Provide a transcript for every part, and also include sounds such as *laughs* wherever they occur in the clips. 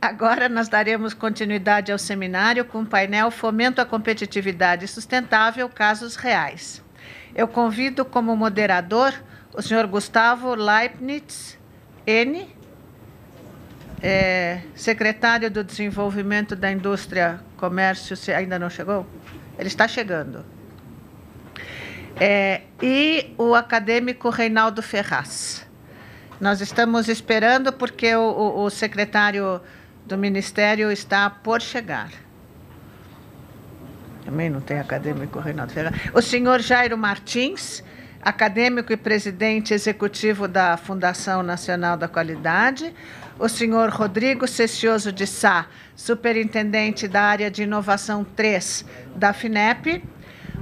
Agora nós daremos continuidade ao seminário com o painel Fomento à Competitividade Sustentável Casos Reais. Eu convido como moderador o senhor Gustavo Leibniz N., é, secretário do Desenvolvimento da Indústria, Comércio, ainda não chegou? Ele está chegando. É, e o acadêmico Reinaldo Ferraz. Nós estamos esperando porque o, o, o secretário do Ministério está por chegar. Também não tem acadêmico Reinaldo Ferraz. O senhor Jairo Martins, acadêmico e presidente executivo da Fundação Nacional da Qualidade. O senhor Rodrigo Cecioso de Sá, superintendente da área de inovação 3 da FINEP.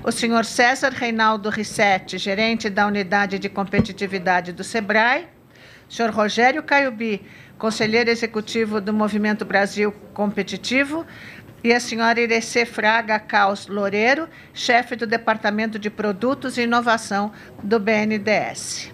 O senhor César Reinaldo Rissetti, gerente da unidade de competitividade do SEBRAE. O senhor Rogério Caiubi, conselheiro executivo do Movimento Brasil Competitivo, e a senhora Irecê Fraga Caos Loureiro, chefe do Departamento de Produtos e Inovação do BNDES.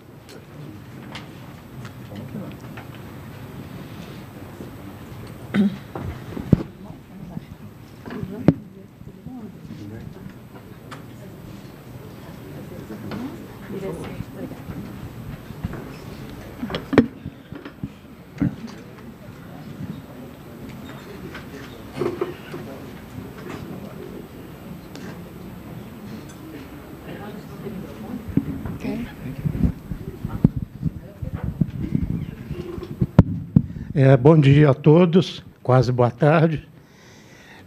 É, bom dia a todos, quase boa tarde.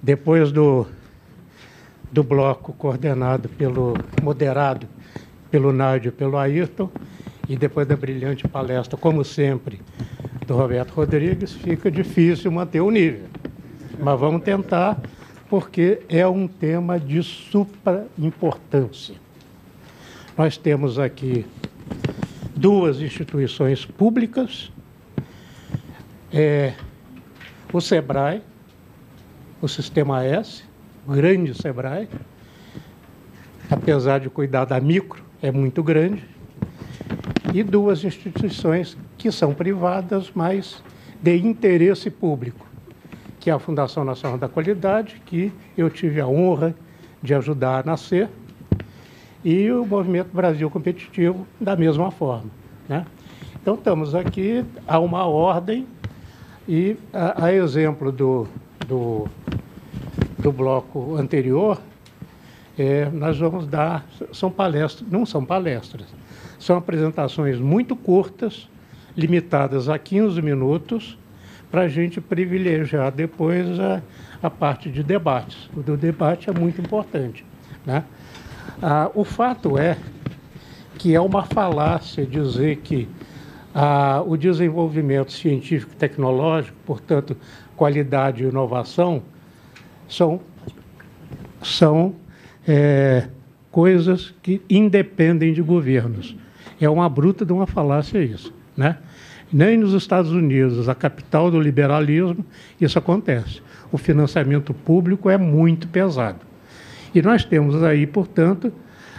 Depois do, do bloco coordenado pelo, moderado pelo Nádio e pelo Ayrton, e depois da brilhante palestra, como sempre, do Roberto Rodrigues, fica difícil manter o nível. Mas vamos tentar, porque é um tema de supra importância. Nós temos aqui duas instituições públicas é, o SEBRAE, o Sistema S, o grande SEBRAE, apesar de cuidar da micro, é muito grande, e duas instituições que são privadas, mas de interesse público, que é a Fundação Nacional da Qualidade, que eu tive a honra de ajudar a nascer, e o Movimento Brasil Competitivo, da mesma forma. Né? Então, estamos aqui a uma ordem e, a, a exemplo do, do, do, bloco anterior, é, nós vamos dar, são palestras, não são palestras, são apresentações muito curtas, limitadas a 15 minutos, para a gente privilegiar depois a, a parte de debates. O do debate é muito importante. Né? Ah, o fato é que é uma falácia dizer que ah, o desenvolvimento científico e tecnológico, portanto, qualidade e inovação, são, são é, coisas que independem de governos. É uma bruta de uma falácia isso. Né? Nem nos Estados Unidos, a capital do liberalismo, isso acontece. O financiamento público é muito pesado. E nós temos aí, portanto,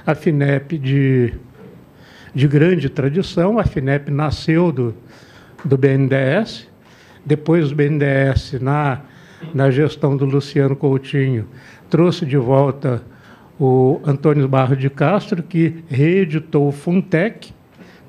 a FINEP de de grande tradição. A FINEP nasceu do, do BNDES, depois o BNDES, na, na gestão do Luciano Coutinho, trouxe de volta o Antônio Barro de Castro, que reeditou o Funtec,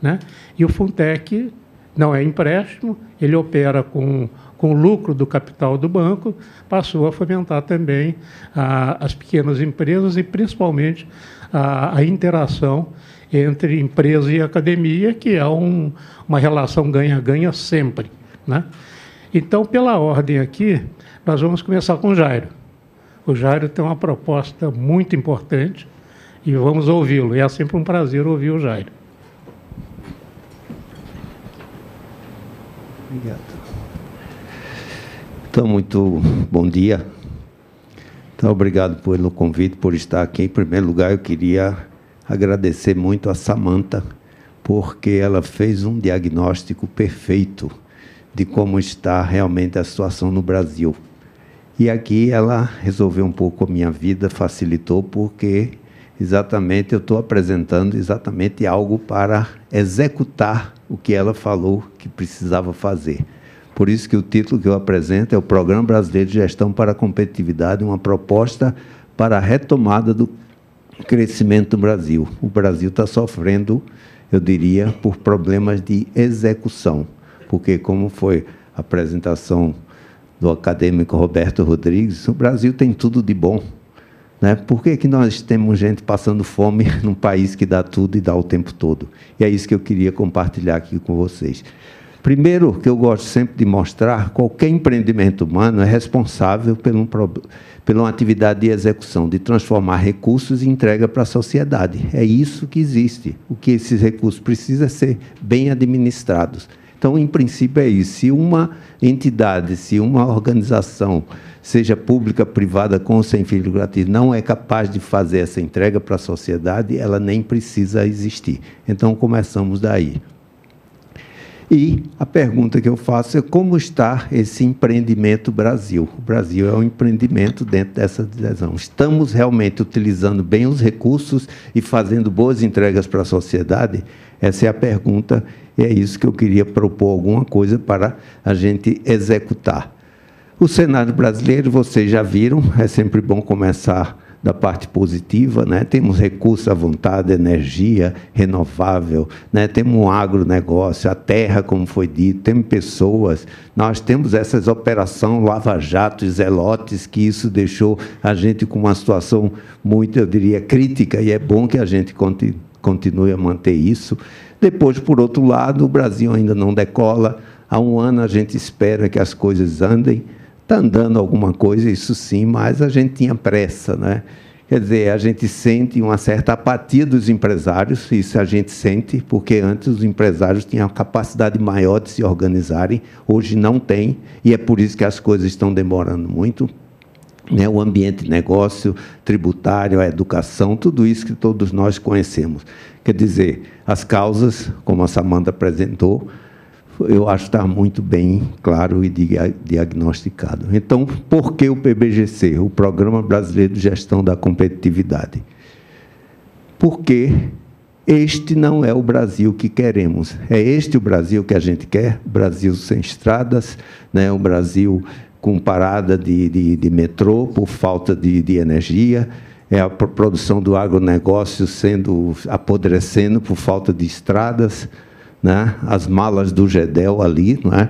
né? e o Funtec não é empréstimo, ele opera com, com lucro do capital do banco, passou a fomentar também a, as pequenas empresas e principalmente a, a interação entre empresa e academia, que é um, uma relação ganha-ganha sempre. Né? Então, pela ordem aqui, nós vamos começar com o Jairo. O Jairo tem uma proposta muito importante e vamos ouvi-lo. É sempre um prazer ouvir o Jairo. Obrigado. Então, muito bom dia. Então, obrigado pelo convite, por estar aqui. Em primeiro lugar, eu queria agradecer muito a Samanta, porque ela fez um diagnóstico perfeito de como está realmente a situação no Brasil. E aqui ela resolveu um pouco a minha vida, facilitou, porque exatamente eu estou apresentando exatamente algo para executar o que ela falou que precisava fazer. Por isso que o título que eu apresento é o Programa Brasileiro de Gestão para a Competitividade, uma proposta para a retomada do crescimento do Brasil. O Brasil está sofrendo, eu diria, por problemas de execução, porque como foi a apresentação do acadêmico Roberto Rodrigues, o Brasil tem tudo de bom. Né? Por que, que nós temos gente passando fome *laughs* num país que dá tudo e dá o tempo todo? E é isso que eu queria compartilhar aqui com vocês. Primeiro, que eu gosto sempre de mostrar, qualquer empreendimento humano é responsável por, um, uma atividade de execução, de transformar recursos em entrega para a sociedade. É isso que existe. O que esses recursos precisam é ser bem administrados. Então, em princípio, é isso. Se uma entidade, se uma organização, seja pública, privada, com ou sem fins lucrativos, não é capaz de fazer essa entrega para a sociedade, ela nem precisa existir. Então, começamos daí. E a pergunta que eu faço é como está esse empreendimento Brasil? O Brasil é um empreendimento dentro dessa divisão. Estamos realmente utilizando bem os recursos e fazendo boas entregas para a sociedade? Essa é a pergunta e é isso que eu queria propor alguma coisa para a gente executar. O cenário brasileiro, vocês já viram, é sempre bom começar da parte positiva, né? temos recursos à vontade, energia renovável, né? temos um agronegócio, a terra, como foi dito, temos pessoas, nós temos essas operações lava-jato e zelotes, que isso deixou a gente com uma situação muito, eu diria, crítica, e é bom que a gente continue a manter isso. Depois, por outro lado, o Brasil ainda não decola, há um ano a gente espera que as coisas andem, Está andando alguma coisa, isso sim, mas a gente tinha pressa, né? Quer dizer, a gente sente uma certa apatia dos empresários, isso a gente sente, porque antes os empresários tinham a capacidade maior de se organizarem, hoje não tem, e é por isso que as coisas estão demorando muito. Né? O ambiente negócio, tributário, a educação, tudo isso que todos nós conhecemos. Quer dizer, as causas, como a Samanta apresentou, eu acho que está muito bem claro e diagnosticado. Então, por que o PBGC, o Programa Brasileiro de Gestão da Competitividade? Porque este não é o Brasil que queremos. É este o Brasil que a gente quer? Brasil sem estradas, né? um Brasil com parada de, de, de metrô por falta de, de energia, é a produção do agronegócio sendo apodrecendo por falta de estradas, né? as malas do Gedel ali, não é?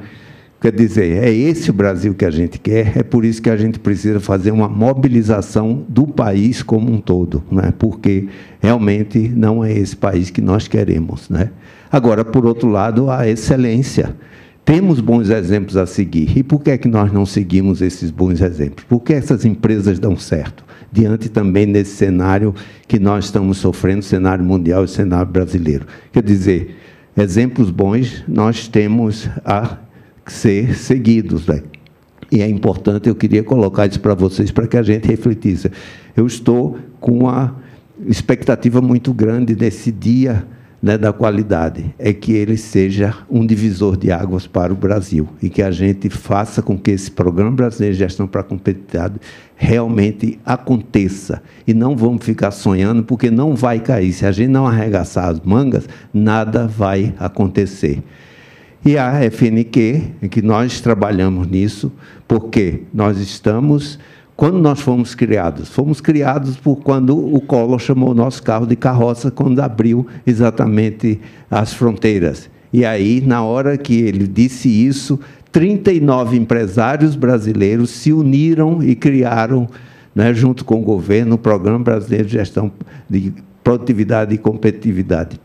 Quer dizer, é esse o Brasil que a gente quer, é por isso que a gente precisa fazer uma mobilização do país como um todo, né? porque realmente não é esse país que nós queremos. Né? Agora, por outro lado, a excelência. Temos bons exemplos a seguir. E por que é que nós não seguimos esses bons exemplos? Por que essas empresas dão certo? Diante também desse cenário que nós estamos sofrendo, cenário mundial e cenário brasileiro. Quer dizer, exemplos bons nós temos a ser seguidos. Né? E é importante, eu queria colocar isso para vocês, para que a gente refletisse. Eu estou com uma expectativa muito grande nesse dia né, da qualidade, é que ele seja um divisor de águas para o Brasil e que a gente faça com que esse Programa Brasileiro de Gestão para a Competitividade realmente aconteça. E não vamos ficar sonhando, porque não vai cair. Se a gente não arregaçar as mangas, nada vai acontecer. E a FNQ, que nós trabalhamos nisso, porque nós estamos quando nós fomos criados? Fomos criados por quando o Collor chamou o nosso carro de carroça, quando abriu exatamente as fronteiras. E aí, na hora que ele disse isso, 39 empresários brasileiros se uniram e criaram, né, junto com o governo, o Programa Brasileiro de Gestão de Produtividade e Competitividade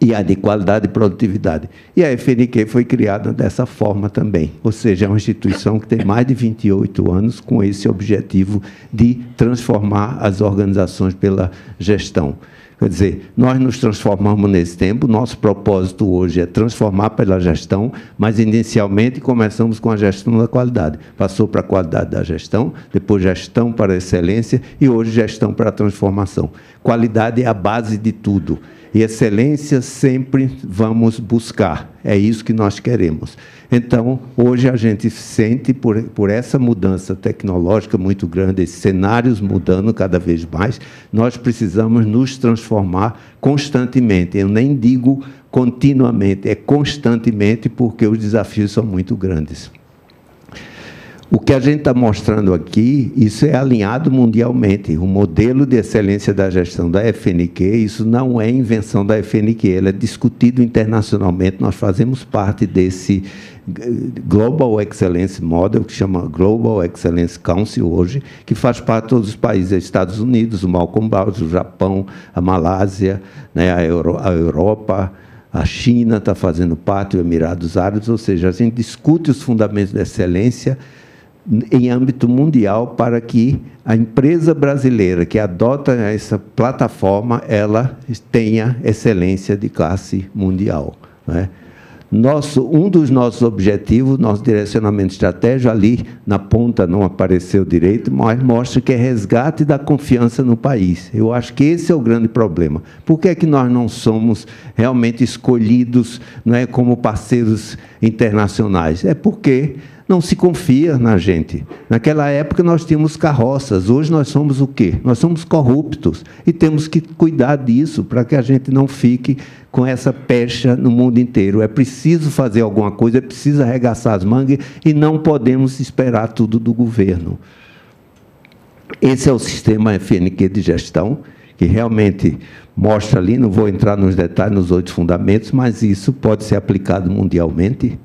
e a de qualidade e produtividade. E a FNQ foi criada dessa forma também, ou seja, é uma instituição que tem mais de 28 anos com esse objetivo de transformar as organizações pela gestão. Quer dizer, nós nos transformamos nesse tempo, nosso propósito hoje é transformar pela gestão, mas inicialmente começamos com a gestão da qualidade. Passou para a qualidade da gestão, depois gestão para a excelência e hoje gestão para a transformação. Qualidade é a base de tudo. E excelência sempre vamos buscar. É isso que nós queremos. Então, hoje a gente sente, por, por essa mudança tecnológica muito grande, esses cenários mudando cada vez mais, nós precisamos nos transformar constantemente. Eu nem digo continuamente, é constantemente, porque os desafios são muito grandes. O que a gente está mostrando aqui, isso é alinhado mundialmente. O modelo de excelência da gestão da FNQ, isso não é invenção da FNQ, ele é discutido internacionalmente. Nós fazemos parte desse Global Excellence Model, que chama Global Excellence Council hoje, que faz parte de todos os países, Estados Unidos, o Malcolm Bowles, o Japão, a Malásia, né, a, Euro, a Europa, a China está fazendo parte, o Emirados Árabes, ou seja, a gente discute os fundamentos da excelência em âmbito mundial para que a empresa brasileira que adota essa plataforma ela tenha excelência de classe mundial. Né? Nosso, um dos nossos objetivos, nosso direcionamento estratégico, ali na ponta não apareceu direito, mas mostra que é resgate da confiança no país. Eu acho que esse é o grande problema. Por que, é que nós não somos realmente escolhidos não é, como parceiros internacionais? É porque não se confia na gente. Naquela época nós tínhamos carroças, hoje nós somos o quê? Nós somos corruptos e temos que cuidar disso para que a gente não fique com essa pecha no mundo inteiro. É preciso fazer alguma coisa, é preciso arregaçar as mangas e não podemos esperar tudo do governo. Esse é o sistema FNQ de gestão, que realmente mostra ali, não vou entrar nos detalhes, nos oito fundamentos, mas isso pode ser aplicado mundialmente.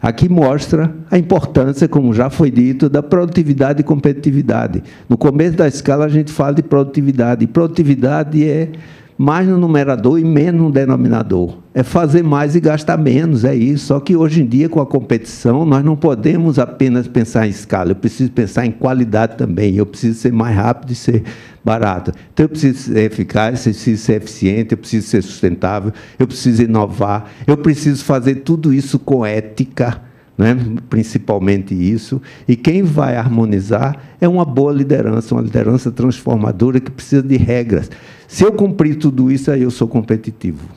Aqui mostra a importância, como já foi dito, da produtividade e competitividade. No começo da escala, a gente fala de produtividade. E produtividade é mais no numerador e menos no denominador. É fazer mais e gastar menos, é isso. Só que hoje em dia, com a competição, nós não podemos apenas pensar em escala, eu preciso pensar em qualidade também. Eu preciso ser mais rápido e ser barato. Então, eu preciso ser eficaz, eu preciso ser eficiente, eu preciso ser sustentável, eu preciso inovar, eu preciso fazer tudo isso com ética. Né? principalmente isso, e quem vai harmonizar é uma boa liderança, uma liderança transformadora que precisa de regras. Se eu cumprir tudo isso, aí eu sou competitivo.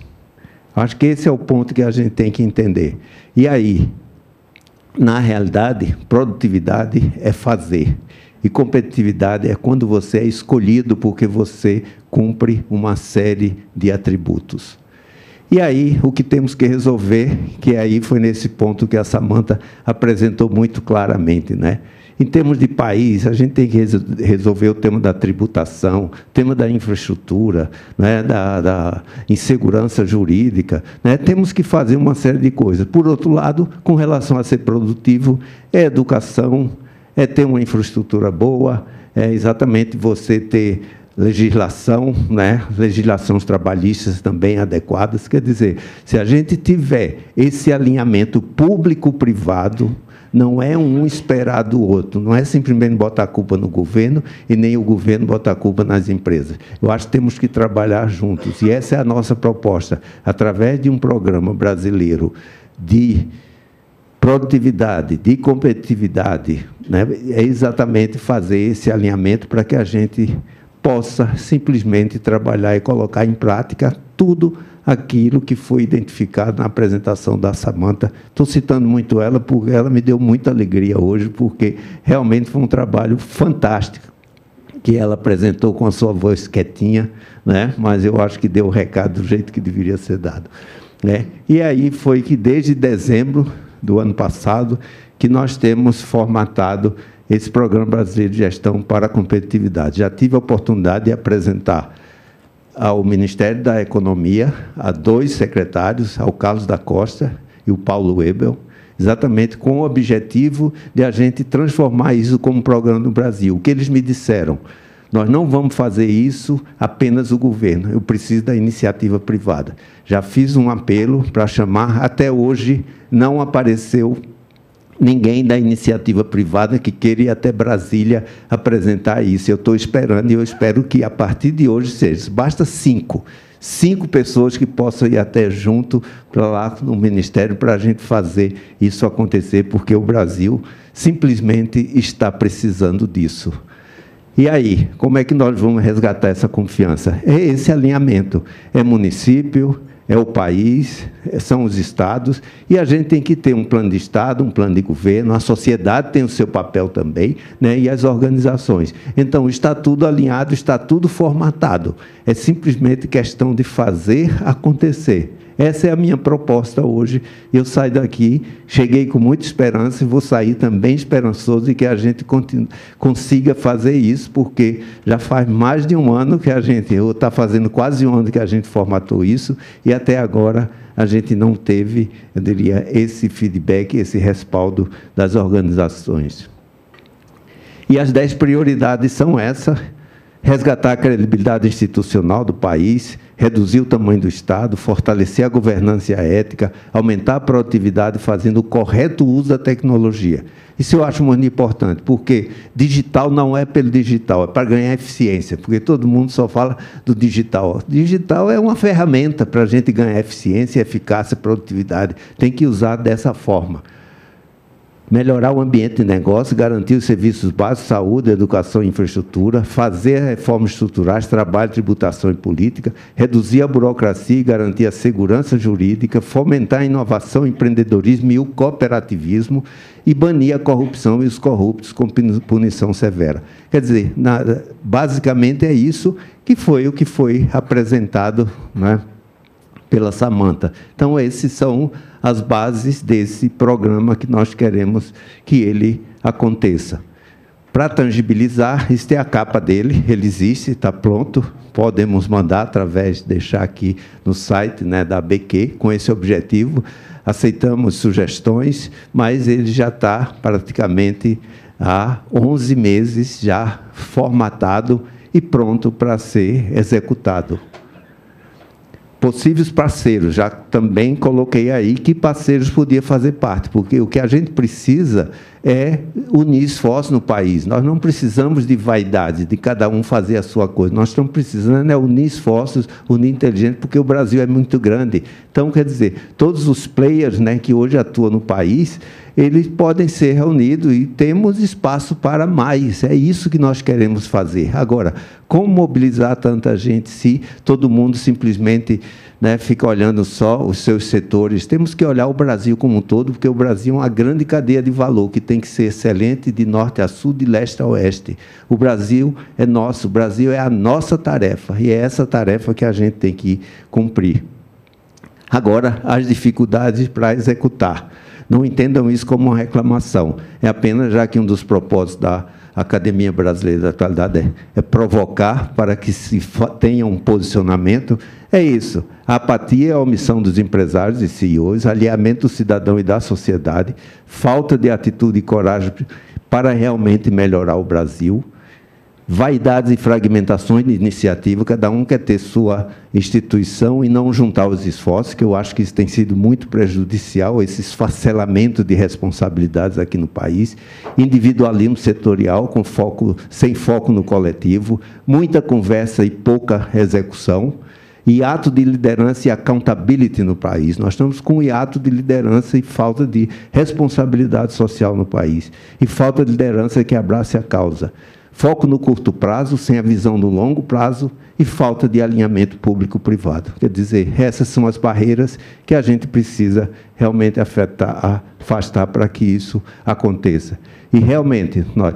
Acho que esse é o ponto que a gente tem que entender. E aí, na realidade, produtividade é fazer. E competitividade é quando você é escolhido porque você cumpre uma série de atributos. E aí, o que temos que resolver, que aí foi nesse ponto que a Samanta apresentou muito claramente, né? Em termos de país, a gente tem que resolver o tema da tributação, tema da infraestrutura, né, da, da insegurança jurídica. Né? Temos que fazer uma série de coisas. Por outro lado, com relação a ser produtivo, é educação, é ter uma infraestrutura boa, é exatamente você ter legislação, né, legislações trabalhistas também adequadas. Quer dizer, se a gente tiver esse alinhamento público-privado, não é um esperar do outro, não é simplesmente botar a culpa no governo e nem o governo botar a culpa nas empresas. Eu acho que temos que trabalhar juntos, e essa é a nossa proposta, através de um programa brasileiro de produtividade, de competitividade, né? é exatamente fazer esse alinhamento para que a gente possa simplesmente trabalhar e colocar em prática tudo aquilo que foi identificado na apresentação da Samanta. Estou citando muito ela porque ela me deu muita alegria hoje, porque realmente foi um trabalho fantástico que ela apresentou com a sua voz quietinha, né? mas eu acho que deu o recado do jeito que deveria ser dado. Né? E aí foi que desde dezembro do ano passado que nós temos formatado esse Programa Brasileiro de Gestão para a Competitividade. Já tive a oportunidade de apresentar ao Ministério da Economia, a dois secretários, ao Carlos da Costa e o Paulo Webel, exatamente com o objetivo de a gente transformar isso como programa no Brasil. O que eles me disseram? Nós não vamos fazer isso apenas o governo, eu preciso da iniciativa privada. Já fiz um apelo para chamar, até hoje não apareceu ninguém da iniciativa privada que queira ir até Brasília apresentar isso. Eu estou esperando e eu espero que a partir de hoje seja. Basta cinco. Cinco pessoas que possam ir até junto para lá no Ministério para a gente fazer isso acontecer, porque o Brasil simplesmente está precisando disso. E aí, como é que nós vamos resgatar essa confiança? É esse alinhamento. É município, é o país, são os estados, e a gente tem que ter um plano de Estado, um plano de governo, a sociedade tem o seu papel também, né, e as organizações. Então, está tudo alinhado, está tudo formatado. É simplesmente questão de fazer acontecer. Essa é a minha proposta hoje. Eu saio daqui, cheguei com muita esperança e vou sair também esperançoso de que a gente consiga fazer isso, porque já faz mais de um ano que a gente, ou está fazendo quase um ano que a gente formatou isso, e até agora a gente não teve, eu diria, esse feedback, esse respaldo das organizações. E as dez prioridades são essas resgatar a credibilidade institucional do país, reduzir o tamanho do Estado, fortalecer a governança e a ética, aumentar a produtividade fazendo o correto uso da tecnologia. Isso eu acho muito importante, porque digital não é pelo digital, é para ganhar eficiência, porque todo mundo só fala do digital. Digital é uma ferramenta para a gente ganhar eficiência, eficácia, produtividade. Tem que usar dessa forma melhorar o ambiente de negócio, garantir os serviços básicos, saúde, educação e infraestrutura, fazer reformas estruturais, trabalho, tributação e política, reduzir a burocracia e garantir a segurança jurídica, fomentar a inovação, empreendedorismo e o cooperativismo e banir a corrupção e os corruptos com punição severa. Quer dizer, na, basicamente é isso que foi o que foi apresentado né, pela Samanta. Então, esses são as bases desse programa que nós queremos que ele aconteça. Para tangibilizar, isso é a capa dele, ele existe, está pronto, podemos mandar através, deixar aqui no site né, da BQ, com esse objetivo. Aceitamos sugestões, mas ele já está praticamente há 11 meses já formatado e pronto para ser executado possíveis parceiros, já também coloquei aí que parceiros podia fazer parte, porque o que a gente precisa é unir esforços no país. Nós não precisamos de vaidade, de cada um fazer a sua coisa. Nós estamos precisando é unir esforços, unir inteligência, porque o Brasil é muito grande. Então, quer dizer, todos os players né, que hoje atuam no país, eles podem ser reunidos e temos espaço para mais. É isso que nós queremos fazer. Agora, como mobilizar tanta gente se todo mundo simplesmente né, fica olhando só os seus setores? Temos que olhar o Brasil como um todo, porque o Brasil é uma grande cadeia de valor que tem que ser excelente de norte a sul, de leste a oeste. O Brasil é nosso, o Brasil é a nossa tarefa e é essa tarefa que a gente tem que cumprir. Agora, as dificuldades para executar. Não entendam isso como uma reclamação. É apenas já que um dos propósitos da Academia Brasileira da Atualidade é, é provocar para que se tenha um posicionamento. É isso. A apatia, a omissão dos empresários e CEOs, alinhamento do cidadão e da sociedade, falta de atitude e coragem para realmente melhorar o Brasil vaidades e fragmentações de iniciativa, cada um quer ter sua instituição e não juntar os esforços, que eu acho que isso tem sido muito prejudicial, esse esfacelamento de responsabilidades aqui no país, individualismo setorial com foco, sem foco no coletivo, muita conversa e pouca execução, hiato de liderança e accountability no país. Nós estamos com hiato de liderança e falta de responsabilidade social no país, e falta de liderança que abrace a causa foco no curto prazo, sem a visão do longo prazo e falta de alinhamento público-privado. Quer dizer, essas são as barreiras que a gente precisa realmente afetar, afastar para que isso aconteça. E realmente, nós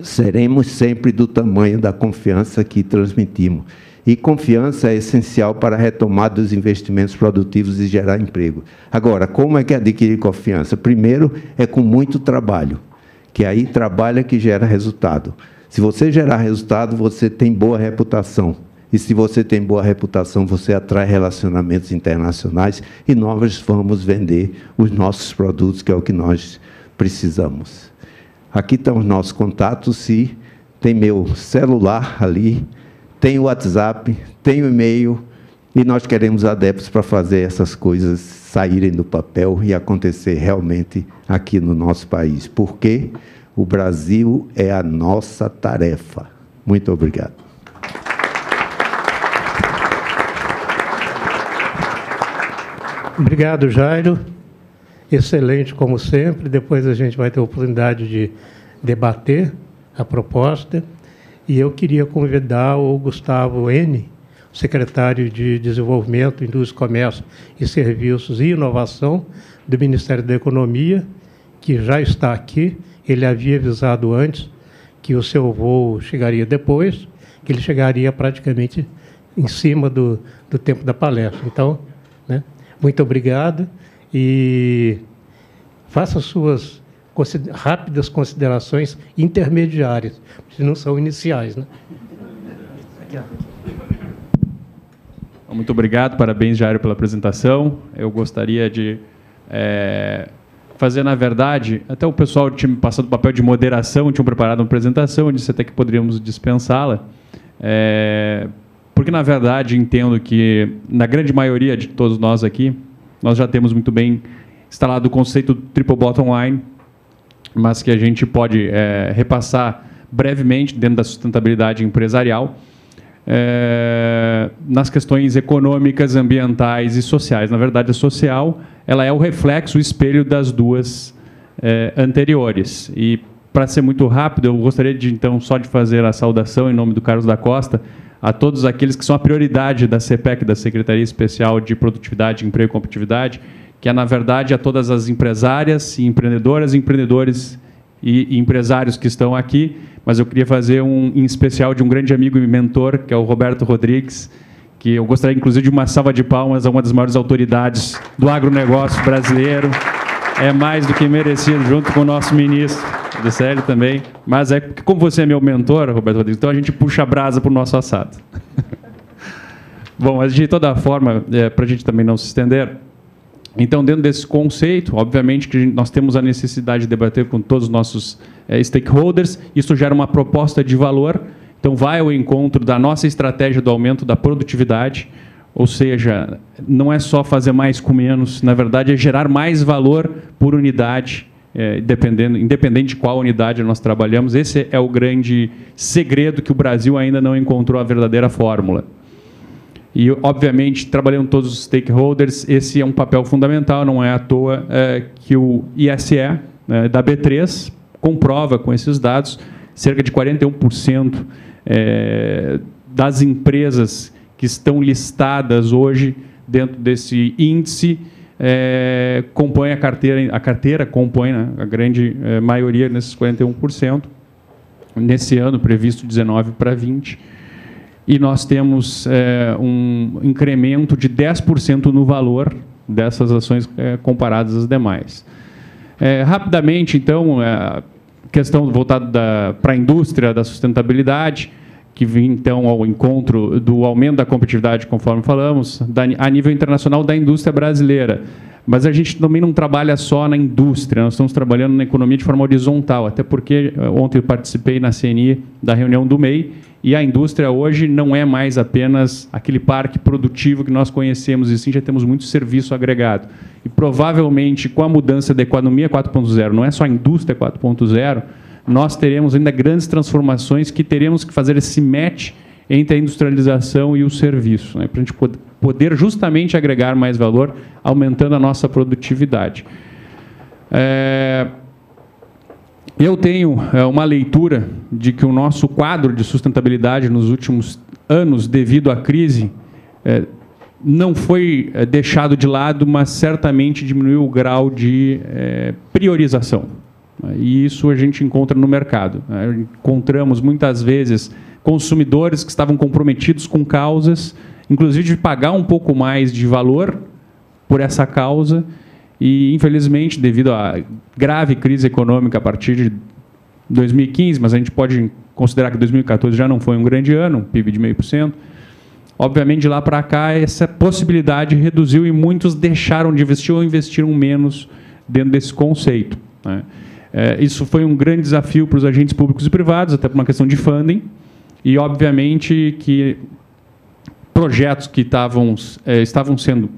seremos sempre do tamanho da confiança que transmitimos. E confiança é essencial para a retomada dos investimentos produtivos e gerar emprego. Agora, como é que adquirir confiança? Primeiro, é com muito trabalho que aí trabalha que gera resultado. Se você gerar resultado, você tem boa reputação. E se você tem boa reputação, você atrai relacionamentos internacionais e nós vamos vender os nossos produtos, que é o que nós precisamos. Aqui estão os nossos contatos. Se tem meu celular ali, tem o WhatsApp, tem o e-mail e nós queremos adeptos para fazer essas coisas saírem do papel e acontecer realmente aqui no nosso país. Porque o Brasil é a nossa tarefa. Muito obrigado. Obrigado, Jairo. Excelente, como sempre. Depois a gente vai ter a oportunidade de debater a proposta. E eu queria convidar o Gustavo N secretário de Desenvolvimento, Indústria, Comércio e Serviços e Inovação do Ministério da Economia, que já está aqui. Ele havia avisado antes que o seu voo chegaria depois, que ele chegaria praticamente em cima do, do tempo da palestra. Então, né, muito obrigado e faça suas rápidas considerações intermediárias, se não são iniciais. Né? Aqui, Muito obrigado, parabéns, Jairo, pela apresentação. Eu gostaria de é, fazer, na verdade, até o pessoal tinha me passado o papel de moderação, tinham preparado uma apresentação, disse até que poderíamos dispensá-la, é, porque, na verdade, entendo que, na grande maioria de todos nós aqui, nós já temos muito bem instalado o conceito do triple bottom line, mas que a gente pode é, repassar brevemente dentro da sustentabilidade empresarial é, nas questões econômicas, ambientais e sociais. Na verdade, a social ela é o reflexo, o espelho das duas é, anteriores. E para ser muito rápido, eu gostaria de então só de fazer a saudação em nome do Carlos da Costa a todos aqueles que são a prioridade da CPEC, da Secretaria Especial de Produtividade, Emprego e Competitividade, que é, na verdade, a todas as empresárias empreendedoras, empreendedores e empresários que estão aqui, mas eu queria fazer um em especial de um grande amigo e mentor, que é o Roberto Rodrigues, que eu gostaria, inclusive, de uma salva de palmas a uma das maiores autoridades do agronegócio brasileiro. É mais do que merecido, junto com o nosso ministro do CL também. Mas é como você é meu mentor, Roberto Rodrigues, então a gente puxa a brasa para o nosso assado. *laughs* Bom, mas de toda forma, é, para a gente também não se estender, então, dentro desse conceito, obviamente que nós temos a necessidade de debater com todos os nossos stakeholders, isso gera uma proposta de valor, então vai ao encontro da nossa estratégia do aumento da produtividade, ou seja, não é só fazer mais com menos, na verdade é gerar mais valor por unidade, é, dependendo, independente de qual unidade nós trabalhamos. Esse é o grande segredo que o Brasil ainda não encontrou a verdadeira fórmula. E, obviamente, trabalhando todos os stakeholders, esse é um papel fundamental, não é à toa é, que o ISE né, da B3 comprova com esses dados cerca de 41% é, das empresas que estão listadas hoje dentro desse índice é, compõe a carteira, a carteira compõe né, a grande é, maioria nesses 41%, nesse ano previsto 19 para 20 e nós temos é, um incremento de 10% no valor dessas ações é, comparadas às demais. É, rapidamente, então, a questão voltada para a indústria da sustentabilidade, que vem então ao encontro do aumento da competitividade, conforme falamos, da, a nível internacional da indústria brasileira. Mas a gente também não trabalha só na indústria, nós estamos trabalhando na economia de forma horizontal, até porque ontem eu participei na CNI da reunião do MEI e a indústria hoje não é mais apenas aquele parque produtivo que nós conhecemos, e sim já temos muito serviço agregado. E provavelmente, com a mudança da economia 4.0, não é só a indústria 4.0, nós teremos ainda grandes transformações que teremos que fazer esse match entre a industrialização e o serviço, né, para a gente poder justamente agregar mais valor, aumentando a nossa produtividade. É, eu tenho é, uma leitura de que o nosso quadro de sustentabilidade nos últimos anos, devido à crise, é, não foi é, deixado de lado, mas certamente diminuiu o grau de é, priorização. E isso a gente encontra no mercado. Né? Encontramos muitas vezes consumidores que estavam comprometidos com causas, inclusive de pagar um pouco mais de valor por essa causa, e, infelizmente, devido à grave crise econômica a partir de 2015, mas a gente pode considerar que 2014 já não foi um grande ano, PIB de 0,5%, obviamente, de lá para cá, essa possibilidade reduziu e muitos deixaram de investir ou investiram menos dentro desse conceito. Né? É, isso foi um grande desafio para os agentes públicos e privados, até por uma questão de funding, e, obviamente, que projetos que estavam, é, estavam sendo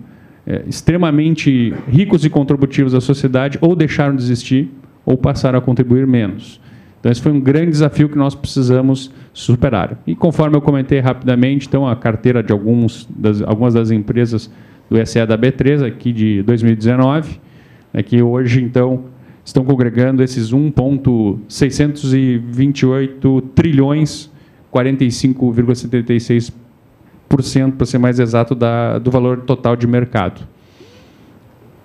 é, extremamente ricos e contributivos à sociedade ou deixaram de existir ou passaram a contribuir menos. Então, esse foi um grande desafio que nós precisamos superar. E conforme eu comentei rapidamente, então, a carteira de alguns das, algumas das empresas do SE da B3, aqui de 2019, é que hoje, então, estão congregando esses 1,628 trilhões, 45,76 para ser mais exato, da, do valor total de mercado.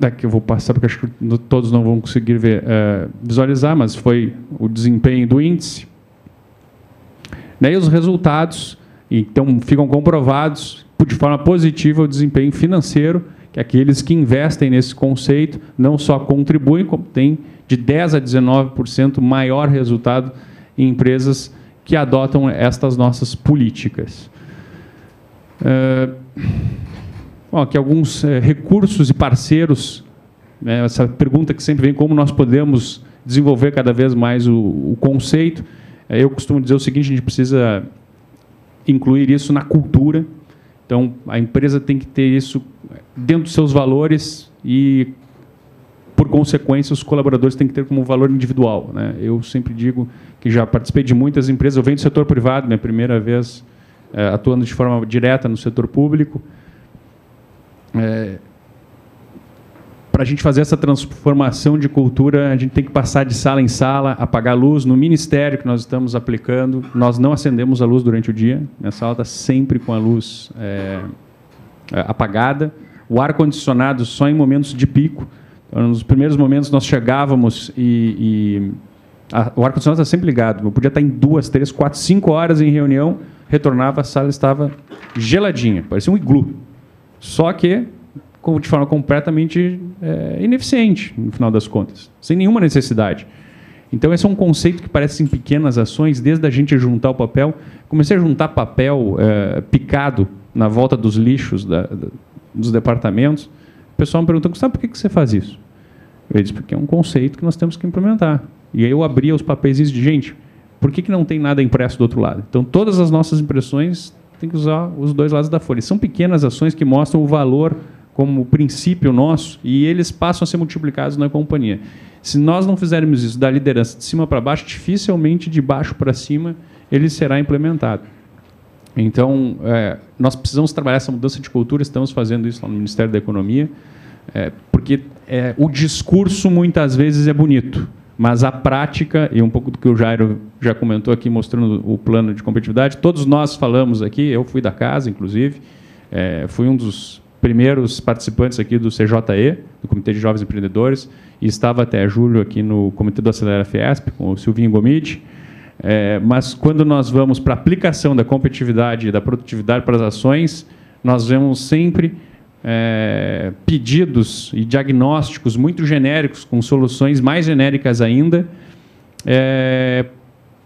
Daqui eu vou passar, porque acho que todos não vão conseguir ver, é, visualizar, mas foi o desempenho do índice. Daí os resultados, então, ficam comprovados de forma positiva o desempenho financeiro, que aqueles que investem nesse conceito não só contribuem, como têm de 10% a 19% maior resultado em empresas que adotam estas nossas políticas. É, bom, aqui alguns é, recursos e parceiros. Né, essa pergunta que sempre vem: como nós podemos desenvolver cada vez mais o, o conceito? É, eu costumo dizer o seguinte: a gente precisa incluir isso na cultura. Então, a empresa tem que ter isso dentro dos seus valores e, por consequência, os colaboradores têm que ter como valor individual. Né? Eu sempre digo que já participei de muitas empresas, eu venho do setor privado, minha primeira vez é, atuando de forma direta no setor público. É, para a gente fazer essa transformação de cultura, a gente tem que passar de sala em sala, apagar a luz. No ministério que nós estamos aplicando, nós não acendemos a luz durante o dia. Minha sala está sempre com a luz é, é, apagada. O ar-condicionado só em momentos de pico. Então, nos primeiros momentos nós chegávamos e, e a, o ar-condicionado está sempre ligado. Eu podia estar em duas, três, quatro, cinco horas em reunião retornava, a sala estava geladinha, parecia um iglu. Só que de forma completamente é, ineficiente, no final das contas, sem nenhuma necessidade. Então, esse é um conceito que parece em pequenas ações, desde a gente juntar o papel. Comecei a juntar papel é, picado na volta dos lixos da, da, dos departamentos. O pessoal me perguntou, sabe por que, que você faz isso? Eu disse, porque é um conceito que nós temos que implementar. E aí eu abria os papéis e disse, gente, por que, que não tem nada impresso do outro lado? Então, todas as nossas impressões têm que usar os dois lados da folha. São pequenas ações que mostram o valor como princípio nosso e eles passam a ser multiplicados na companhia. Se nós não fizermos isso da liderança de cima para baixo, dificilmente de baixo para cima ele será implementado. Então, é, nós precisamos trabalhar essa mudança de cultura, estamos fazendo isso lá no Ministério da Economia, é, porque é, o discurso muitas vezes é bonito, mas a prática, e um pouco do que o Jairo já comentou aqui, mostrando o plano de competitividade, todos nós falamos aqui, eu fui da casa, inclusive, é, fui um dos primeiros participantes aqui do CJE, do Comitê de Jovens Empreendedores, e estava até julho aqui no Comitê do Acelera Fiesp, com o Silvinho Gomide. É, mas quando nós vamos para a aplicação da competitividade e da produtividade para as ações, nós vemos sempre é, pedidos e diagnósticos muito genéricos, com soluções mais genéricas ainda, é,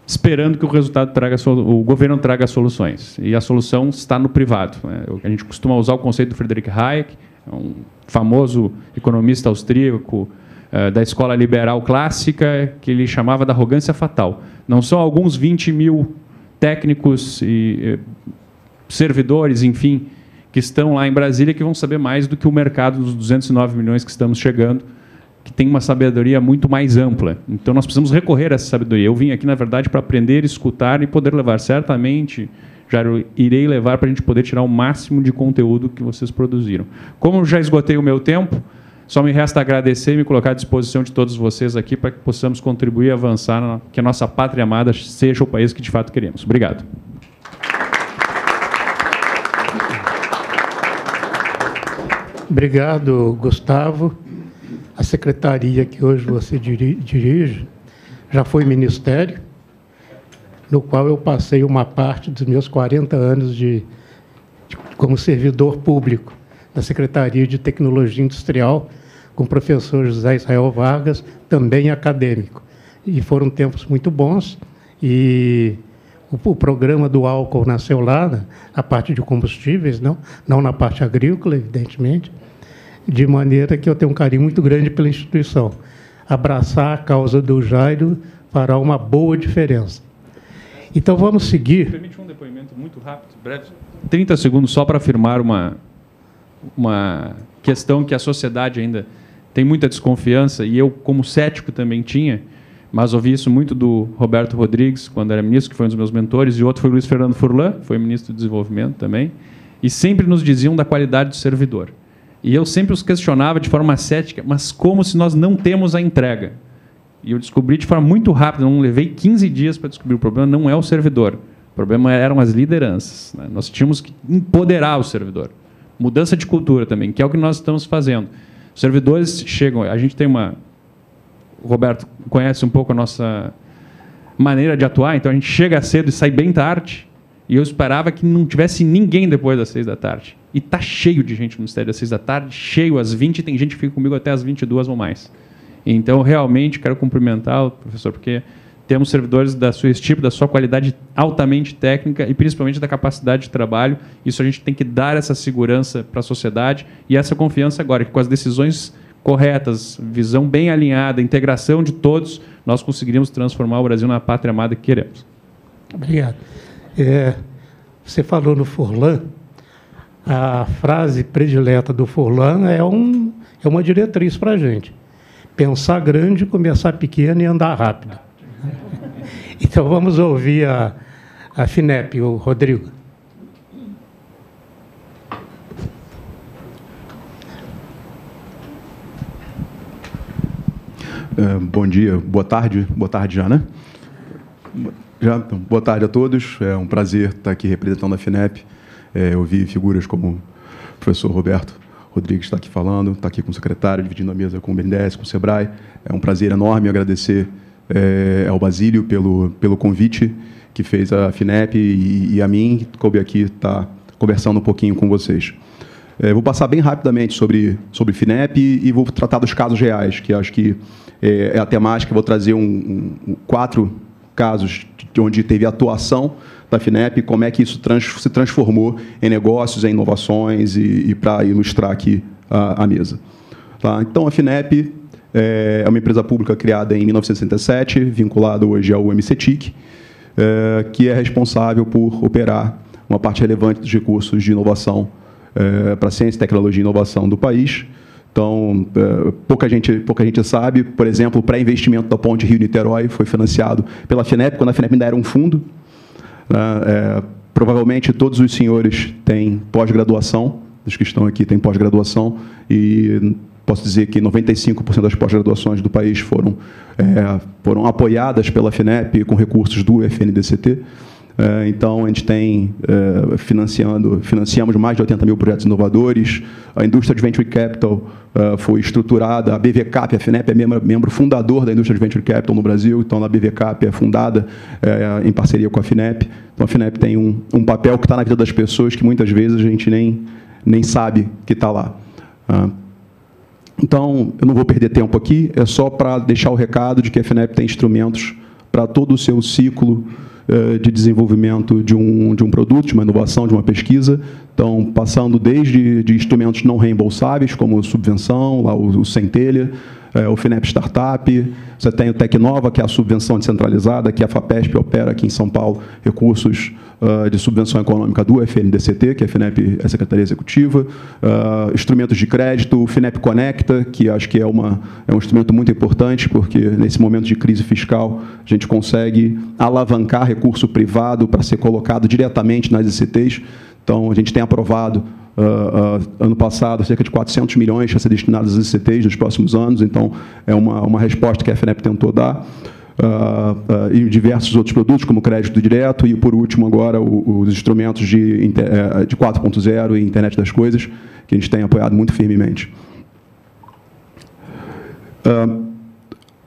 esperando que o resultado traga o governo traga soluções. E a solução está no privado. Né? A gente costuma usar o conceito do Friedrich Hayek, um famoso economista austríaco é, da escola liberal clássica, que ele chamava da arrogância fatal. Não são alguns 20 mil técnicos e servidores, enfim, que estão lá em Brasília que vão saber mais do que o mercado dos 209 milhões que estamos chegando, que tem uma sabedoria muito mais ampla. Então nós precisamos recorrer a essa sabedoria. Eu vim aqui, na verdade, para aprender, escutar e poder levar. Certamente, já irei levar para a gente poder tirar o máximo de conteúdo que vocês produziram. Como já esgotei o meu tempo, só me resta agradecer e me colocar à disposição de todos vocês aqui para que possamos contribuir e avançar, que a nossa pátria amada seja o país que de fato queremos. Obrigado. Obrigado, Gustavo. A secretaria que hoje você dirige já foi ministério, no qual eu passei uma parte dos meus 40 anos de, de como servidor público da Secretaria de Tecnologia Industrial, com o professor José Israel Vargas, também acadêmico. E foram tempos muito bons e o, programa do álcool nasceu lá, na, a parte de combustíveis, não, não na parte agrícola, evidentemente, de maneira que eu tenho um carinho muito grande pela instituição. Abraçar a causa do Jairo fará uma boa diferença. Então vamos seguir. Permite um depoimento muito rápido, breve. 30 segundos só para afirmar uma, uma questão que a sociedade ainda tem muita desconfiança, e eu, como cético, também tinha mas ouvi isso muito do Roberto Rodrigues, quando era ministro, que foi um dos meus mentores, e outro foi o Luiz Fernando Furlan, foi ministro do Desenvolvimento também, e sempre nos diziam da qualidade do servidor. E eu sempre os questionava de forma cética, mas como se nós não temos a entrega? E eu descobri de forma muito rápida, não levei 15 dias para descobrir o problema, não é o servidor. problema eram as lideranças. Né? Nós tínhamos que empoderar o servidor. Mudança de cultura também, que é o que nós estamos fazendo. Os servidores chegam, a gente tem uma. O Roberto conhece um pouco a nossa maneira de atuar, então a gente chega cedo e sai bem tarde. E eu esperava que não tivesse ninguém depois das seis da tarde. E tá cheio de gente no Ministério às seis da tarde, cheio às 20, e tem gente que fica comigo até às 22 ou mais. Então, realmente, quero cumprimentar o professor, porque temos servidores da sua tipo, da sua qualidade altamente técnica e principalmente da capacidade de trabalho. Isso a gente tem que dar essa segurança para a sociedade e essa confiança agora, que com as decisões corretas, visão bem alinhada, integração de todos, nós conseguiríamos transformar o Brasil na pátria amada que queremos. Obrigado. É, você falou no Furlan, a frase predileta do Furlan é, um, é uma diretriz para a gente. Pensar grande, começar pequeno e andar rápido. *laughs* Então vamos ouvir a, a FINEP, o Rodrigo. Bom dia, boa tarde, boa tarde já, né? Já, então, boa tarde a todos. É um prazer estar aqui representando a FINEP. É, eu vi figuras como o professor Roberto Rodrigues está aqui falando, está aqui com o secretário, dividindo a mesa com o BNDES, com o SEBRAE. É um prazer enorme agradecer é, ao Basílio pelo, pelo convite que fez a FINEP e, e a mim, coube aqui estar tá conversando um pouquinho com vocês. É, vou passar bem rapidamente sobre, sobre FINEP e, e vou tratar dos casos reais, que acho que é, é a temática. Vou trazer um, um, quatro casos de onde teve atuação da FINEP, como é que isso trans, se transformou em negócios, em inovações, e, e para ilustrar aqui a, a mesa. Tá? Então, a FINEP é, é uma empresa pública criada em 1967, vinculada hoje ao MCTIC, é, que é responsável por operar uma parte relevante dos recursos de inovação é, para ciência, tecnologia e inovação do país, então, é, pouca gente, pouca gente sabe, por exemplo, o pré-investimento da ponte Rio-Niterói foi financiado pela FINEP, quando a FINEP ainda era um fundo. Né? É, provavelmente todos os senhores têm pós-graduação, os que estão aqui têm pós-graduação, e posso dizer que 95% das pós-graduações do país foram, é, foram apoiadas pela FINEP com recursos do FNDCT. É, então, a gente tem é, financiando, financiamos mais de 80 mil projetos inovadores. A indústria de Venture Capital é, foi estruturada, a BVCAP, a FINEP é membro, fundador da indústria de Venture Capital no Brasil, então a BVCAP é fundada em parceria com a FINEP. Então, a FINEP tem um, um papel que está na vida das pessoas que muitas vezes a gente nem, nem sabe que está lá. Ah, então, eu não vou perder tempo aqui, é só para deixar o recado de que a FINEP tem instrumentos para todo o seu ciclo de desenvolvimento de um, de um produto, de uma inovação, de uma pesquisa. Então, passando desde de instrumentos não reembolsáveis, como subvenção, lá o, o Centelha, é, o FINEP Startup, você tem o Tecnova, que é a subvenção descentralizada, que a FAPESP opera aqui em São Paulo, recursos uh, de subvenção econômica do FNDCT, que é a FINEP é a Secretaria Executiva, uh, instrumentos de crédito, o FINEP Conecta, que acho que é, uma, é um instrumento muito importante, porque nesse momento de crise fiscal a gente consegue alavancar recurso privado para ser colocado diretamente nas ICTs. Então, a gente tem aprovado Uh, uh, ano passado, cerca de 400 milhões a ser destinados às ICTs nos próximos anos, então é uma, uma resposta que a FNEP tentou dar. Uh, e diversos outros produtos, como crédito direto, e por último, agora, o, os instrumentos de, eh, de 4.0 e internet das coisas, que a gente tem apoiado muito firmemente.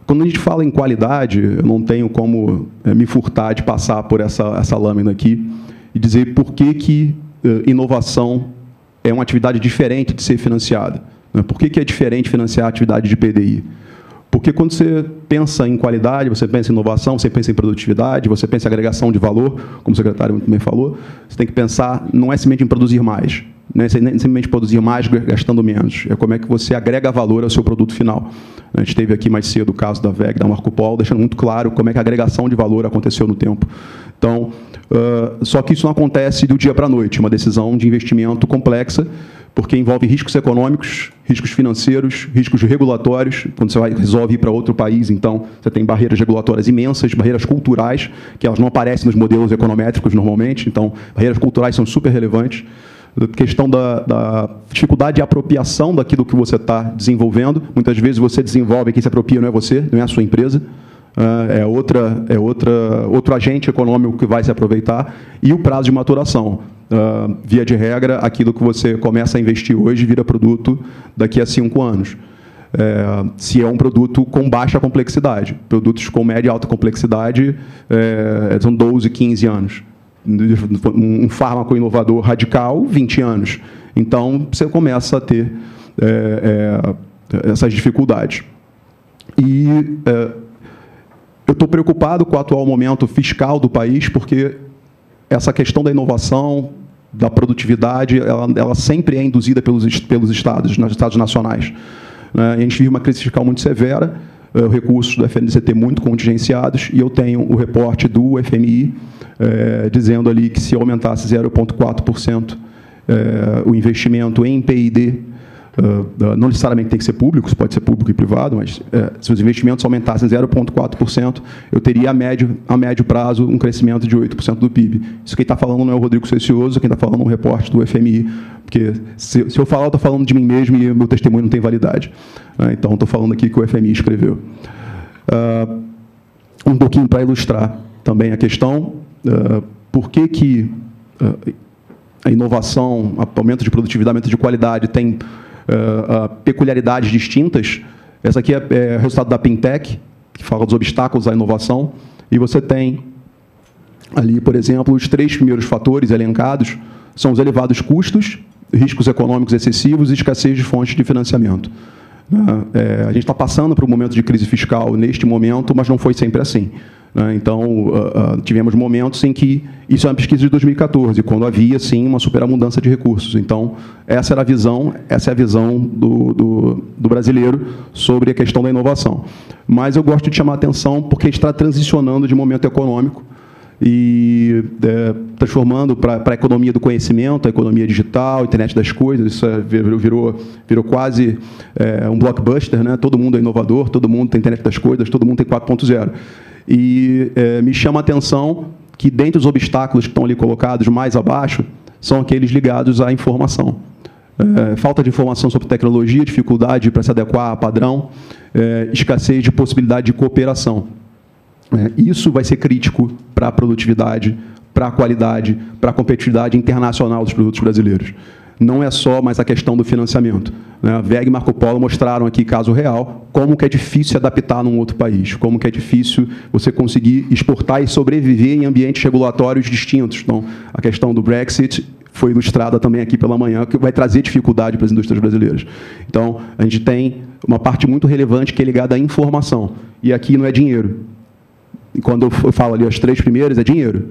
quando a gente fala em qualidade, eu não tenho como eh, me furtar de passar por essa, essa lâmina aqui e dizer por que, que eh, inovação é uma atividade diferente de ser financiada. Né? Por que, é diferente financiar a atividade de PDI? Porque quando você pensa em qualidade, você pensa em inovação, você pensa em produtividade, você pensa em agregação de valor, como o secretário bem falou, você tem que pensar, não é simplesmente em produzir mais, não é simplesmente produzir mais gastando menos, é como é que você agrega valor ao seu produto final. A gente teve aqui mais cedo o caso da VEG, da Marco Polo, deixando muito claro como é que a agregação de valor aconteceu no tempo. Então, uh, só que isso não acontece do dia para a noite, é uma decisão de investimento complexa, porque envolve riscos econômicos, riscos financeiros, riscos regulatórios. Quando você vai, resolve ir para outro país, então, você tem barreiras regulatórias imensas, barreiras culturais, que elas não aparecem nos modelos econométricos normalmente, então, barreiras culturais são super relevantes. A questão da, da, dificuldade de apropriação daquilo que você está desenvolvendo. Muitas vezes você desenvolve, quem se apropria não é você, não é a sua empresa. É, outra, é outra, outro agente econômico que vai se aproveitar, e o prazo de maturação. Uh, via de regra, aquilo que você começa a investir hoje vira produto daqui a cinco anos. É, se é um produto com baixa complexidade. Produtos com média e alta complexidade é, são 12, 15 anos. Um fármaco inovador radical, 20 anos. Então, você começa a ter é, é essas dificuldades. E é, eu estou preocupado com o atual momento fiscal do país, porque essa questão da inovação, da produtividade, ela, ela sempre é induzida pelos, pelos estados, nos estados nacionais. Né? a gente vive uma crise fiscal muito severa, uh, recursos do FNDCT muito contingenciados, e eu tenho o reporte do FMI eh, dizendo ali que se aumentasse 0,4% eh, o investimento em PID não necessariamente tem que ser público, pode ser público e privado, mas uh, se os investimentos aumentassem 0,4%, eu teria a médio, a médio prazo um crescimento de 8% do PIB. Isso quem está falando não é o Rodrigo Cecioso, quem está falando é um reporte do FMI, porque se, se eu falar, eu estou falando de mim mesmo e meu testemunho não tem validade. Uh, então, estou falando aqui que o FMI escreveu. um pouquinho para ilustrar também a questão, por que, que a inovação, aumento de produtividade, aumento de qualidade tem uh, peculiaridades distintas. Essa aqui é, é resultado da Pintec, que fala dos obstáculos à inovação. E você tem ali, por exemplo, os três primeiros fatores elencados são os elevados custos, riscos econômicos excessivos e escassez de fontes de financiamento. É, a gente está passando por um momento de crise fiscal neste momento, mas não foi sempre assim. Né? Então, uh, uh, tivemos momentos em que, isso é uma pesquisa de 2014, quando havia, sim, uma superabundância de recursos. Então, essa era a visão, essa é a visão do, do, do brasileiro sobre a questão da inovação. Mas eu gosto de chamar a atenção porque está transicionando de momento econômico e é, transformando para a economia do conhecimento, a economia digital, a internet das coisas, isso é, virou, virou quase é, um blockbuster, né? todo mundo é inovador, todo mundo tem internet das coisas, todo mundo tem 4.0. E é, me chama a atenção que, dentre os obstáculos que estão ali colocados mais abaixo, são aqueles ligados à informação. É, falta de informação sobre tecnologia, dificuldade para se adequar a padrão, é, escassez de possibilidade de cooperação. É, isso vai ser crítico para a produtividade, para a qualidade, para a competitividade internacional dos produtos brasileiros não é só mais a questão do financiamento. Né? VEG e Marco Polo mostraram aqui, caso real, como que é difícil se adaptar num outro país, como que é difícil você conseguir exportar e sobreviver em ambientes regulatórios distintos. Então, a questão do Brexit foi ilustrada também aqui pela manhã, que vai trazer dificuldade para as indústrias brasileiras. Então, a gente tem uma parte muito relevante que é ligada à informação. E aqui não é dinheiro. Quando eu falo ali as três primeiras, é dinheiro.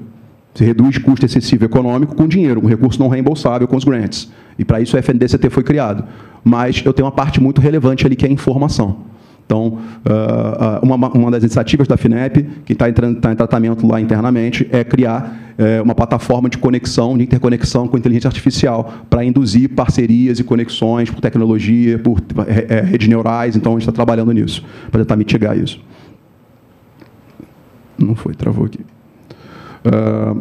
Você reduz custo excessivo econômico com dinheiro, um recurso não reembolsável com os grants. E para isso o FNDCT foi criado. Mas eu tenho uma parte muito relevante ali que é a informação. Então, ah, ah, uma, das iniciativas da FINEP, que está em, tá em tratamento lá internamente, é criar é, uma plataforma de conexão, de interconexão com inteligência artificial, para induzir parcerias e conexões por tecnologia, por é, redes neurais. Então, a gente está trabalhando nisso, para tentar mitigar isso. Não foi, travou aqui. Ah,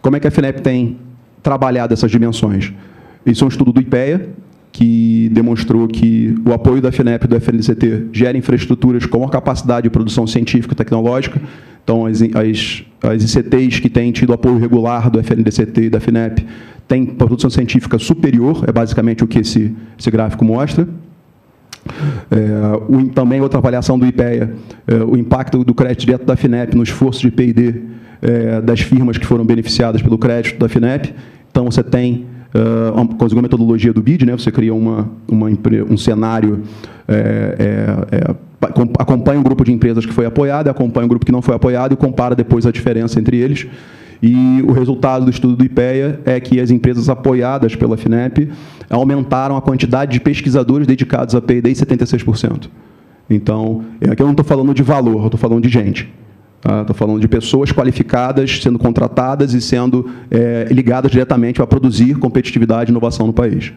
como é que a FINEP tem trabalhado essas dimensões? Isso é um estudo do IPEA, que demonstrou que o apoio da FINEP e do FNCT gera infraestruturas com a capacidade de produção científica e tecnológica. Então, as, as, as ICTs que têm tido apoio regular do FNDCT e da FINEP têm produção científica superior, é basicamente o que esse, esse gráfico mostra. É, o, também outra avaliação do IPEA, é, o impacto do crédito direto da FINEP no esforço de P&D é, das firmas que foram beneficiadas pelo crédito da FINEP. Então, você tem, uh, com a metodologia do BID, né, você cria uma, uma, um cenário, é, é, é acompanha um grupo de empresas que foi apoiado, acompanha um grupo que não foi apoiado e compara depois a diferença entre eles. E o resultado do estudo do IPEA é que as empresas apoiadas pela FINEP aumentaram a quantidade de pesquisadores dedicados a P&D em 76%. Então, aqui eu não estou falando de valor, eu estou falando de gente. Estou tá? falando de pessoas qualificadas sendo contratadas e sendo é, ligadas diretamente a produzir competitividade e inovação no país.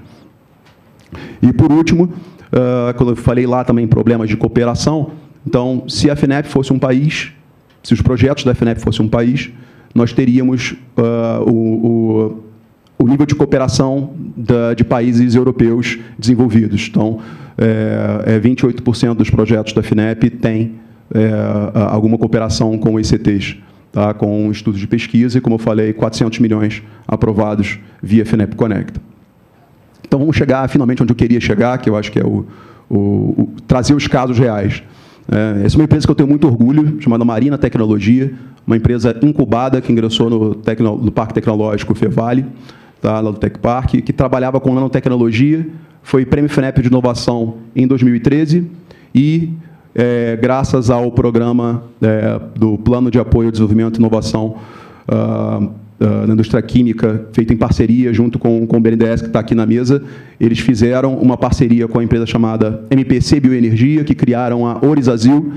E, por último, uh, quando eu falei lá também problemas de cooperação, então, se a FINEP fosse um país, se os projetos da FINEP fossem um país, nós teríamos uh, o, o, o, nível de cooperação da, de países europeus desenvolvidos. Então, é, é 28% dos projetos da FINEP têm é, alguma cooperação com ICTs, tá? com estudos de pesquisa e, como eu falei, 400 milhões aprovados via FINEP Conecta. Então, vamos chegar finalmente onde eu queria chegar, que eu acho que é o, o, o trazer os casos reais. É, essa é uma empresa que eu tenho muito orgulho, chamada Marina Tecnologia, uma empresa incubada que ingressou no, tecno, no Parque Tecnológico Fevale, tá, lá do Tec Park, que trabalhava com nanotecnologia, foi prêmio FNEP de inovação em 2013 e, é, graças ao programa é, do Plano de Apoio ao Desenvolvimento e Inovação uh, uh, na indústria química, feito em parceria junto com, com o BNDES, que está aqui na mesa, eles fizeram uma parceria com a empresa chamada MPC Bioenergia, que criaram a Orizazil,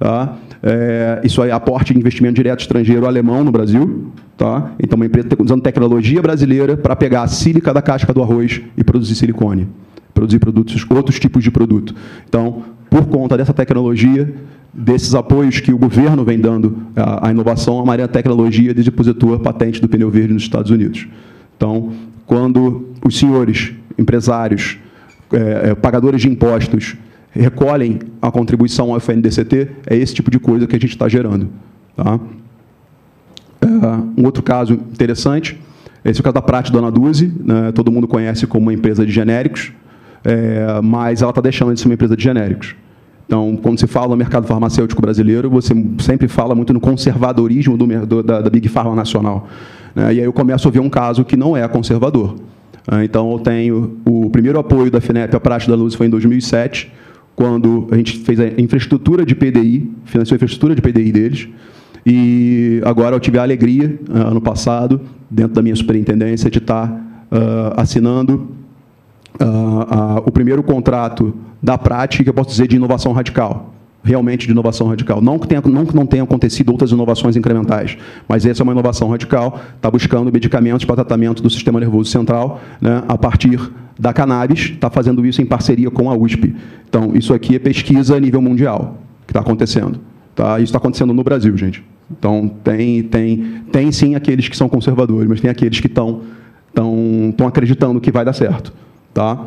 tá? É, isso é aporte de investimento direto estrangeiro alemão no Brasil. Tá? Então, uma empresa usando tecnologia brasileira para pegar a sílica da casca do arroz e produzir silicone. Produzir produtos, outros tipos de produto. Então, por conta dessa tecnologia, desses apoios que o governo vem dando à, inovação, a Maria Tecnologia depositou a patente do pneu verde nos Estados Unidos. Então, quando os senhores empresários, é, é pagadores de impostos, recolhem a contribuição ao FNDCT, é esse tipo de coisa que a gente está gerando. Tá? É, um outro caso interessante, esse é o caso da Prate Dona Duzi, né, todo mundo conhece como uma empresa de genéricos, é, mas ela está deixando de ser uma empresa de genéricos. Então, quando se fala no mercado farmacêutico brasileiro, você sempre fala muito no conservadorismo do, do, da, da, Big Pharma nacional. Né? E aí eu começo a ver um caso que não é conservador. Ah, então, eu tenho o primeiro apoio da FINEP à Praxe da Luz foi em 2007, quando a gente fez a infraestrutura de PDI, financiou a infraestrutura de PDI deles, e agora eu tive a alegria, ah, ano passado, dentro da minha superintendência, de estar uh, assinando uh, uh, o primeiro contrato da prática, eu posso dizer, de inovação radical. Realmente de inovação radical. Não que, tenha, não que não tenha acontecido outras inovações incrementais, mas essa é uma inovação radical, está buscando medicamentos para tratamento do sistema nervoso central né, a partir da cannabis, está fazendo isso em parceria com a USP. Então, isso aqui é pesquisa a nível mundial que está acontecendo. Tá? Isso está acontecendo no Brasil, gente. Então, tem, tem, tem sim aqueles que são conservadores, mas tem aqueles que estão acreditando que vai dar certo. Tá?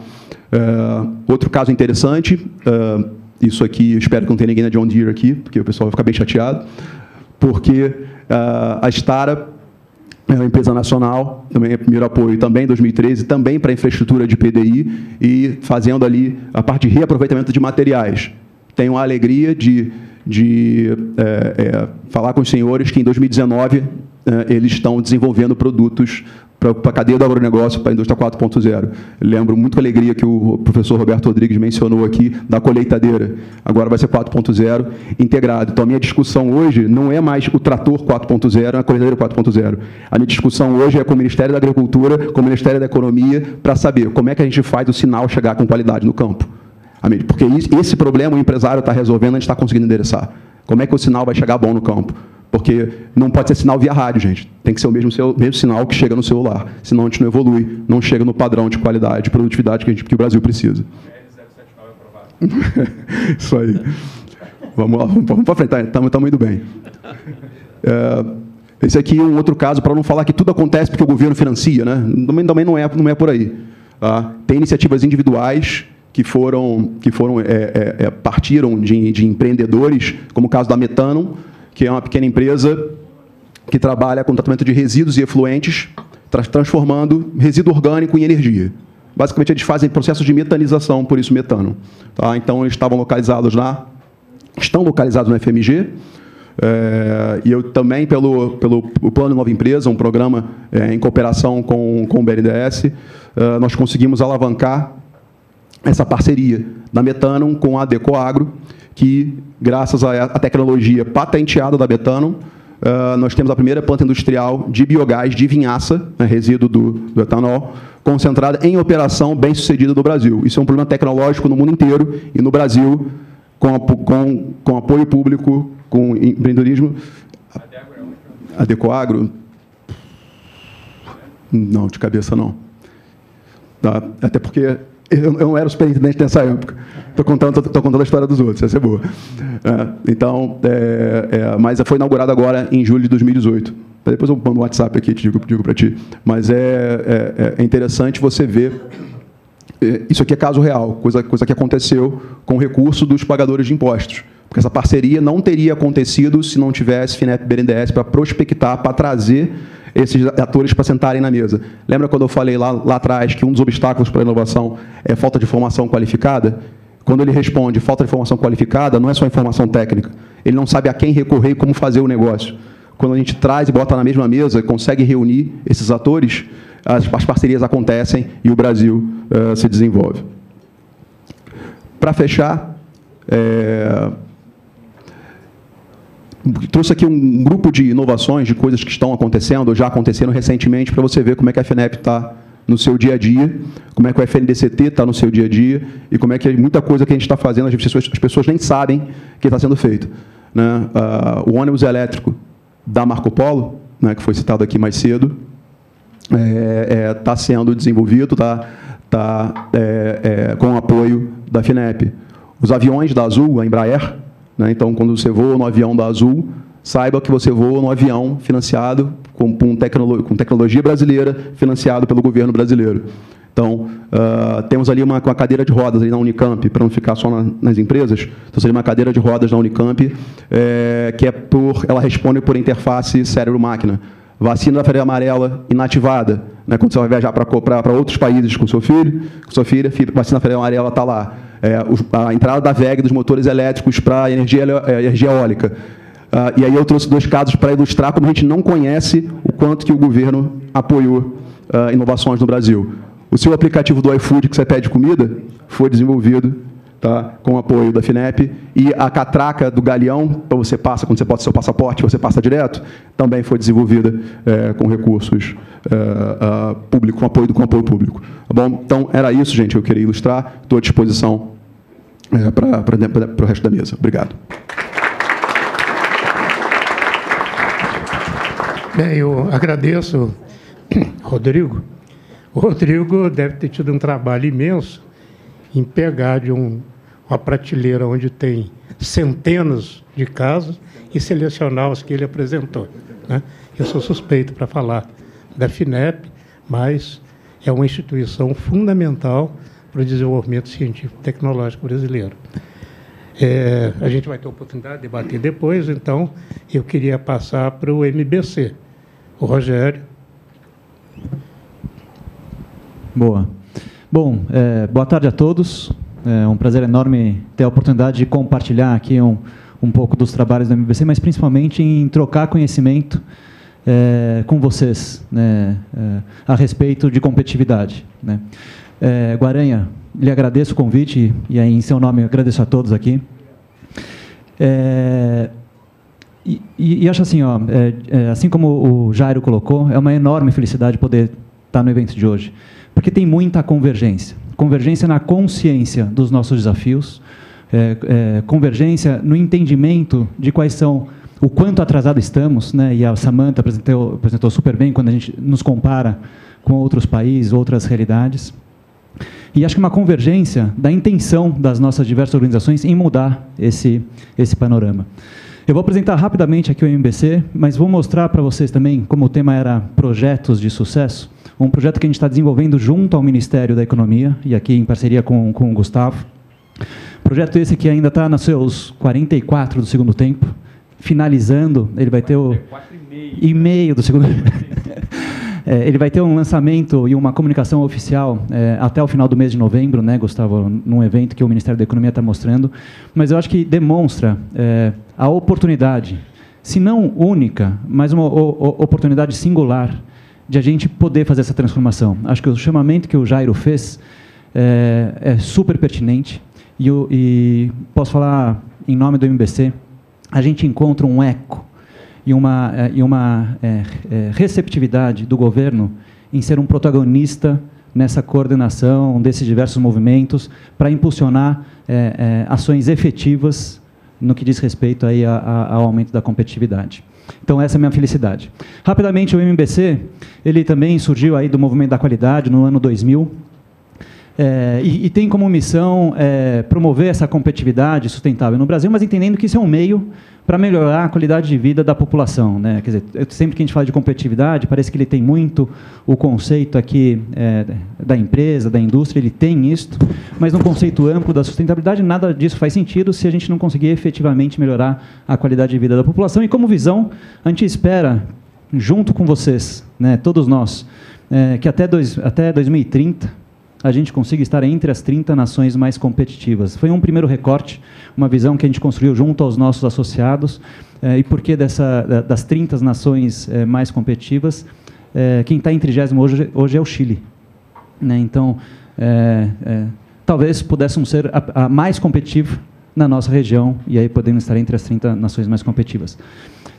Uh, outro caso interessante, uh, isso aqui, espero que não tenha ninguém da John Deere aqui, porque o pessoal vai ficar bem chateado, porque uh, a Stara é uma empresa nacional, também é primeiro apoio, também em 2013, também para infraestrutura de PDI e fazendo ali a parte de reaproveitamento de materiais. Tenho a alegria de, de é, é, falar com os senhores que em 2019 é, eles estão desenvolvendo produtos para a cadeia do agronegócio, para a indústria 4.0. Lembro muito com alegria que o professor Roberto Rodrigues mencionou aqui da colheitadeira. Agora vai ser 4.0 integrado. Então, a minha discussão hoje não é mais o trator 4.0, a colheitadeira 4.0. A minha discussão hoje é com o Ministério da Agricultura, com o Ministério da Economia, para saber como é que a gente faz o sinal chegar com qualidade no campo. Porque esse problema o empresário está resolvendo, a gente está conseguindo endereçar. Como é que o sinal vai chegar bom no campo? Porque não pode ser sinal via rádio, gente. Tem que ser o mesmo, mesmo sinal que chega no celular. Senão a gente não evolui, não chega no padrão de qualidade, de produtividade que, gente, que o Brasil precisa. *laughs* Isso aí. Vamos lá, vamos para frente, estamos tá, indo bem. É, esse aqui é um outro caso, para não falar que tudo acontece porque o governo financia, né? também, também não, é, não é por aí. Tá? Tem iniciativas individuais que foram, que foram é, é, é partiram de, de empreendedores, como o caso da Metano, que é uma pequena empresa que trabalha com tratamento de resíduos e efluentes, transformando resíduo orgânico em energia. Basicamente, eles fazem processos de metanização, por isso metano. Tá? Então, eles estavam localizados lá, estão localizados no FMG, é, e eu também, pelo, pelo Plano Nova Empresa, um programa é, em cooperação com, com o BNDES, é, nós conseguimos alavancar essa parceria da Metano com a Decoagro, que, graças à tecnologia patenteada da Betano, uh, nós temos a primeira planta industrial de biogás de vinhaça, né, resíduo do, do, etanol, concentrada em operação bem sucedida do Brasil. Isso é um problema tecnológico no mundo inteiro e no Brasil, com, com, com apoio público, com empreendedorismo. A Decoagro? Não, de cabeça não. Tá? Até porque eu, não era o superintendente nessa época. Estou contando, tô, tô contando a história dos outros, essa é boa. É, então, é, é, mas foi inaugurado agora em julho de 2018. Depois eu mando um WhatsApp aqui, te digo, digo para ti. Mas é, é, é, interessante você ver. É, isso aqui é caso real, coisa, coisa que aconteceu com o recurso dos pagadores de impostos. Porque essa parceria não teria acontecido se não tivesse FINEP BNDES para prospectar, para trazer esses atores para sentarem na mesa. Lembra quando eu falei lá, lá atrás que um dos obstáculos para a inovação é falta de formação qualificada? Quando ele responde falta de formação qualificada, não é só informação técnica. Ele não sabe a quem recorrer e como fazer o negócio. Quando a gente traz e bota na mesma mesa, consegue reunir esses atores, as, as parcerias acontecem e o Brasil uh, se desenvolve. Para fechar, é, trouxe aqui um grupo de inovações, de coisas que estão acontecendo, ou já aconteceram recentemente, para você ver como é que a FNEP está no seu dia a dia, como é que o FNDCT está no seu dia a dia e como é que muita coisa que a gente está fazendo, as pessoas, as pessoas nem sabem que está sendo feito. Né? Uh, o ônibus elétrico da Marco Polo, né, que foi citado aqui mais cedo, está é, é, tá sendo desenvolvido, está tá, é, é, com o apoio da FINEP. Os aviões da Azul, a Embraer, né, então, quando você voa no avião da Azul, saiba que você voa no avião financiado com, com, com tecnologia brasileira, financiado pelo governo brasileiro. Então, uh, temos ali uma, uma, cadeira de rodas ali na Unicamp, para não ficar só na, nas empresas. Então, seria uma cadeira de rodas na Unicamp, é, que é por, ela responde por interface cérebro-máquina. Vacina da febre amarela inativada. Né, quando você vai viajar para outros países com seu filho, com sua filha, vacina da febre amarela está lá. É, a entrada da VEG dos motores elétricos para energia, é, energia eólica. Uh, e aí eu trouxe dois casos para ilustrar como a gente não conhece o quanto que o governo apoiou uh, inovações no Brasil. O seu aplicativo do iFood que você pede comida foi desenvolvido tá, com apoio da FINEP e a catraca do galeão, para você passa, quando você pode seu passaporte, você passa direto, também foi desenvolvida é, com recursos é, públicos, com apoio, com apoio público. Tá bom? Então, era isso, gente, eu queria ilustrar. Estou à disposição é, para o resto da mesa. Obrigado. Bem, eu agradeço, *coughs* Rodrigo. O Rodrigo deve ter tido um trabalho imenso em pegar de um, uma prateleira onde tem centenas de casos e selecionar os que ele apresentou. Né? Eu sou suspeito para falar da FINEP, mas é uma instituição fundamental para o desenvolvimento científico e tecnológico brasileiro. É, a gente vai ter oportunidade de debater depois, então eu queria passar para o MBC. O Rogério. Boa. Bom, é, boa tarde a todos. É um prazer enorme ter a oportunidade de compartilhar aqui um, um pouco dos trabalhos da MBC, mas principalmente em trocar conhecimento é, com vocês né, é, a respeito de competitividade. Né. É, Guaranha, lhe agradeço o convite e, aí, em seu nome, agradeço a todos aqui. É, e, e, acho assim, ó, é, assim como o Jairo colocou, é uma enorme felicidade poder estar no evento de hoje, porque tem muita convergência. Convergência na consciência dos nossos desafios, é, é convergência no entendimento de quais são o quanto atrasado estamos, né? E a Samantha apresentou, apresentou super bem quando a gente nos compara com outros países, outras realidades. E acho que uma convergência da intenção das nossas diversas organizações em mudar esse, esse panorama. Eu vou apresentar rapidamente aqui o MBC, mas vou mostrar para vocês também, como o tema era projetos de sucesso, um projeto que a gente está desenvolvendo junto ao Ministério da Economia, e aqui em parceria com, com o Gustavo. Projeto esse que ainda está nos seus 44 do segundo tempo, finalizando, ele vai ter o... e meio do segundo *laughs* É, ele vai ter um lançamento e uma comunicação oficial é, até o final do mês de novembro, né, Gustavo, num evento que o Ministério da Economia está mostrando. Mas eu acho que demonstra é, a oportunidade, se não única, mas uma o, oportunidade singular de a gente poder fazer essa transformação. Acho que o chamamento que o Jairo fez é, é super pertinente e, eu, e posso falar em nome do MBC, a gente encontra um eco e uma, é, e uma é, é, receptividade do governo em ser um protagonista nessa coordenação desses diversos movimentos para impulsionar é, é, ações efetivas no que diz respeito aí a, a, ao aumento da competitividade. Então essa é a minha felicidade. Rapidamente o MBC, ele também surgiu aí do movimento da qualidade no ano 2000. É, e, e, tem como missão é, promover essa competitividade sustentável no Brasil, mas entendendo que isso é um meio para melhorar a qualidade de vida da população. Né? Quer dizer, sempre que a gente fala de competitividade, parece que ele tem muito o conceito aqui é, da empresa, da indústria, ele tem isso, mas no conceito amplo da sustentabilidade, nada disso faz sentido se a gente não conseguir efetivamente melhorar a qualidade de vida da população. E como visão, a gente espera, junto com vocês, né, todos nós, é, que até, dois, até 2030 a gente consiga estar entre as 30 nações mais competitivas. Foi um primeiro recorte, uma visão que a gente construiu junto aos nossos associados. Eh, e por que dessa, das 30 nações eh, mais competitivas, eh, quem está em 30 hoje, hoje é o Chile. Né? Então, talvez pudéssemos ser a, a mais competitiva na nossa região, e aí podemos estar entre as 30 nações mais competitivas.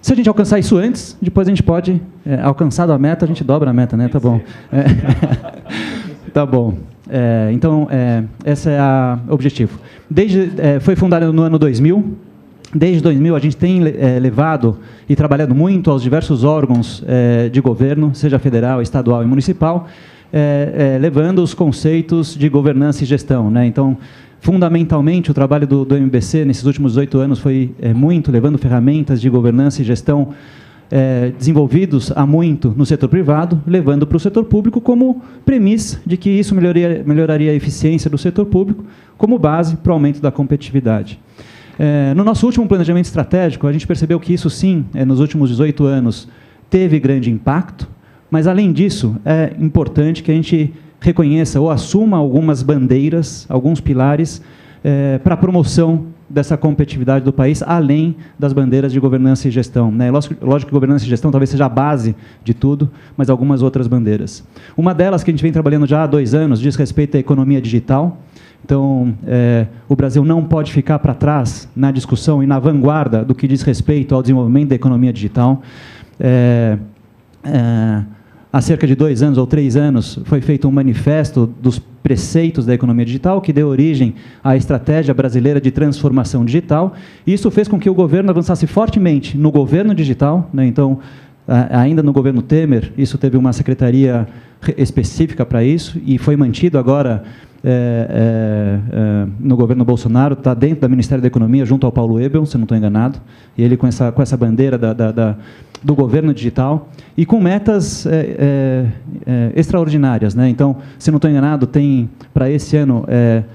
Se a gente alcançar isso antes, depois a gente pode, alcançado a meta, a gente dobra a meta, né? Tá bom. É. *laughs* tá bom. É, então, é, esse é o objetivo. Desde, é, foi fundado no ano 2000. Desde 2000, a gente tem é, levado e trabalhado muito aos diversos órgãos é, de governo, seja federal, estadual e municipal, é, levando os conceitos de governança e gestão. Né? Então, fundamentalmente, o trabalho do, do MBC nesses últimos oito anos foi muito levando ferramentas de governança e gestão é, desenvolvidos há muito no setor privado, levando para o setor público como premissa de que isso melhoraria, melhoraria a eficiência do setor público, como base para o aumento da competitividade. É, no nosso último planejamento estratégico, a gente percebeu que isso sim, é, nos últimos 18 anos, teve grande impacto, mas além disso, é importante que a gente reconheça ou assuma algumas bandeiras, alguns pilares é, para a promoção dessa competitividade do país, além das bandeiras de governança e gestão. Né? Lógico, lógico que governança e gestão talvez seja a base de tudo, mas algumas outras bandeiras. Uma delas que a gente vem trabalhando já há dois anos diz respeito à economia digital. Então, é, o Brasil não pode ficar para trás na discussão e na vanguarda do que diz respeito ao desenvolvimento da economia digital. É, é, há cerca de dois anos ou três anos, foi feito um manifesto dos preceitos da economia digital, que deu origem à estratégia brasileira de transformação digital. Isso fez com que o governo avançasse fortemente no governo digital. Né? Então, ainda no governo Temer, isso teve uma secretaria específica para isso e foi mantido agora é, é, é, no governo Bolsonaro, está dentro do Ministério da Economia, junto ao Paulo Ebel, se não estou enganado, e ele com essa, com essa bandeira da, da, da do governo digital e com metas é, é, extraordinárias. Né? Então, se não estou enganado, tem para esse ano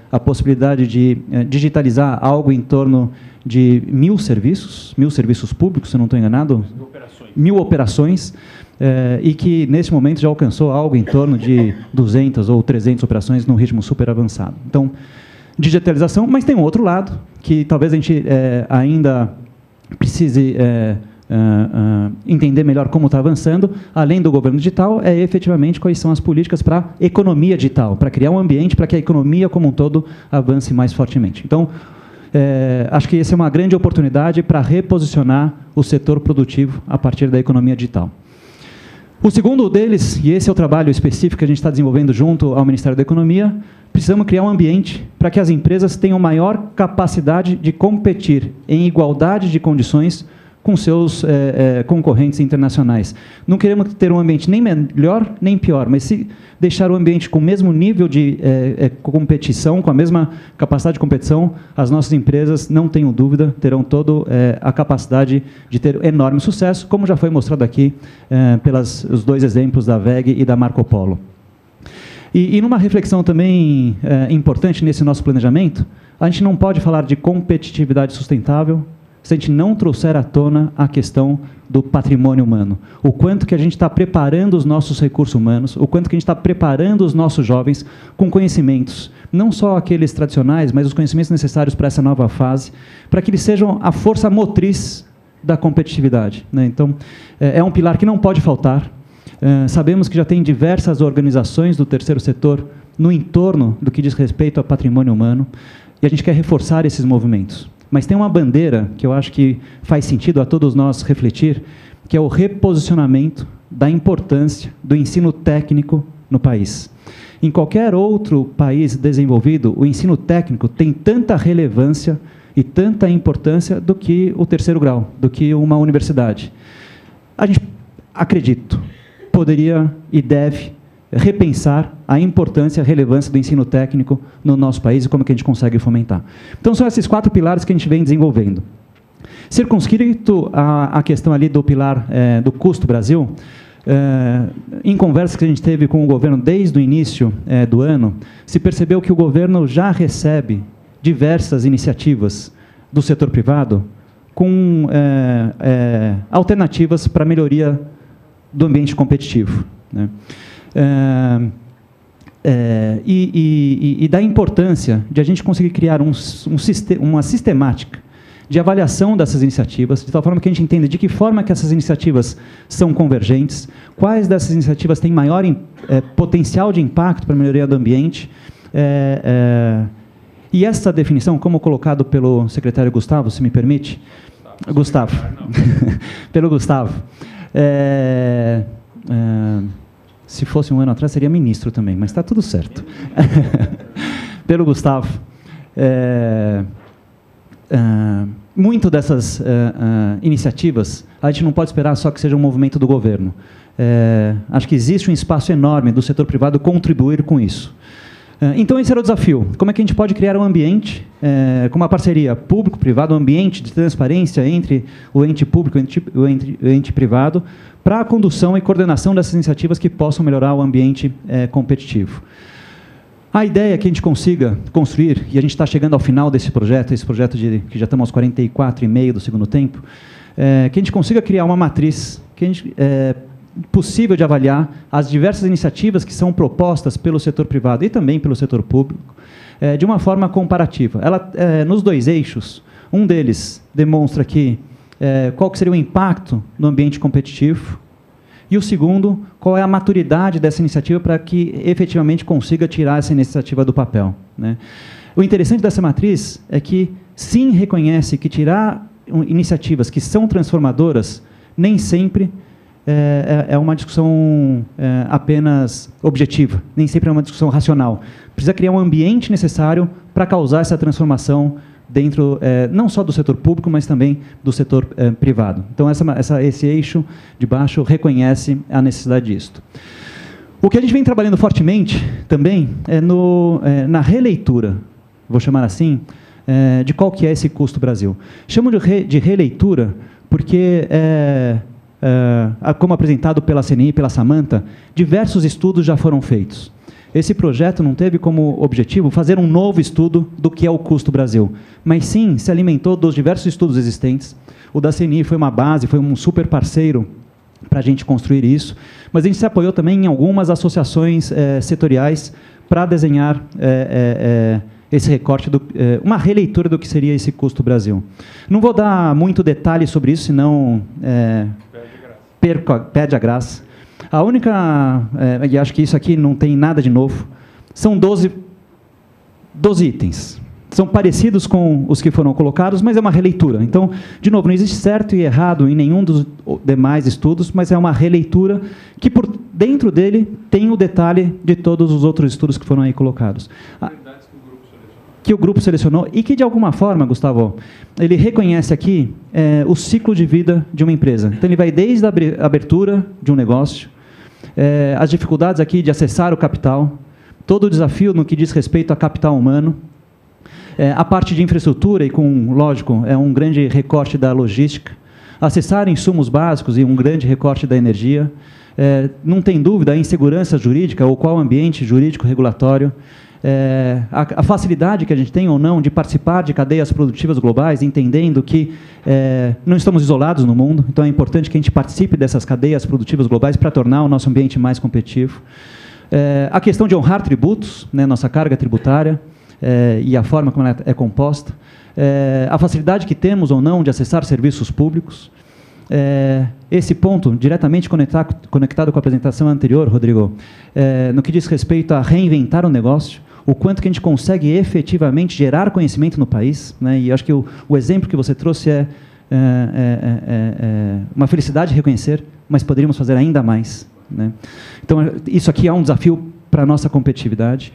a possibilidade de digitalizar algo em torno de mil serviços, mil serviços públicos, se não estou enganado, mil operações, mil operações é, e que nesse momento já alcançou algo em torno de *laughs* 200 ou 300 operações num ritmo super avançado. Então, digitalização, mas tem um outro lado que talvez a gente ainda precise uh, entender melhor como está avançando, além do governo digital, é efetivamente quais são as políticas para economia digital, para criar um ambiente para que a economia como um todo avance mais fortemente. Então, é, acho que essa é uma grande oportunidade para reposicionar o setor produtivo a partir da economia digital. O segundo deles, e esse é o trabalho específico que a gente está desenvolvendo junto ao Ministério da Economia, precisamos criar um ambiente para que as empresas tenham maior capacidade de competir em igualdade de condições com seus é, é, concorrentes internacionais. Não queremos ter um ambiente nem melhor nem pior, mas se deixar o ambiente com o mesmo nível de é, competição, com a mesma capacidade de competição, as nossas empresas, não tenho dúvida, terão toda a capacidade de ter enorme sucesso, como já foi mostrado aqui pelos os dois exemplos da VEG e da Marco Polo. E, e numa reflexão também importante nesse nosso planejamento, a gente não pode falar de competitividade sustentável se a gente não trouxer à tona a questão do patrimônio humano. O quanto que a gente está preparando os nossos recursos humanos, o quanto que a gente está preparando os nossos jovens com conhecimentos, não só aqueles tradicionais, mas os conhecimentos necessários para essa nova fase, para que eles sejam a força motriz da competitividade. Né? Então, é, é um pilar que não pode faltar. É, sabemos que já tem diversas organizações do terceiro setor no entorno do que diz respeito ao patrimônio humano, e a gente quer reforçar esses movimentos. Mas tem uma bandeira que eu acho que faz sentido a todos nós refletir, que é o reposicionamento da importância do ensino técnico no país. Em qualquer outro país desenvolvido, o ensino técnico tem tanta relevância e tanta importância do que o terceiro grau, do que uma universidade. A gente, acredito, poderia e deve repensar a importância a relevância do ensino técnico no nosso país e como que a gente consegue fomentar. Então, são esses quatro pilares que a gente vem desenvolvendo. Circunscrito a, questão ali do pilar é, do custo Brasil, é, em conversa que a gente teve com o governo desde o início é, do ano, se percebeu que o governo já recebe diversas iniciativas do setor privado com é, é, alternativas para melhoria do ambiente competitivo. Né? É, e, e, e, da importância de a gente conseguir criar um, um, uma sistemática de avaliação dessas iniciativas, de tal forma que a gente entenda de que forma que essas iniciativas são convergentes, quais dessas iniciativas têm maior é, potencial de impacto para a melhoria do ambiente. É, e essa definição, como colocado pelo secretário Gustavo, se me permite, Gustavo, *laughs* pelo Gustavo, é, é, se fosse um ano atrás, seria ministro também, mas está tudo certo. *laughs* Pelo Gustavo. É, é, muito dessas é, é, iniciativas, a gente não pode esperar só que seja um movimento do governo. É, acho que existe um espaço enorme do setor privado contribuir com isso. É, então, esse era o desafio. Como é que a gente pode criar um ambiente, é, com uma parceria público-privado, um ambiente de transparência entre o ente público e o ente, o ente privado, para a condução e coordenação dessas iniciativas que possam melhorar o ambiente é, competitivo. A ideia é que a gente consiga construir, e a gente está chegando ao final desse projeto, esse projeto de, que já estamos aos 44 e meio do segundo tempo, é, que a gente consiga criar uma matriz que a gente, é, possível de avaliar as diversas iniciativas que são propostas pelo setor privado e também pelo setor público, é, de uma forma comparativa. Ela, nos dois eixos, um deles demonstra que é, qual que seria o impacto no ambiente competitivo, e o segundo, qual é a maturidade dessa iniciativa para que efetivamente consiga tirar essa iniciativa do papel. Né? O interessante dessa matriz é que sim reconhece que tirar iniciativas que são transformadoras nem sempre é, é, é uma discussão é, apenas objetiva, nem sempre é uma discussão racional. Precisa criar um ambiente necessário para causar essa transformação dentro é, não só do setor público, mas também do setor é, privado. Então, essa, essa, esse eixo de baixo reconhece a necessidade disso. O que a gente vem trabalhando fortemente também é, no, é, na releitura, vou chamar assim, é, de qual que é esse custo Brasil. Chamo de, re, de releitura porque, é, como apresentado pela CNI e pela Samanta, diversos estudos já foram feitos. Esse projeto não teve como objetivo fazer um novo estudo do que é o custo Brasil, mas sim se alimentou dos diversos estudos existentes. O da CNI foi uma base, foi um super parceiro para a gente construir isso, mas a gente se apoiou também em algumas associações é, setoriais para desenhar é, é, esse recorte, do, uma releitura do que seria esse custo Brasil. Não vou dar muito detalhe sobre isso, senão perco, perde a graça. A única, é, e acho que isso aqui não tem nada de novo, são 12, 12 itens. São parecidos com os que foram colocados, mas é uma releitura. Então, de novo, não existe certo e errado em nenhum dos demais estudos, mas é uma releitura que, por dentro dele, tem o detalhe de todos os outros estudos que foram aí colocados que o grupo selecionou e que, de alguma forma, Gustavo, ele reconhece aqui é, o ciclo de vida de uma empresa. Então, ele vai desde a abertura de um negócio, é, as dificuldades aqui de acessar o capital, todo o desafio no que diz respeito a capital humano, é, a parte de infraestrutura, e com, lógico, é um grande recorte da logística, acessar insumos básicos e um grande recorte da energia, é, não tem dúvida a insegurança jurídica ou qual ambiente jurídico regulatório, é, a, a, facilidade que a gente tem ou não de participar de cadeias produtivas globais, entendendo que é, não estamos isolados no mundo, então é importante que a gente participe dessas cadeias produtivas globais para tornar o nosso ambiente mais competitivo. É, a questão de honrar tributos, né, nossa carga tributária é, e a forma como ela é composta. É, a facilidade que temos ou não de acessar serviços públicos. É, esse ponto, diretamente conectado, conectado com a apresentação anterior, Rodrigo, é, no que diz respeito a reinventar o negócio, o quanto que a gente consegue efetivamente gerar conhecimento no país. Né? E acho que o, o exemplo que você trouxe é, é, é, é, é uma felicidade reconhecer, mas poderíamos fazer ainda mais. Né? Então, isso aqui é um desafio para a nossa competitividade.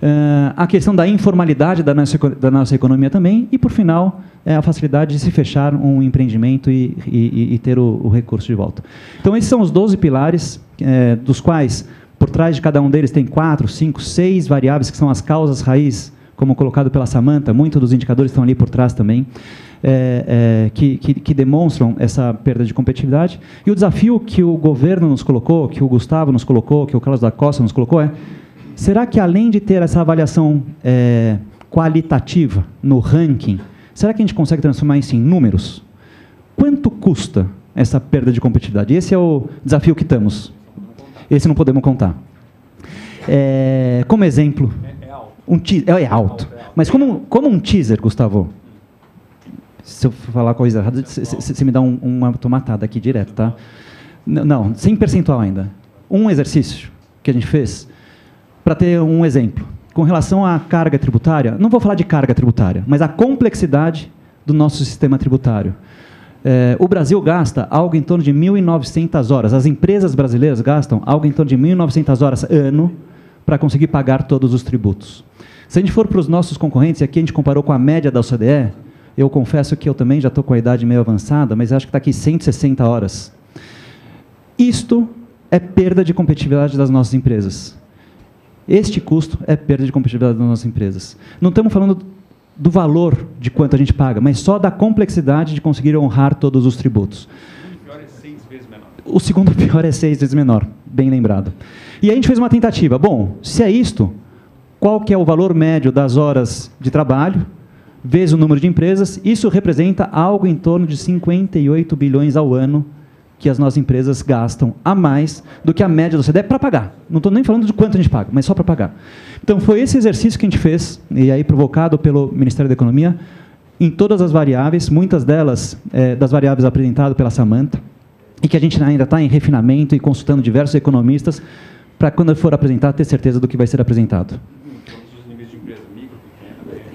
Uh, a questão da informalidade da nossa, da nossa economia também, e, por final, é a facilidade de se fechar um empreendimento e, e, e ter o, o, recurso de volta. Então, esses são os 12 pilares, é, dos quais por trás de cada um deles tem quatro, cinco, seis variáveis que são as causas raiz, como colocado pela Samanta, muitos dos indicadores estão ali por trás também, é, é, que, que, que, demonstram essa perda de competitividade. E o desafio que o governo nos colocou, que o Gustavo nos colocou, que o Carlos da Costa nos colocou é, será que além de ter essa avaliação é, qualitativa no ranking, será que a gente consegue transformar isso em números? Quanto custa essa perda de competitividade? Esse é o desafio que estamos. Esse não podemos contar. É, como exemplo, um é, é alto. Mas como, como um teaser, Gustavo, se eu falar coisa errada, você me dá um, uma tomatada aqui direto, tá? Não, sem percentual ainda. Um exercício que a gente fez para ter um exemplo. Com relação à carga tributária, não vou falar de carga tributária, mas a complexidade do nosso sistema tributário. É, o Brasil gasta algo em torno de 1.900 horas. As empresas brasileiras gastam algo em torno de 1.900 horas ano para conseguir pagar todos os tributos. Se a gente for para os nossos concorrentes, aqui a gente comparou com a média da OCDE, eu confesso que eu também já estou com a idade meio avançada, mas acho que está aqui 160 horas. Isto é perda de competitividade das nossas empresas. Este custo é perda de competitividade das nossas empresas. Não estamos falando do valor de quanto a gente paga, mas só da complexidade de conseguir honrar todos os tributos. O segundo *laughs* pior é seis vezes menor, bem lembrado. E a gente fez uma tentativa. Bom, se é isto, qual que é o valor médio das horas de trabalho vezes o número de empresas? Isso representa algo em torno de 58 bilhões ao ano que as nossas empresas gastam a mais do que a média do CDE para pagar. Não estou nem falando de quanto a gente paga, mas só para pagar. Então, foi esse exercício que a gente fez, e aí provocado pelo Ministério da Economia, em todas as variáveis, muitas delas é, das variáveis apresentadas pela Samanta, e que a gente ainda está em refinamento e consultando diversos economistas, para quando for apresentar, ter certeza do que vai ser apresentado.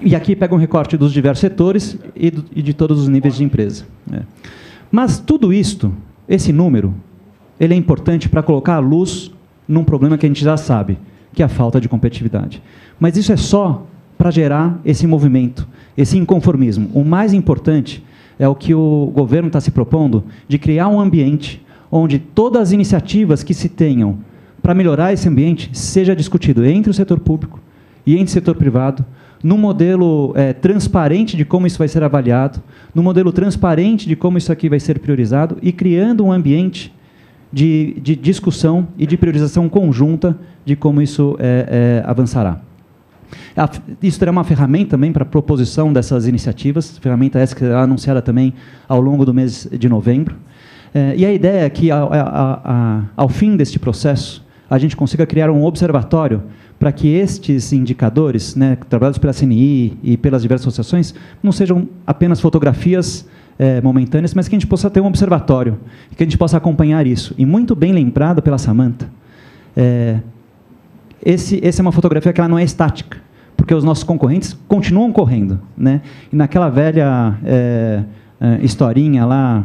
E aqui pega um recorte dos diversos setores e, de todos os níveis de empresa. É. Mas tudo isto esse número ele é importante para colocar a luz num problema que a gente já sabe, que é a falta de competitividade. Mas isso é só para gerar esse movimento, esse inconformismo. O mais importante é o que o governo está se propondo de criar um ambiente onde todas as iniciativas que se tenham para melhorar esse ambiente seja discutido entre o setor público e entre o setor privado, num modelo é, transparente de como isso vai ser avaliado, num modelo transparente de como isso aqui vai ser priorizado e criando um ambiente de, de discussão e de priorização conjunta de como isso é, é, avançará. Isso terá uma ferramenta também para a proposição dessas iniciativas, ferramenta essa que será anunciada também ao longo do mês de novembro. É, e a ideia é que, ao, ao, ao fim deste processo, a gente consiga criar um observatório para que estes indicadores, né, trabalhados pela CNI e pelas diversas associações, não sejam apenas fotografias é, momentâneas, mas que a gente possa ter um observatório, que a gente possa acompanhar isso. E muito bem lembrado pela Samanta, é, esse, essa é uma fotografia que ela não é estática, porque os nossos concorrentes continuam correndo. Né? E naquela velha é, historinha lá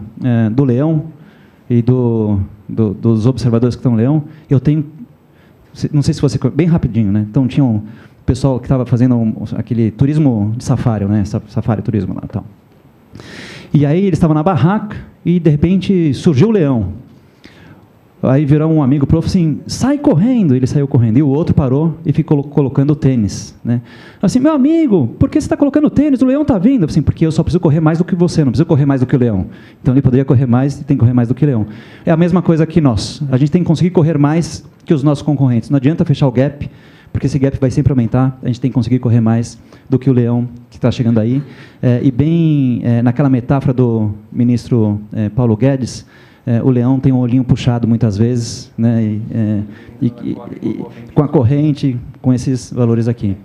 do leão e do, do, dos observadores que estão no leão, eu tenho não sei se você bem rapidinho, né? Então tinha um pessoal que estava fazendo um, aquele turismo de safari, né? Safari turismo lá, tal. E aí eles estavam na barraca e de repente surgiu o leão. Aí virou um amigo prof assim, sai correndo. Ele saiu correndo. E o outro parou e ficou colocando tênis. Né? Assim, meu amigo, por que você está colocando tênis? O leão está vindo. Assim, porque eu só preciso correr mais do que você, não preciso correr mais do que o leão. Então ele poderia correr mais e tem que correr mais do que o leão. É a mesma coisa que nós. A gente tem que conseguir correr mais que os nossos concorrentes. Não adianta fechar o gap, porque esse gap vai sempre aumentar. A gente tem que conseguir correr mais do que o leão que está chegando aí. É, e bem é, naquela metáfora do ministro é, Paulo Guedes, é, o leão tem um olhinho puxado muitas vezes, né, e, é, e, e, com a corrente, com esses valores aqui.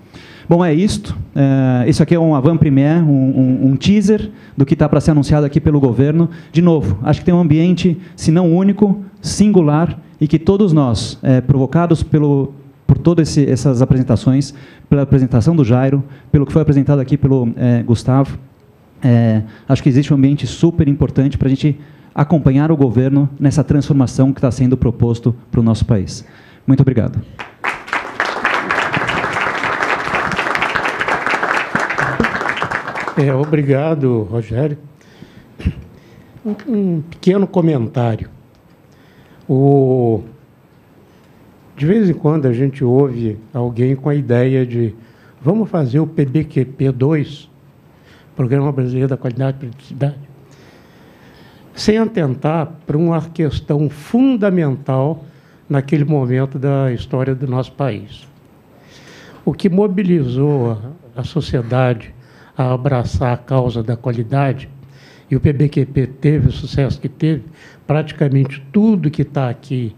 Bom, é isto. É, isso aqui é um avant-première, um, um, um, teaser do que está para ser anunciado aqui pelo governo. De novo, acho que tem um ambiente, se não único, singular, e que todos nós, é, provocados pelo, por todas essas apresentações, pela apresentação do Jairo, pelo que foi apresentado aqui pelo é, Gustavo, é, acho que existe um ambiente super importante para a gente acompanhar o governo nessa transformação que está sendo proposto para o nosso país. Muito obrigado. É, obrigado, Rogério. Um, pequeno comentário. O, De vez em quando a gente ouve alguém com a ideia de vamos fazer o PBQP 2, Programa Brasileiro da Qualidade e Produtividade, sem atentar para uma questão fundamental naquele momento da história do nosso país. O que mobilizou a sociedade a abraçar a causa da qualidade, e o PBQP teve o sucesso que teve, praticamente tudo que está aqui,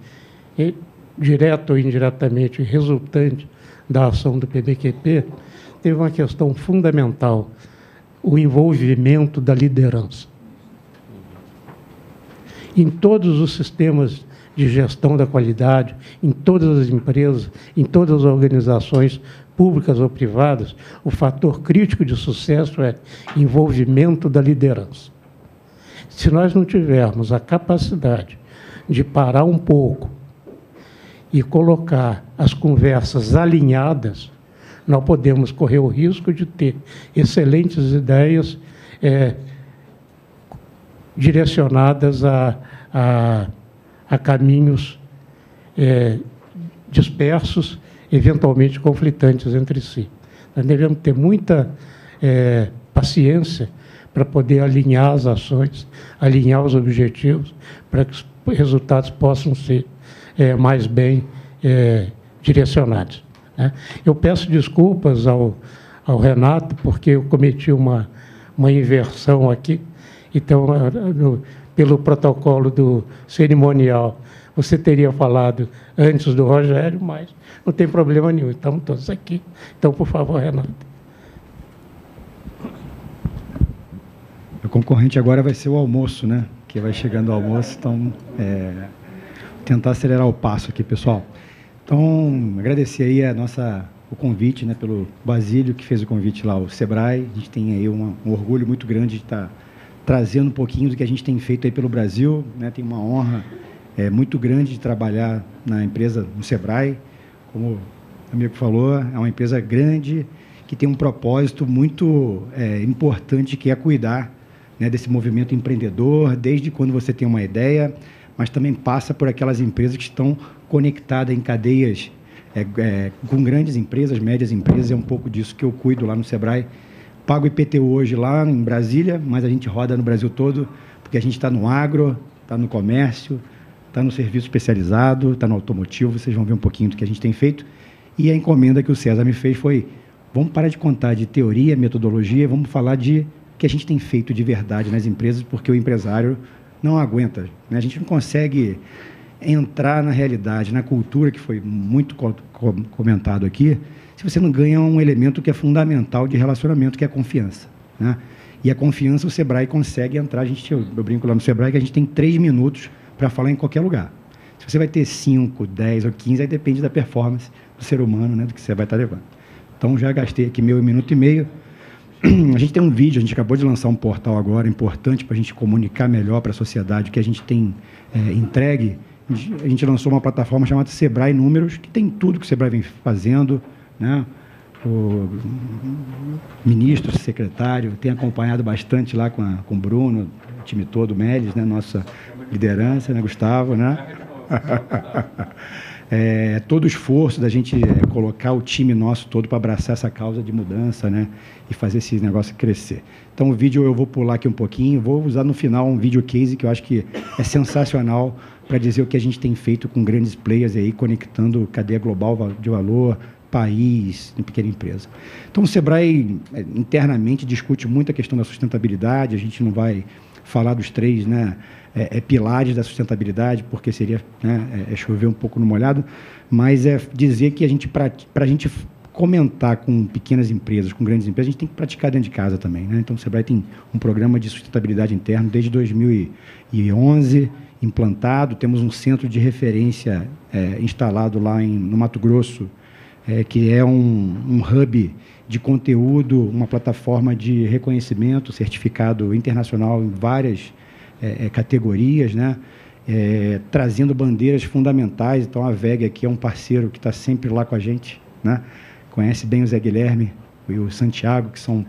direto ou indiretamente, resultante da ação do PBQP, teve uma questão fundamental, o envolvimento da liderança. Em todos os sistemas de gestão da qualidade, em todas as empresas, em todas as organizações públicas ou privadas, o fator crítico de sucesso é envolvimento da liderança. Se nós não tivermos a capacidade de parar um pouco e colocar as conversas alinhadas, nós podemos correr o risco de ter excelentes ideias é, direcionadas a, a a caminhos é, dispersos, eventualmente conflitantes entre si. Nós devemos ter muita é, paciência para poder alinhar as ações, alinhar os objetivos, para que os resultados possam ser é, mais bem é, direcionados. Né? Eu peço desculpas ao, ao Renato, porque eu cometi uma, uma inversão aqui. Então, pelo protocolo do cerimonial, você teria falado antes do Rogério, mas não tem problema nenhum, estamos todos aqui. Então, por favor, Renato. O concorrente agora vai ser o almoço, né? Que vai chegando o almoço, então é, tentar acelerar o passo aqui, pessoal. Então, agradecer aí a nossa o convite, né, pelo Basílio que fez o convite lá, o Sebrae. A gente tem aí um orgulho muito grande de estar trazendo um pouquinho do que a gente tem feito aí pelo Brasil. Né? Tem uma honra é, muito grande de trabalhar na empresa, no Sebrae. Como o amigo falou, é uma empresa grande que tem um propósito muito é, importante, que é cuidar né, desse movimento empreendedor, desde quando você tem uma ideia, mas também passa por aquelas empresas que estão conectadas em cadeias é, é, com grandes empresas, médias empresas, é um pouco disso que eu cuido lá no Sebrae pago IPTU hoje lá em Brasília, mas a gente roda no Brasil todo, porque a gente está no agro, está no comércio, está no serviço especializado, está no automotivo, vocês vão ver um pouquinho do que a gente tem feito. E a encomenda que o César me fez foi, vamos parar de contar de teoria, metodologia, vamos falar de que a gente tem feito de verdade nas empresas, porque o empresário não aguenta. Né? A gente não consegue entrar na realidade, na cultura, que foi muito comentado aqui, se você não ganha um elemento que é fundamental de relacionamento, que é a confiança. Né? E a confiança o Sebrae consegue entrar. A gente, eu, eu brinco lá no Sebrae que a gente tem três minutos para falar em qualquer lugar. Se você vai ter 5, 10 ou 15, aí depende da performance do ser humano, né, do que você vai estar tá levando. Então já gastei aqui meu minuto e meio. *clears throat* A gente tem um vídeo, a gente acabou de lançar um portal agora importante para a gente comunicar melhor para a sociedade o que a gente tem é, entregue. A gente lançou uma plataforma chamada Sebrae Números, que tem tudo que o Sebrae vem fazendo, né? O ministro, secretário, tem acompanhado bastante lá com, a, com o Bruno, o time todo, o Melis, né? nossa liderança, né? Gustavo, né? *laughs* é, todo o esforço da gente é, colocar o time nosso todo para abraçar essa causa de mudança, né? E fazer esse negócio crescer. Então, o vídeo eu vou pular aqui um pouquinho, vou usar no final um vídeo case que eu acho que é sensacional para dizer o que a gente tem feito com grandes players aí, conectando cadeia global de valor, país, em pequena empresa. Então, o Sebrae é, internamente discute muito a questão da sustentabilidade, a gente não vai falar dos três né, é, é pilares da sustentabilidade, porque seria né, é, é, chover um pouco no molhado, mas é dizer que a gente, para a gente comentar com pequenas empresas, com grandes empresas, a gente tem que praticar dentro de casa também. Né? Então, o Sebrae tem um programa de sustentabilidade interno desde 2011, implantado, temos um centro de referência é, instalado lá em, no Mato Grosso, é, que é um, um hub de conteúdo, uma plataforma de reconhecimento, certificado internacional em várias é, é, categorias, né? É, trazendo bandeiras fundamentais. Então, a VEG aqui é um parceiro que está sempre lá com a gente, né? conhece bem o Zé Guilherme e o Santiago, que são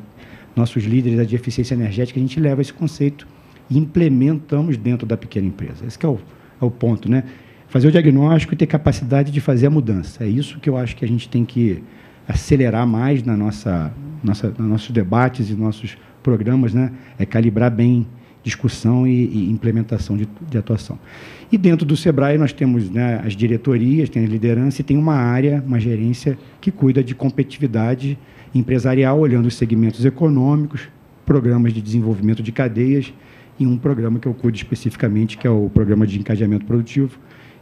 nossos líderes de eficiência energética. A gente leva esse conceito e implementamos dentro da pequena empresa. Esse é o, é o ponto. Né? Fazer o diagnóstico e ter capacidade de fazer a mudança. É isso que eu acho que a gente tem que acelerar mais na nossa, nossa, nos nossos debates e nossos programas, né? é calibrar bem discussão e, e implementação de, de, atuação. E dentro do SEBRAE nós temos né, as diretorias, tem a liderança e tem uma área, uma gerência que cuida de competitividade empresarial, olhando os segmentos econômicos, programas de desenvolvimento de cadeias e um programa que eu cuido especificamente, que é o programa de encadeamento produtivo,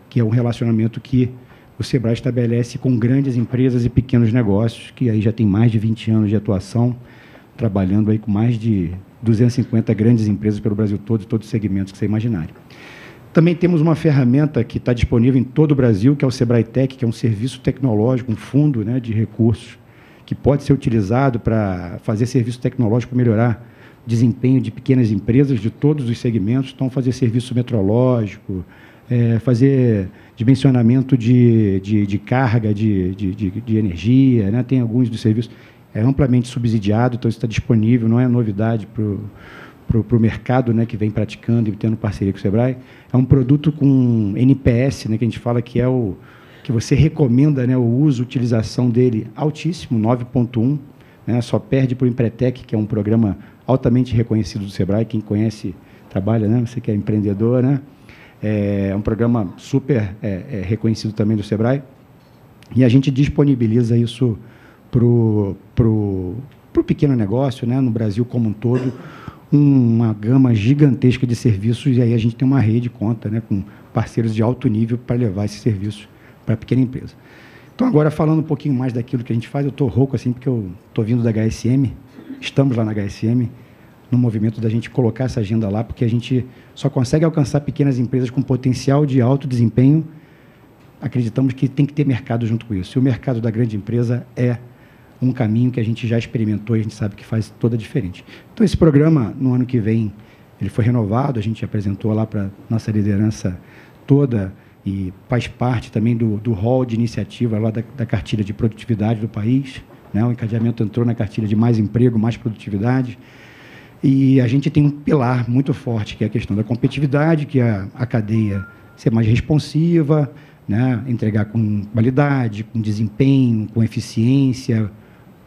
que é um relacionamento que o SEBRAE estabelece com grandes empresas e pequenos negócios, que aí já tem mais de 20 anos de atuação, trabalhando aí com mais de 250 grandes empresas pelo Brasil todo, todos os segmentos que você imaginar. Também temos uma ferramenta que está disponível em todo o Brasil, que é o Sebrae Tech, que é um serviço tecnológico, um fundo né, de recursos, que pode ser utilizado para fazer serviço tecnológico melhorar desempenho de pequenas empresas de todos os segmentos. Então, fazer serviço metrológico, é, fazer dimensionamento de, de, de carga de, de, de, energia, né? tem alguns dos serviços é amplamente subsidiado, então isso está disponível, não é novidade para o pro, mercado né, que vem praticando e tendo parceria com o Sebrae. É um produto com NPS, né, que a gente fala que é o que você recomenda né, o uso, utilização dele altíssimo, 9.1, né, só perde para o Empretec, que é um programa altamente reconhecido do Sebrae, quem conhece, trabalha, né, você que é empreendedor, né, é um programa super é, é, reconhecido também do Sebrae, e a gente disponibiliza isso para o pequeno negócio, né, no Brasil como um todo, uma gama gigantesca de serviços, e aí a gente tem uma rede conta né, com parceiros de alto nível para levar esses serviços para a pequena empresa. Então, agora falando um pouquinho mais daquilo que a gente faz, eu estou rouco assim, porque eu estou vindo da HSM, estamos lá na HSM, no movimento da gente colocar essa agenda lá, porque a gente só consegue alcançar pequenas empresas com potencial de alto desempenho. Acreditamos que tem que ter mercado junto com isso. E o mercado da grande empresa é um caminho que a gente já experimentou e a gente sabe que faz toda a diferença. Então, esse programa, no ano que vem, ele foi renovado, a gente apresentou lá para nossa liderança toda e faz parte também do, do hall de iniciativa lá da, da cartilha de produtividade do país. Né? O encadeamento entrou na cartilha de mais emprego, mais produtividade. E a gente tem um pilar muito forte, que é a questão da competitividade, que é a, cadeia ser mais responsiva, né? entregar com qualidade, com desempenho, com eficiência,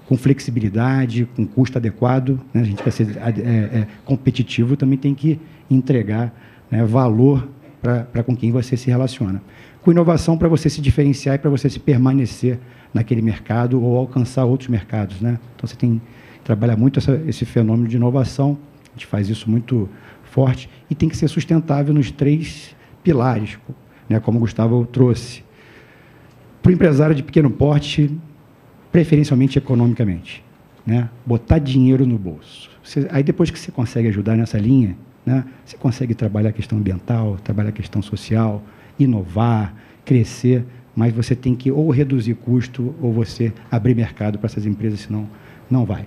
com flexibilidade, com custo adequado. Né? A gente quer ser é, é, competitivo, também tem que entregar né, valor para com quem você se relaciona. Com inovação para você se diferenciar e para você se permanecer naquele mercado ou alcançar outros mercados. Né? Então você tem que trabalhar muito essa, esse fenômeno de inovação, a gente faz isso muito forte, e tem que ser sustentável nos três pilares, né, como o Gustavo trouxe. Para o empresário de pequeno porte, preferencialmente economicamente. Né? Botar dinheiro no bolso. Você, aí depois que você consegue ajudar nessa linha, né, você consegue trabalhar a questão ambiental, trabalhar a questão social, inovar, crescer, mas você tem que ou reduzir custo ou você abrir mercado para essas empresas, senão não vai.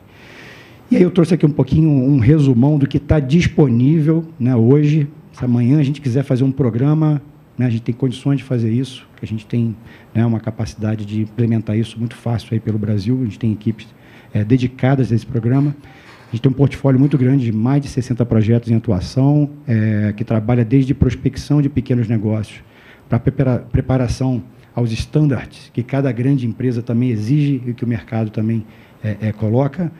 E aí eu trouxe aqui um pouquinho um resumão do que está disponível né, hoje. Se amanhã a gente quiser fazer um programa, né, a gente tem condições de fazer isso, a gente tem né, uma capacidade de implementar isso muito fácil aí pelo Brasil, a gente tem equipes é, dedicadas a esse programa. A gente tem um portfólio muito grande de mais de 60 projetos em atuação, é, que trabalha desde prospecção de pequenos negócios para prepara preparação aos estándares que cada grande empresa também exige e que o mercado também é, é, coloca.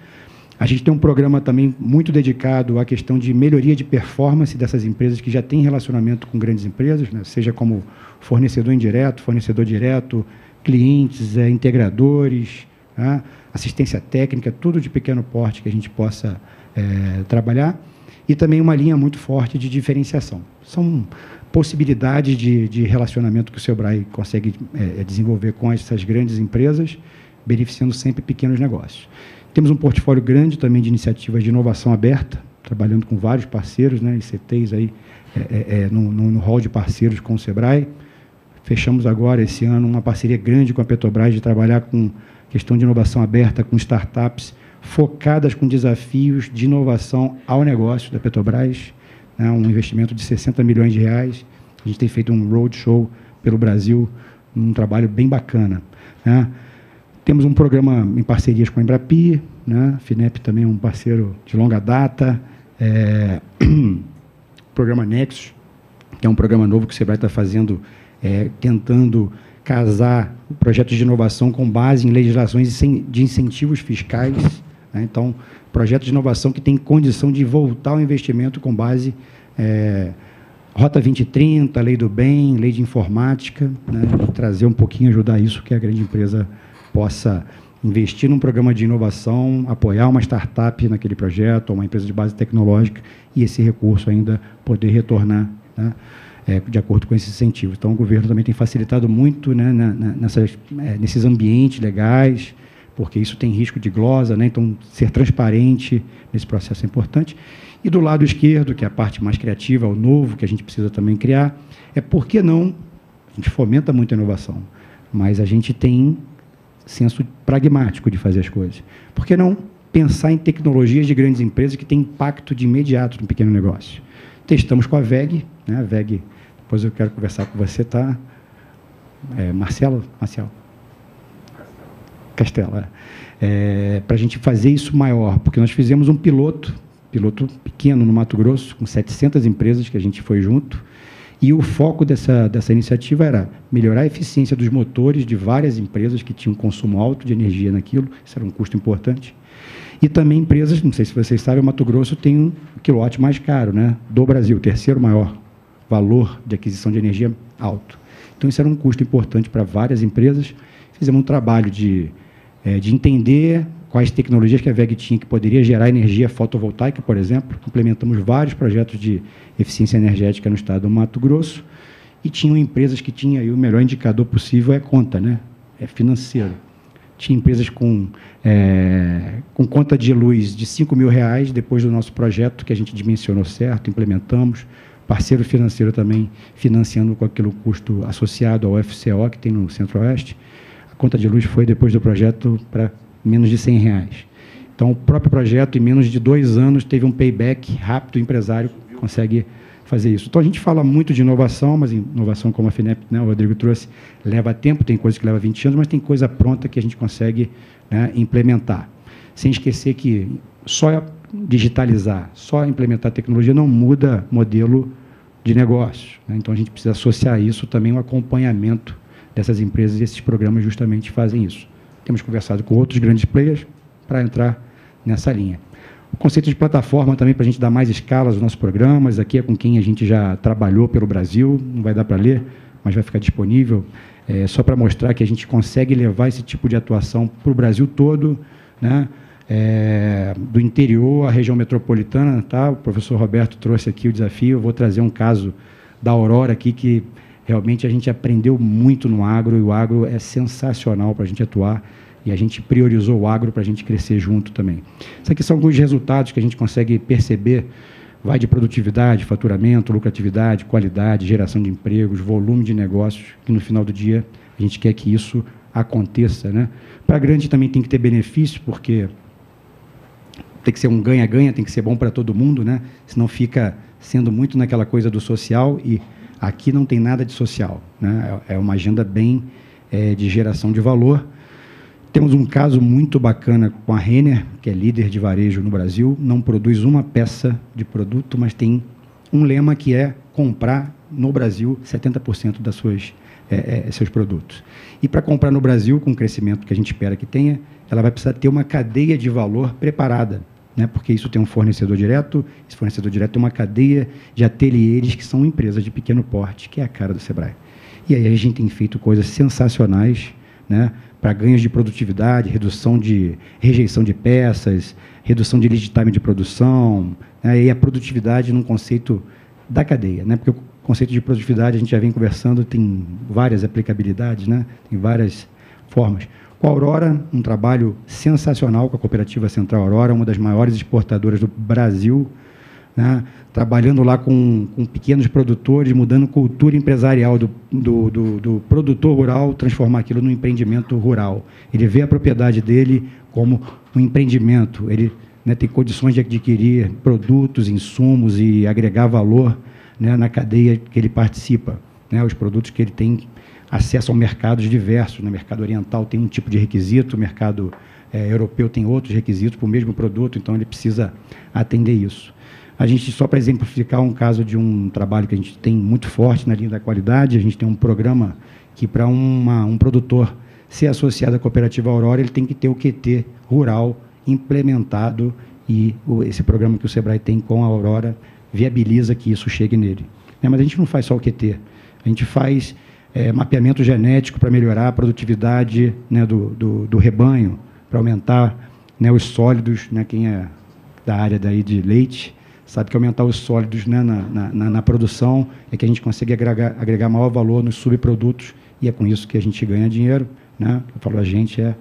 A gente tem um programa também muito dedicado à questão de melhoria de performance dessas empresas que já têm relacionamento com grandes empresas, né? seja como fornecedor indireto, fornecedor direto, clientes, é, integradores, né? assistência técnica, tudo de pequeno porte que a gente possa é, trabalhar. E também uma linha muito forte de diferenciação. São possibilidades de, de relacionamento que o Sebrae consegue é, é, desenvolver com essas grandes empresas, beneficiando sempre pequenos negócios. Temos um portfólio grande também de iniciativas de inovação aberta, trabalhando com vários parceiros, né, ICTs aí, é, é, é, no, no, no hall de parceiros com o Sebrae. Fechamos agora, esse ano, uma parceria grande com a Petrobras de trabalhar com questão de inovação aberta, com startups focadas com desafios de inovação ao negócio da Petrobras né, um investimento de 60 milhões de reais. A gente tem feito um roadshow pelo Brasil, um trabalho bem bacana. Né. Temos um programa em parcerias com a Embrapi, né, FINEP também é um parceiro de longa data, é, *clears throat* programa Nexus, que é um programa novo que o Sebrae está fazendo é, tentando casar projetos de inovação com base em legislações de incentivos fiscais. Né? Então, projetos de inovação que têm condição de voltar ao investimento com base é, Rota 2030, Lei do Bem, Lei de Informática, né? trazer um pouquinho, ajudar isso, que a grande empresa possa investir num programa de inovação, apoiar uma startup naquele projeto, uma empresa de base tecnológica, e esse recurso ainda poder retornar né, é, de acordo com esses incentivos. Então, o governo também tem facilitado muito né, nessas, é, nesses ambientes legais, porque isso tem risco de glosa, né, então ser transparente nesse processo é importante. E do lado esquerdo, que é a parte mais criativa, o novo, que a gente precisa também criar, é por que não, a gente fomenta muito a inovação, mas a gente tem senso pragmático de fazer as coisas. Por que não pensar em tecnologias de grandes empresas que têm impacto de imediato no pequeno negócio? Testamos com a VEG, né? a VEG, depois eu quero conversar com você, tá? É, Marcelo? Marcelo. Castela. É, Para a gente fazer isso maior, porque nós fizemos um piloto, piloto pequeno no Mato Grosso, com 700 empresas que a gente foi junto, e o foco dessa, dessa iniciativa era melhorar a eficiência dos motores de várias empresas que tinham consumo alto de energia naquilo, isso era um custo importante. E também empresas, não sei se vocês sabem, o Mato Grosso tem um quilowatt mais caro né, do Brasil, terceiro maior valor de aquisição de energia alto. Então, isso era um custo importante para várias empresas. Fizemos um trabalho de, é, de entender quais tecnologias que a VEG tinha que poderia gerar energia fotovoltaica, por exemplo. Implementamos vários projetos de eficiência energética no estado do Mato Grosso e tinham empresas que tinham aí o melhor indicador possível é conta, né? É financeiro. Tinha empresas com, é, com conta de luz de 5 mil reais depois do nosso projeto, que a gente dimensionou certo, implementamos. Parceiro financeiro também financiando com aquele custo associado ao FCO que tem no Centro-Oeste. A conta de luz foi depois do projeto para menos de 100 reais. Então, o próprio projeto, em menos de dois anos, teve um payback rápido, o empresário consegue fazer isso. Então, a gente fala muito de inovação, mas inovação, como a FINEP, né, o Rodrigo trouxe, leva tempo, tem coisa que leva 20 anos, mas tem coisa pronta que a gente consegue né, implementar. Sem esquecer que só digitalizar, só implementar tecnologia não muda modelo de negócio. Né? Então, a gente precisa associar isso também ao acompanhamento dessas empresas e esses programas justamente fazem isso. Temos conversado com outros grandes players para entrar nessa linha. O conceito de plataforma também para a gente dar mais escala aos nossos programas. Aqui é com quem a gente já trabalhou pelo Brasil, não vai dar para ler, mas vai ficar disponível. É, só para mostrar que a gente consegue levar esse tipo de atuação para o Brasil todo, né? É, do interior à região metropolitana. Tá? O professor Roberto trouxe aqui o desafio. Eu vou trazer um caso da Aurora aqui que realmente a gente aprendeu muito no agro e o agro é sensacional para a gente atuar e a gente priorizou o agro para a gente crescer junto também. Isso aqui são alguns resultados que a gente consegue perceber, vai de produtividade, faturamento, lucratividade, qualidade, geração de empregos, volume de negócios, que no final do dia a gente quer que isso aconteça. Né? Para grande também tem que ter benefício, porque tem que ser um ganha-ganha, tem que ser bom para todo mundo, né? senão fica sendo muito naquela coisa do social e aqui não tem nada de social. Né? É uma agenda bem é, de geração de valor temos um caso muito bacana com a Renner, que é líder de varejo no Brasil, não produz uma peça de produto, mas tem um lema que é comprar no Brasil 70% das suas é, é, seus produtos. E para comprar no Brasil, com o crescimento que a gente espera que tenha, ela vai precisar ter uma cadeia de valor preparada, né? porque isso tem um fornecedor direto, esse fornecedor direto tem uma cadeia de ateliês que são empresas de pequeno porte, que é a cara do Sebrae. E aí a gente tem feito coisas sensacionais, né? para ganhos de produtividade, redução de rejeição de peças, redução de lead time de produção, né, e a produtividade num conceito da cadeia, né, porque o conceito de produtividade a gente já vem conversando, tem várias aplicabilidades, né, tem várias formas. Com a Aurora, um trabalho sensacional com a Cooperativa Central Aurora, uma das maiores exportadoras do Brasil, né, trabalhando lá com, com, pequenos produtores, mudando cultura empresarial do, do, do, do, produtor rural, transformar aquilo num empreendimento rural. Ele vê a propriedade dele como um empreendimento, ele né, tem condições de adquirir produtos, insumos e agregar valor né, na cadeia que ele participa. Né, os produtos que ele tem acesso a mercados diversos. No né, mercado oriental tem um tipo de requisito, o mercado é, europeu tem outros requisitos para o mesmo produto, então ele precisa atender isso. A gente, só para exemplificar um caso de um trabalho que a gente tem muito forte na linha da qualidade, a gente tem um programa que, para um produtor ser associado à cooperativa Aurora, ele tem que ter o QT rural implementado e esse programa que o Sebrae tem com a Aurora viabiliza que isso chegue nele. É, mas a gente não faz só o QT, a gente faz é, mapeamento genético para melhorar a produtividade né, do, do, do, rebanho, para aumentar né, os sólidos, né, quem é da área daí de leite, sabe que aumentar os sólidos né, na, na, na, produção é que a gente consegue agregar, agregar maior valor nos subprodutos e é com isso que a gente ganha dinheiro. Né? Eu falo a gente, é,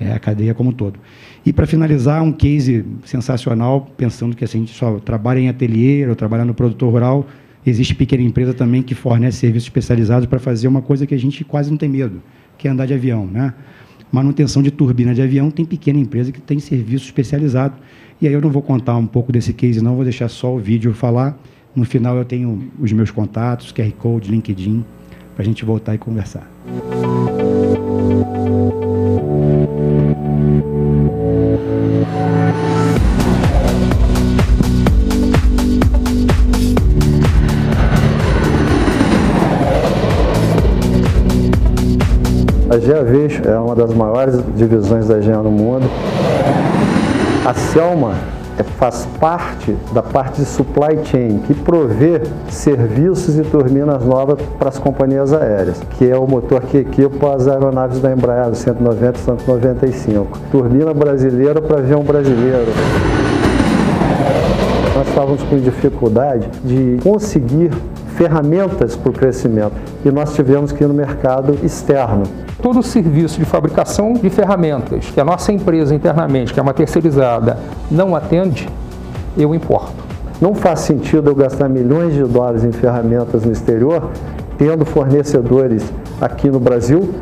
é a cadeia como um todo. E para finalizar, um case sensacional, pensando que assim, a gente só trabalha em ateliê ou trabalha no produtor rural, existe pequena empresa também que fornece serviços especializados para fazer uma coisa que a gente quase não tem medo, que é andar de avião. Né? Manutenção de turbina de avião tem pequena empresa que tem serviço especializado. E aí eu não vou contar um pouco desse case, não, vou deixar só o vídeo falar. No final eu tenho os meus contatos, QR Code, LinkedIn, para a gente voltar e conversar. A GeaVis é uma das maiores divisões da Gea no mundo. A Selma é, faz parte da parte de supply chain, que provê serviços e turbinas novas para as companhias aéreas, que é o motor que equipa as aeronaves da Embraer 190 e 195. Turbina brasileira para avião brasileiro nós estávamos com dificuldade de conseguir ferramentas para o crescimento e nós tivemos que ir no mercado externo. Todo o serviço de fabricação de ferramentas que a nossa empresa internamente, que é uma terceirizada, não atende, eu importo. Não faz sentido eu gastar milhões de dólares em ferramentas no exterior, tendo fornecedores aqui no Brasil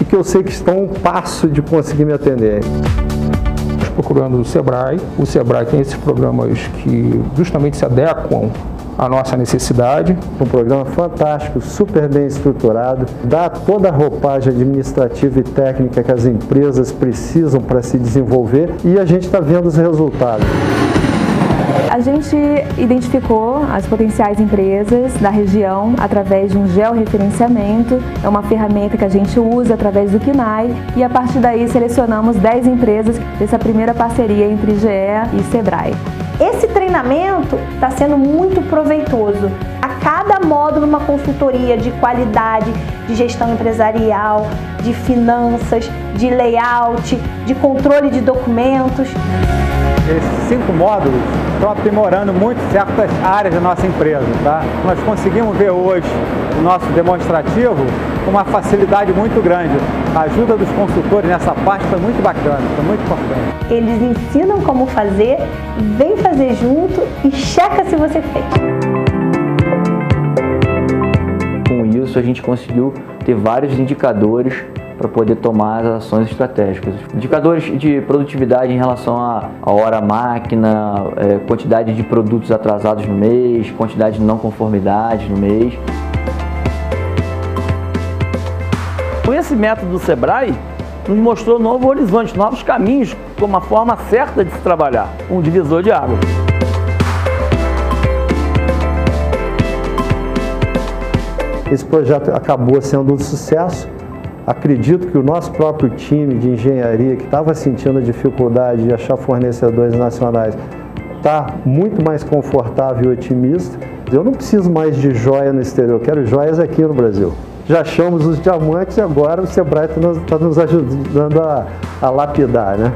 e que eu sei que estão um passo de conseguir me atender procurando o Sebrae. O Sebrae tem esses programas que justamente se adequam a nossa necessidade. Um programa fantástico, super bem estruturado, dá toda a roupagem administrativa e técnica que as empresas precisam para se desenvolver e a gente está vendo os resultados. A gente identificou as potenciais empresas da região através de um georreferenciamento, é uma ferramenta que a gente usa através do KINAI e a partir daí selecionamos 10 empresas dessa primeira parceria entre GE e Sebrae. Esse treinamento está sendo muito proveitoso. A cada módulo, uma consultoria de qualidade, de gestão empresarial, de finanças, de layout, de controle de documentos. Esses cinco módulos estão aprimorando muito certas áreas da nossa empresa. Tá? Nós conseguimos ver hoje o nosso demonstrativo com uma facilidade muito grande. A ajuda dos consultores nessa parte foi muito bacana, foi muito importante. Eles ensinam como fazer, vem fazer junto e checa se você fez. Isso, a gente conseguiu ter vários indicadores para poder tomar as ações estratégicas. Indicadores de produtividade em relação à hora máquina, é, quantidade de produtos atrasados no mês, quantidade de não conformidades no mês. Com esse método do Sebrae, nos mostrou novo horizonte, novos caminhos, como uma forma certa de se trabalhar, um divisor de água. Esse projeto acabou sendo um sucesso Acredito que o nosso próprio time de engenharia, que estava sentindo a dificuldade de achar fornecedores nacionais, está muito mais confortável e otimista. Eu não preciso mais de joia no exterior, eu quero joias aqui no Brasil. Já achamos os diamantes e agora o Sebrae está nos, tá nos, ajudando a, a lapidar. Né?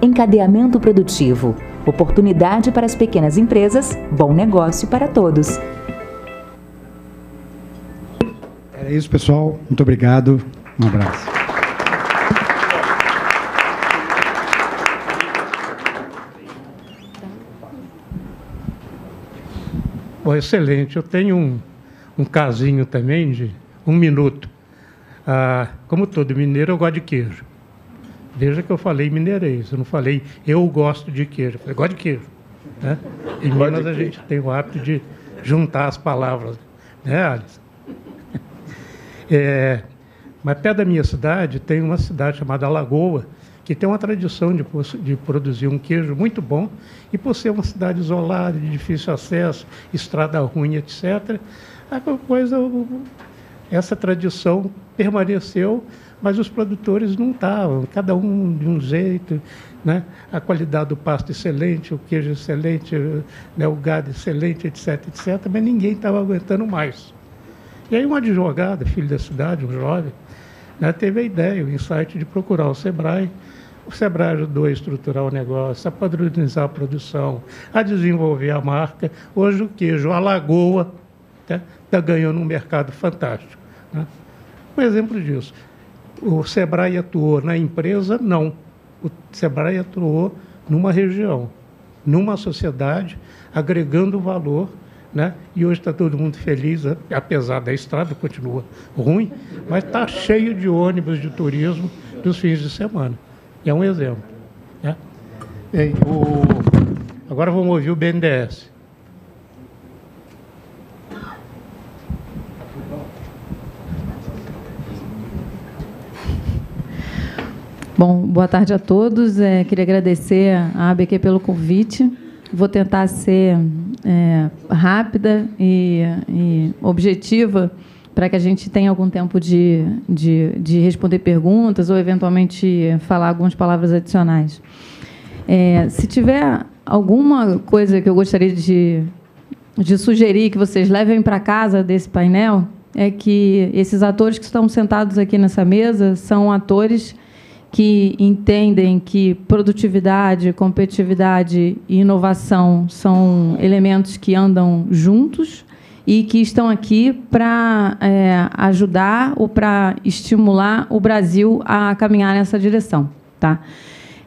Encadeamento produtivo. Oportunidade para as pequenas empresas, bom negócio para todos. É isso, pessoal. Muito obrigado. Um abraço. Bom, excelente. Eu tenho um, um casinho também de um minuto. Ah, como todo mineiro, eu gosto de queijo. Veja que eu falei mineirês, eu não falei eu gosto de queijo, eu falei gosto de queijo. Né? Em Minas a gente tem o hábito de juntar as palavras, né, Alice? É, mas perto da minha cidade tem uma cidade chamada Lagoa, que tem uma tradição de, de produzir um queijo muito bom, e por ser uma cidade isolada, de difícil acesso, estrada ruim, etc., a coisa, essa tradição permaneceu, mas os produtores não estavam, cada um de um jeito, né? a qualidade do pasto excelente, o queijo excelente, né? o gado excelente, etc., etc., mas ninguém estava aguentando mais. E aí um advogado, filho da cidade, um jovem, né, teve a ideia, o insight de procurar o SEBRAE. O SEBRAE ajudou a estruturar o negócio, a padronizar a produção, a desenvolver a marca. Hoje o queijo Alagoa está né, tá ganhando um mercado fantástico. Né? Um exemplo disso. O SEBRAE atuou na empresa? Não. O SEBRAE atuou numa região, numa sociedade, agregando valor né? E hoje está todo mundo feliz, né? apesar da estrada continua ruim, mas está cheio de ônibus de turismo dos fins de semana. E é um exemplo. Né? O... Agora vamos ouvir o BNDES. Bom, boa tarde a todos. É, queria agradecer à ABQ pelo convite. Vou tentar ser é, rápida e, e objetiva para que a gente tenha algum tempo de, de, de, responder perguntas ou, eventualmente, falar algumas palavras adicionais. É, se tiver alguma coisa que eu gostaria de, de sugerir que vocês levem para casa desse painel, é que esses atores que estão sentados aqui nessa mesa são atores que entendem que produtividade, competitividade e inovação são elementos que andam juntos e que estão aqui para é, ajudar ou para estimular o Brasil a caminhar nessa direção, tá?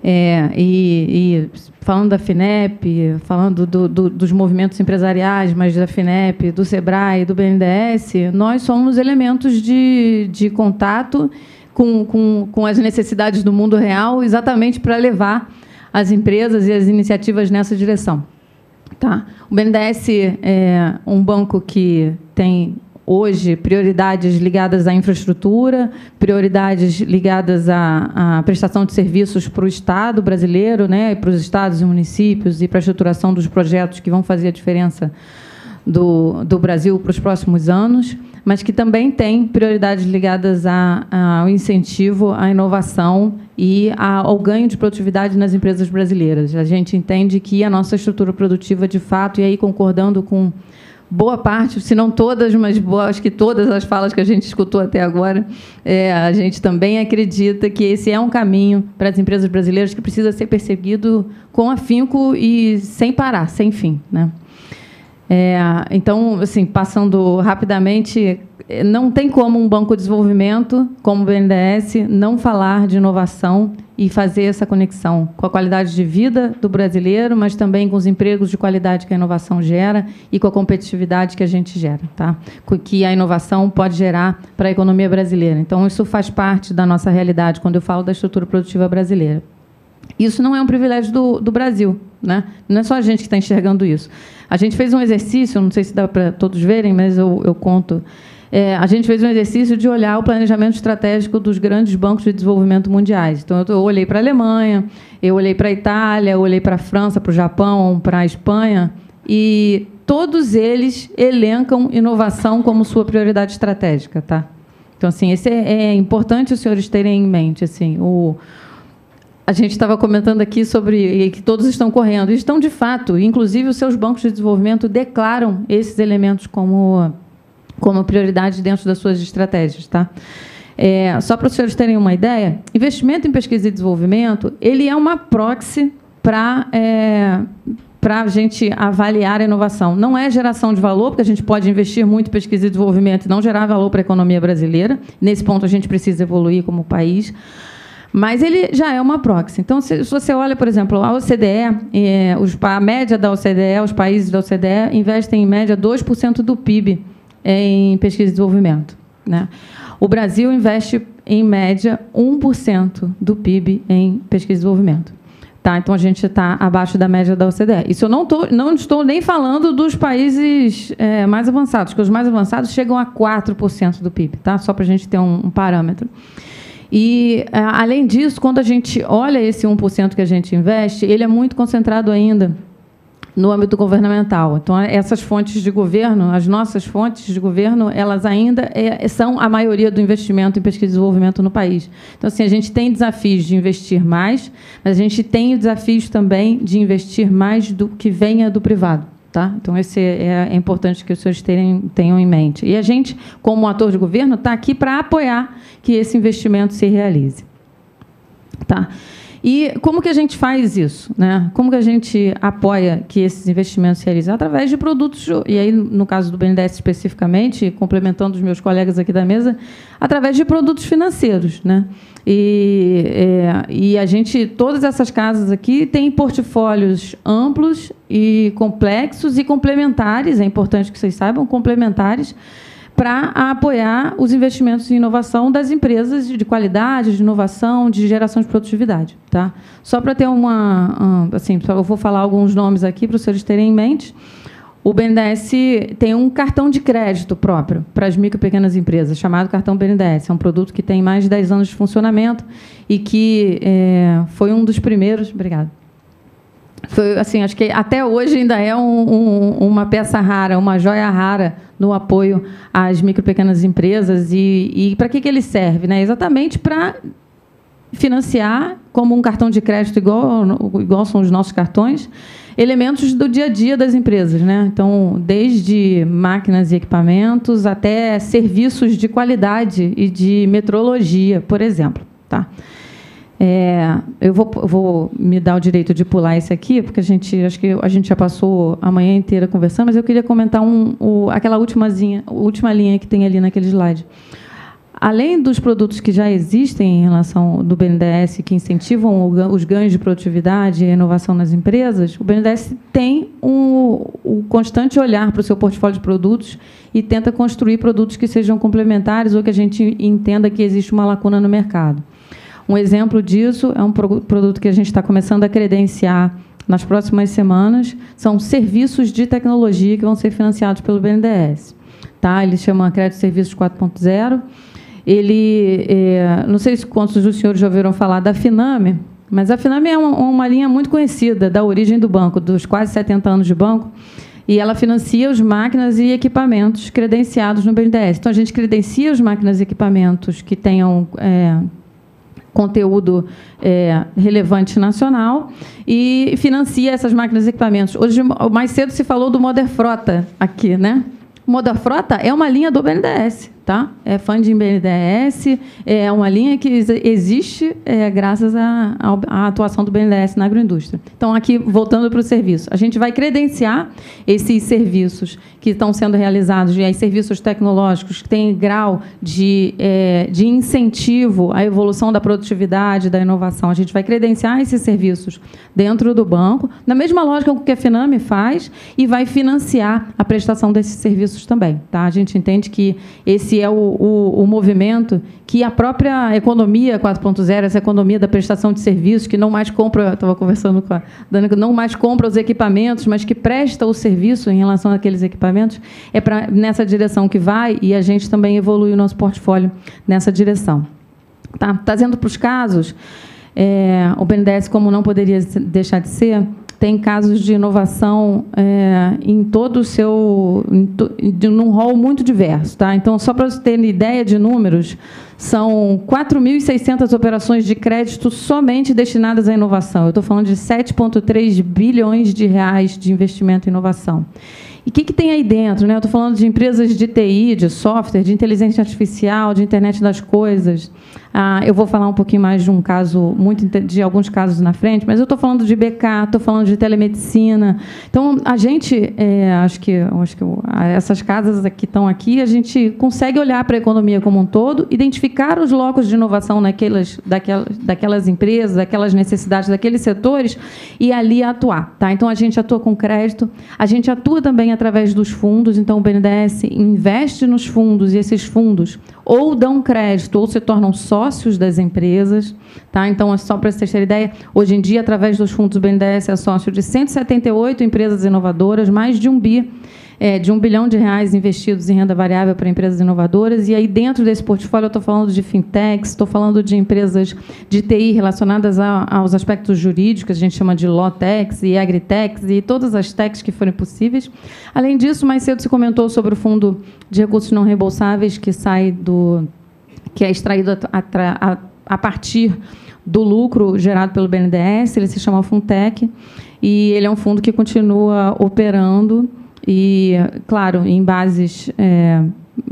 É, e, e, falando da FINEP, falando do, do, dos movimentos empresariais, mas da FINEP, do SEBRAE, do BNDES, nós somos elementos de, de contato com, com, com as necessidades do mundo real, exatamente para levar as empresas e as iniciativas nessa direção. Tá? O BNDES é um banco que tem hoje prioridades ligadas à infraestrutura, prioridades ligadas à, à prestação de serviços para o Estado brasileiro, né, para os estados e municípios e para a estruturação dos projetos que vão fazer a diferença do, do Brasil para os próximos anos mas que também tem prioridades ligadas a, a, ao incentivo à inovação e ao ganho de produtividade nas empresas brasileiras. A gente entende que a nossa estrutura produtiva, de fato, e aí concordando com boa parte, se não todas, mas boa, acho que todas as falas que a gente escutou até agora, é, a gente também acredita que esse é um caminho para as empresas brasileiras que precisa ser perseguido com afinco e sem parar, sem fim. Né? É, então, assim, passando rapidamente, não tem como um banco de desenvolvimento como o BNDES não falar de inovação e fazer essa conexão com a qualidade de vida do brasileiro, mas também com os empregos de qualidade que a inovação gera e com a competitividade que a gente gera, tá? Que a inovação pode gerar para a economia brasileira. Então, isso faz parte da nossa realidade quando eu falo da estrutura produtiva brasileira. Isso não é um privilégio do, do Brasil, né? Não é só a gente que está enxergando isso. A gente fez um exercício, não sei se dá para todos verem, mas eu, eu conto. É, a gente fez um exercício de olhar o planejamento estratégico dos grandes bancos de desenvolvimento mundiais. Então, eu olhei para a Alemanha, eu olhei para a Itália, eu olhei para a França, para o Japão, para a Espanha, e todos eles elencam inovação como sua prioridade estratégica. Tá? Então, assim, esse é, é importante os senhores terem em mente. Assim, o, a gente estava comentando aqui sobre que todos estão correndo. Estão de fato, inclusive os seus bancos de desenvolvimento declaram esses elementos como, como prioridade dentro das suas estratégias. Tá? É, só para os senhores terem uma ideia, investimento em pesquisa e desenvolvimento ele é uma proxy para é, para a gente avaliar a inovação. Não é geração de valor, porque a gente pode investir muito em pesquisa e desenvolvimento e não gerar valor para a economia brasileira. Nesse ponto, a gente precisa evoluir como país. Mas ele já é uma proxy. Então, se, você olha, por exemplo, a OCDE, é, os, a média da OCDE, os países da OCDE investem em média 2% do PIB em pesquisa e desenvolvimento. Né? O Brasil investe, em média, 1% do PIB em pesquisa e desenvolvimento. Tá, então a gente está abaixo da média da OCDE. Isso eu não, tô, não estou nem falando dos países é, mais avançados, porque os mais avançados chegam a 4% do PIB, tá? só para a gente ter um, um parâmetro. E, além disso, quando a gente olha esse 1% que a gente investe, ele é muito concentrado ainda no âmbito governamental. Então, essas fontes de governo, as nossas fontes de governo, elas ainda é, são a maioria do investimento em pesquisa e desenvolvimento no país. Então, assim, a gente tem desafios de investir mais, mas a gente tem desafios também de investir mais do que venha do privado. Tá? Então, esse é, é importante que os senhores tenham, tenham em mente. E a gente, como ator de governo, está aqui para apoiar que esse investimento se realize. Tá? E como que a gente faz isso? Né? Como que a gente apoia que esses investimentos se realizem? Através de produtos, e aí, no caso do BNDES especificamente, complementando os meus colegas aqui da mesa, através de produtos financeiros. Né? E, é, e a gente, todas essas casas aqui têm portfólios amplos e complexos e complementares, é importante que vocês saibam, complementares, para apoiar os investimentos em inovação das empresas de qualidade, de inovação, de geração de produtividade. Tá? Só para ter uma. Assim, eu vou falar alguns nomes aqui para os senhores terem em mente. O BNDES tem um cartão de crédito próprio para as micro e pequenas empresas, chamado cartão BNDES. É um produto que tem mais de 10 anos de funcionamento e que é, foi um dos primeiros. Obrigada foi assim, acho que até hoje ainda é um, um, uma peça rara, uma joia rara no apoio às micro e pequenas empresas. E, e para que, que ele serve? Né? Exatamente para financiar, como um cartão de crédito igual, igual são os nossos cartões, elementos do dia a dia das empresas. Né? Então, desde máquinas e equipamentos até serviços de qualidade e de metrologia, por exemplo. Tá? É, eu vou, vou, me dar o direito de pular esse aqui, porque a gente acho que a gente já passou a manhã inteira conversando, mas eu queria comentar um, o, aquela última linha que tem ali naquele slide. Além dos produtos que já existem em relação do BNDES que incentivam os ganhos de produtividade e inovação nas empresas, o BNDES tem um, um constante olhar para o seu portfólio de produtos e tenta construir produtos que sejam complementares ou que a gente entenda que existe uma lacuna no mercado. Um exemplo disso é um produto que a gente está começando a credenciar nas próximas semanas. São serviços de tecnologia que vão ser financiados pelo BNDES. Tá? Ele chama Crédito Serviços 4.0. Ele, é, não sei se quantos dos senhores já ouviram falar da Finame, mas a Finame é uma, uma linha muito conhecida da origem do banco, dos quase 70 anos de banco e ela financia os máquinas e equipamentos credenciados no BNDES. Então, a gente credencia os máquinas e equipamentos que tenham é, conteúdo é, relevante nacional e financia essas máquinas e equipamentos. Hoje, mais cedo se falou do Moder Frota aqui, né? Moder Frota é uma linha do BNDES tá? É funding BNDES, é uma linha que existe é, graças à, atuação do BNDES na agroindústria. Então, aqui, voltando para o serviço, a gente vai credenciar esses serviços que estão sendo realizados, e aí, serviços tecnológicos que têm grau de, é, de incentivo à evolução da produtividade, da inovação. A gente vai credenciar esses serviços dentro do banco, na mesma lógica que a Finame faz, e vai financiar a prestação desses serviços também. Tá? A gente entende que esse é o, o, o movimento que a própria economia 4.0, essa economia da prestação de serviços, que não mais compra, estava conversando com a Dani, que não mais compra os equipamentos, mas que presta o serviço em relação àqueles equipamentos, é pra, nessa direção que vai e a gente também evolui o nosso portfólio nessa direção. Tá? Trazendo para os casos, é, o BNDES, como não poderia deixar de ser, tem casos de inovação é, em todo o seu. Em to, num rol muito diverso. Tá? Então, só para você ter ideia de números, são 4.600 operações de crédito somente destinadas à inovação. Eu estou falando de 7,3 bilhões de reais de investimento em inovação. E o que, que, tem aí dentro? Né? Eu estou falando de empresas de TI, de software, de inteligência artificial, de internet das coisas. Ah, eu vou falar um pouquinho mais de um caso, muito de alguns casos na frente, mas eu estou falando de BK, estou falando de telemedicina. Então, a gente, é, acho que, acho que essas casas que estão aqui, a gente consegue olhar para a economia como um todo, identificar os locos de inovação naquelas, daquelas, daquelas empresas, daquelas necessidades, daqueles setores e ali atuar. Tá? Então, a gente atua com crédito, a gente atua também através dos fundos. Então, o BNDES investe nos fundos e esses fundos ou dão crédito ou se tornam sócios das empresas. Tá? Então, é só para vocês terem ideia, hoje em dia, através dos fundos do BNDES, é sócio de 178 empresas inovadoras, mais de um bi é, de um bilhão de reais investidos em renda variável para empresas inovadoras. E aí, dentro desse portfólio, eu estou falando de fintechs, estou falando de empresas de TI relacionadas a, aos aspectos jurídicos, a gente chama de Lawtechs e Agritechs, e todas as techs que forem possíveis. Além disso, mais cedo se comentou sobre o Fundo de Recursos Não Reembolsáveis, que sai do. que é extraído a, a, a partir do lucro gerado pelo BNDES, ele se chama Funtech, e ele é um fundo que continua operando e, claro, em bases é,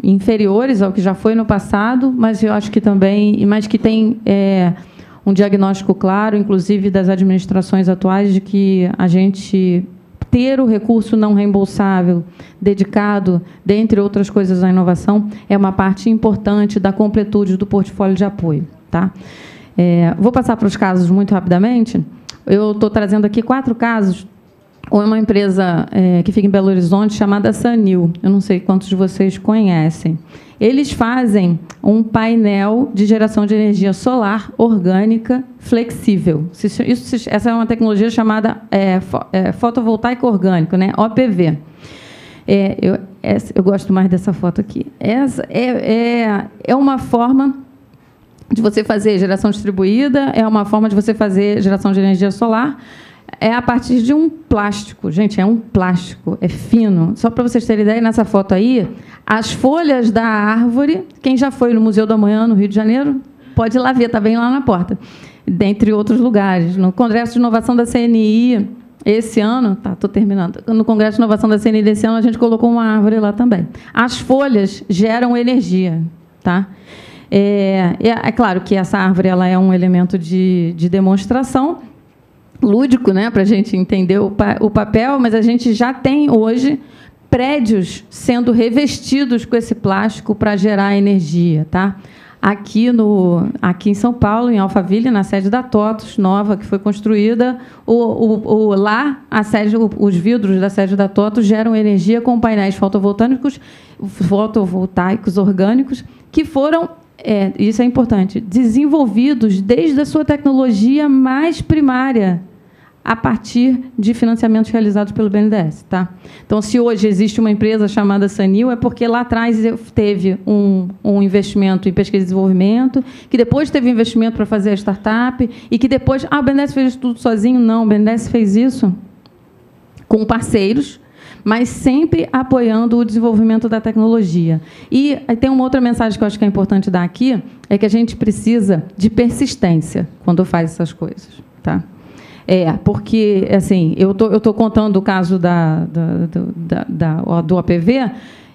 inferiores ao que já foi no passado, mas eu acho que também, mas que tem é, um diagnóstico claro, inclusive das administrações atuais, de que a gente ter o recurso não reembolsável dedicado, dentre outras coisas, à inovação, é uma parte importante da completude do portfólio de apoio. Tá? É, vou passar para os casos muito rapidamente. Eu estou trazendo aqui quatro casos. Uma empresa é, que fica em Belo Horizonte chamada Sanil. Eu não sei quantos de vocês conhecem. Eles fazem um painel de geração de energia solar orgânica flexível. Isso, essa é uma tecnologia chamada é, é, fotovoltaico orgânico, né? OPV. É, eu, essa, eu gosto mais dessa foto aqui. Essa é, é, é uma forma de você fazer geração distribuída, é uma forma de você fazer geração de energia solar. É a partir de um plástico. Gente, é um plástico, é fino. Só para vocês terem ideia, nessa foto aí, as folhas da árvore, quem já foi no Museu da Manhã, no Rio de Janeiro, pode ir lá ver, está bem lá na porta. Dentre outros lugares. No Congresso de Inovação da CNI, esse ano, tá, estou terminando. No Congresso de Inovação da CNI desse ano, a gente colocou uma árvore lá também. As folhas geram energia, tá? É, é, claro que essa árvore ela é um elemento de, de demonstração lúdico, né, para a gente entender o, pa, o papel, mas a gente já tem hoje prédios sendo revestidos com esse plástico para gerar energia, tá? Aqui no aqui em São Paulo, em Alphaville, na sede da TOTOS, nova que foi construída, o, o, o lá a sede, os vidros da sede da TOTOS geram energia com painéis fotovoltaicos, fotovoltaicos orgânicos que foram é, isso é importante, desenvolvidos desde a sua tecnologia mais primária, a partir de financiamentos realizados pelo BNDES. Tá? Então, se hoje existe uma empresa chamada Sanil, é porque lá atrás teve um, um investimento em pesquisa e desenvolvimento, que depois teve investimento para fazer a startup, e que depois. Ah, o BNDES fez isso tudo sozinho? Não, o BNDES fez isso com parceiros mas sempre apoiando o desenvolvimento da tecnologia. E tem uma outra mensagem que eu acho que é importante dar aqui, é que a gente precisa de persistência quando faz essas coisas. Tá? É, porque, assim, eu tô, estou contando o caso da, da, da, da, do APV,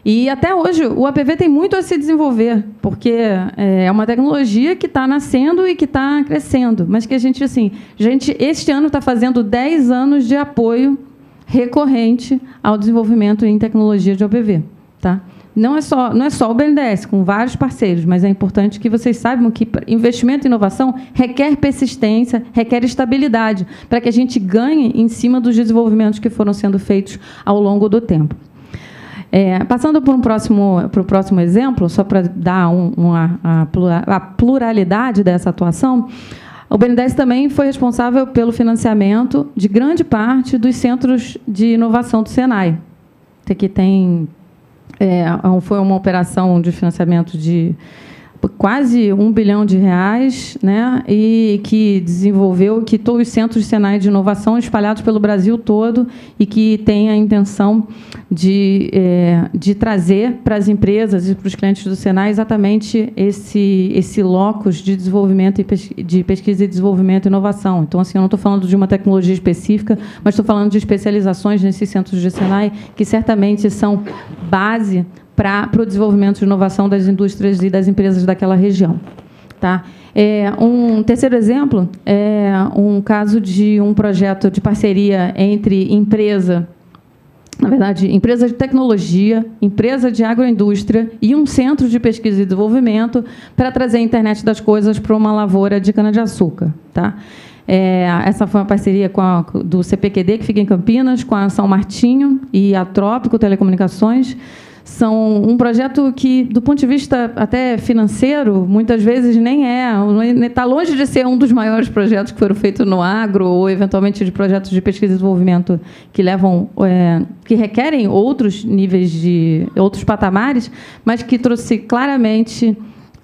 e até hoje o APV tem muito a se desenvolver, porque é uma tecnologia que está nascendo e que está crescendo, mas que a gente, assim, a gente este ano está fazendo 10 anos de apoio recorrente ao desenvolvimento em tecnologia de OPV. Tá? Não é, só, não é só o BNDES, com vários parceiros, mas é importante que vocês saibam que investimento em inovação requer persistência, requer estabilidade, para que a gente ganhe em cima dos desenvolvimentos que foram sendo feitos ao longo do tempo. É, passando para, um próximo, para o próximo exemplo, só para dar um, uma, a pluralidade dessa atuação, o BNDES também foi responsável pelo financiamento de grande parte dos centros de inovação do Senai. Aqui tem é, foi uma operação de financiamento de quase um bilhão de reais, né, e que desenvolveu, que todos os centros de Senai de inovação espalhados pelo Brasil todo e que tem a intenção de, é, de trazer para as empresas e para os clientes do Senai exatamente esse, esse locus de desenvolvimento e de pesquisa e desenvolvimento e inovação. Então, assim, eu não estou falando de uma tecnologia específica, mas estou falando de especializações nesses centros de Senai que certamente são base para o desenvolvimento de inovação das indústrias e das empresas daquela região. Tá? É, um terceiro exemplo é um caso de um projeto de parceria entre empresa, na verdade, empresa de tecnologia, empresa de agroindústria e um centro de pesquisa e desenvolvimento para trazer a internet das coisas para uma lavoura de cana-de-açúcar. Tá? É, essa foi uma parceria a, do CPQD, que fica em Campinas, com a São Martinho e a Trópico Telecomunicações são um projeto que, do ponto de vista até financeiro, muitas vezes nem é, está longe de ser um dos maiores projetos que foram feitos no agro ou eventualmente de projetos de pesquisa e desenvolvimento que levam, é, que requerem outros níveis de outros patamares, mas que trouxe claramente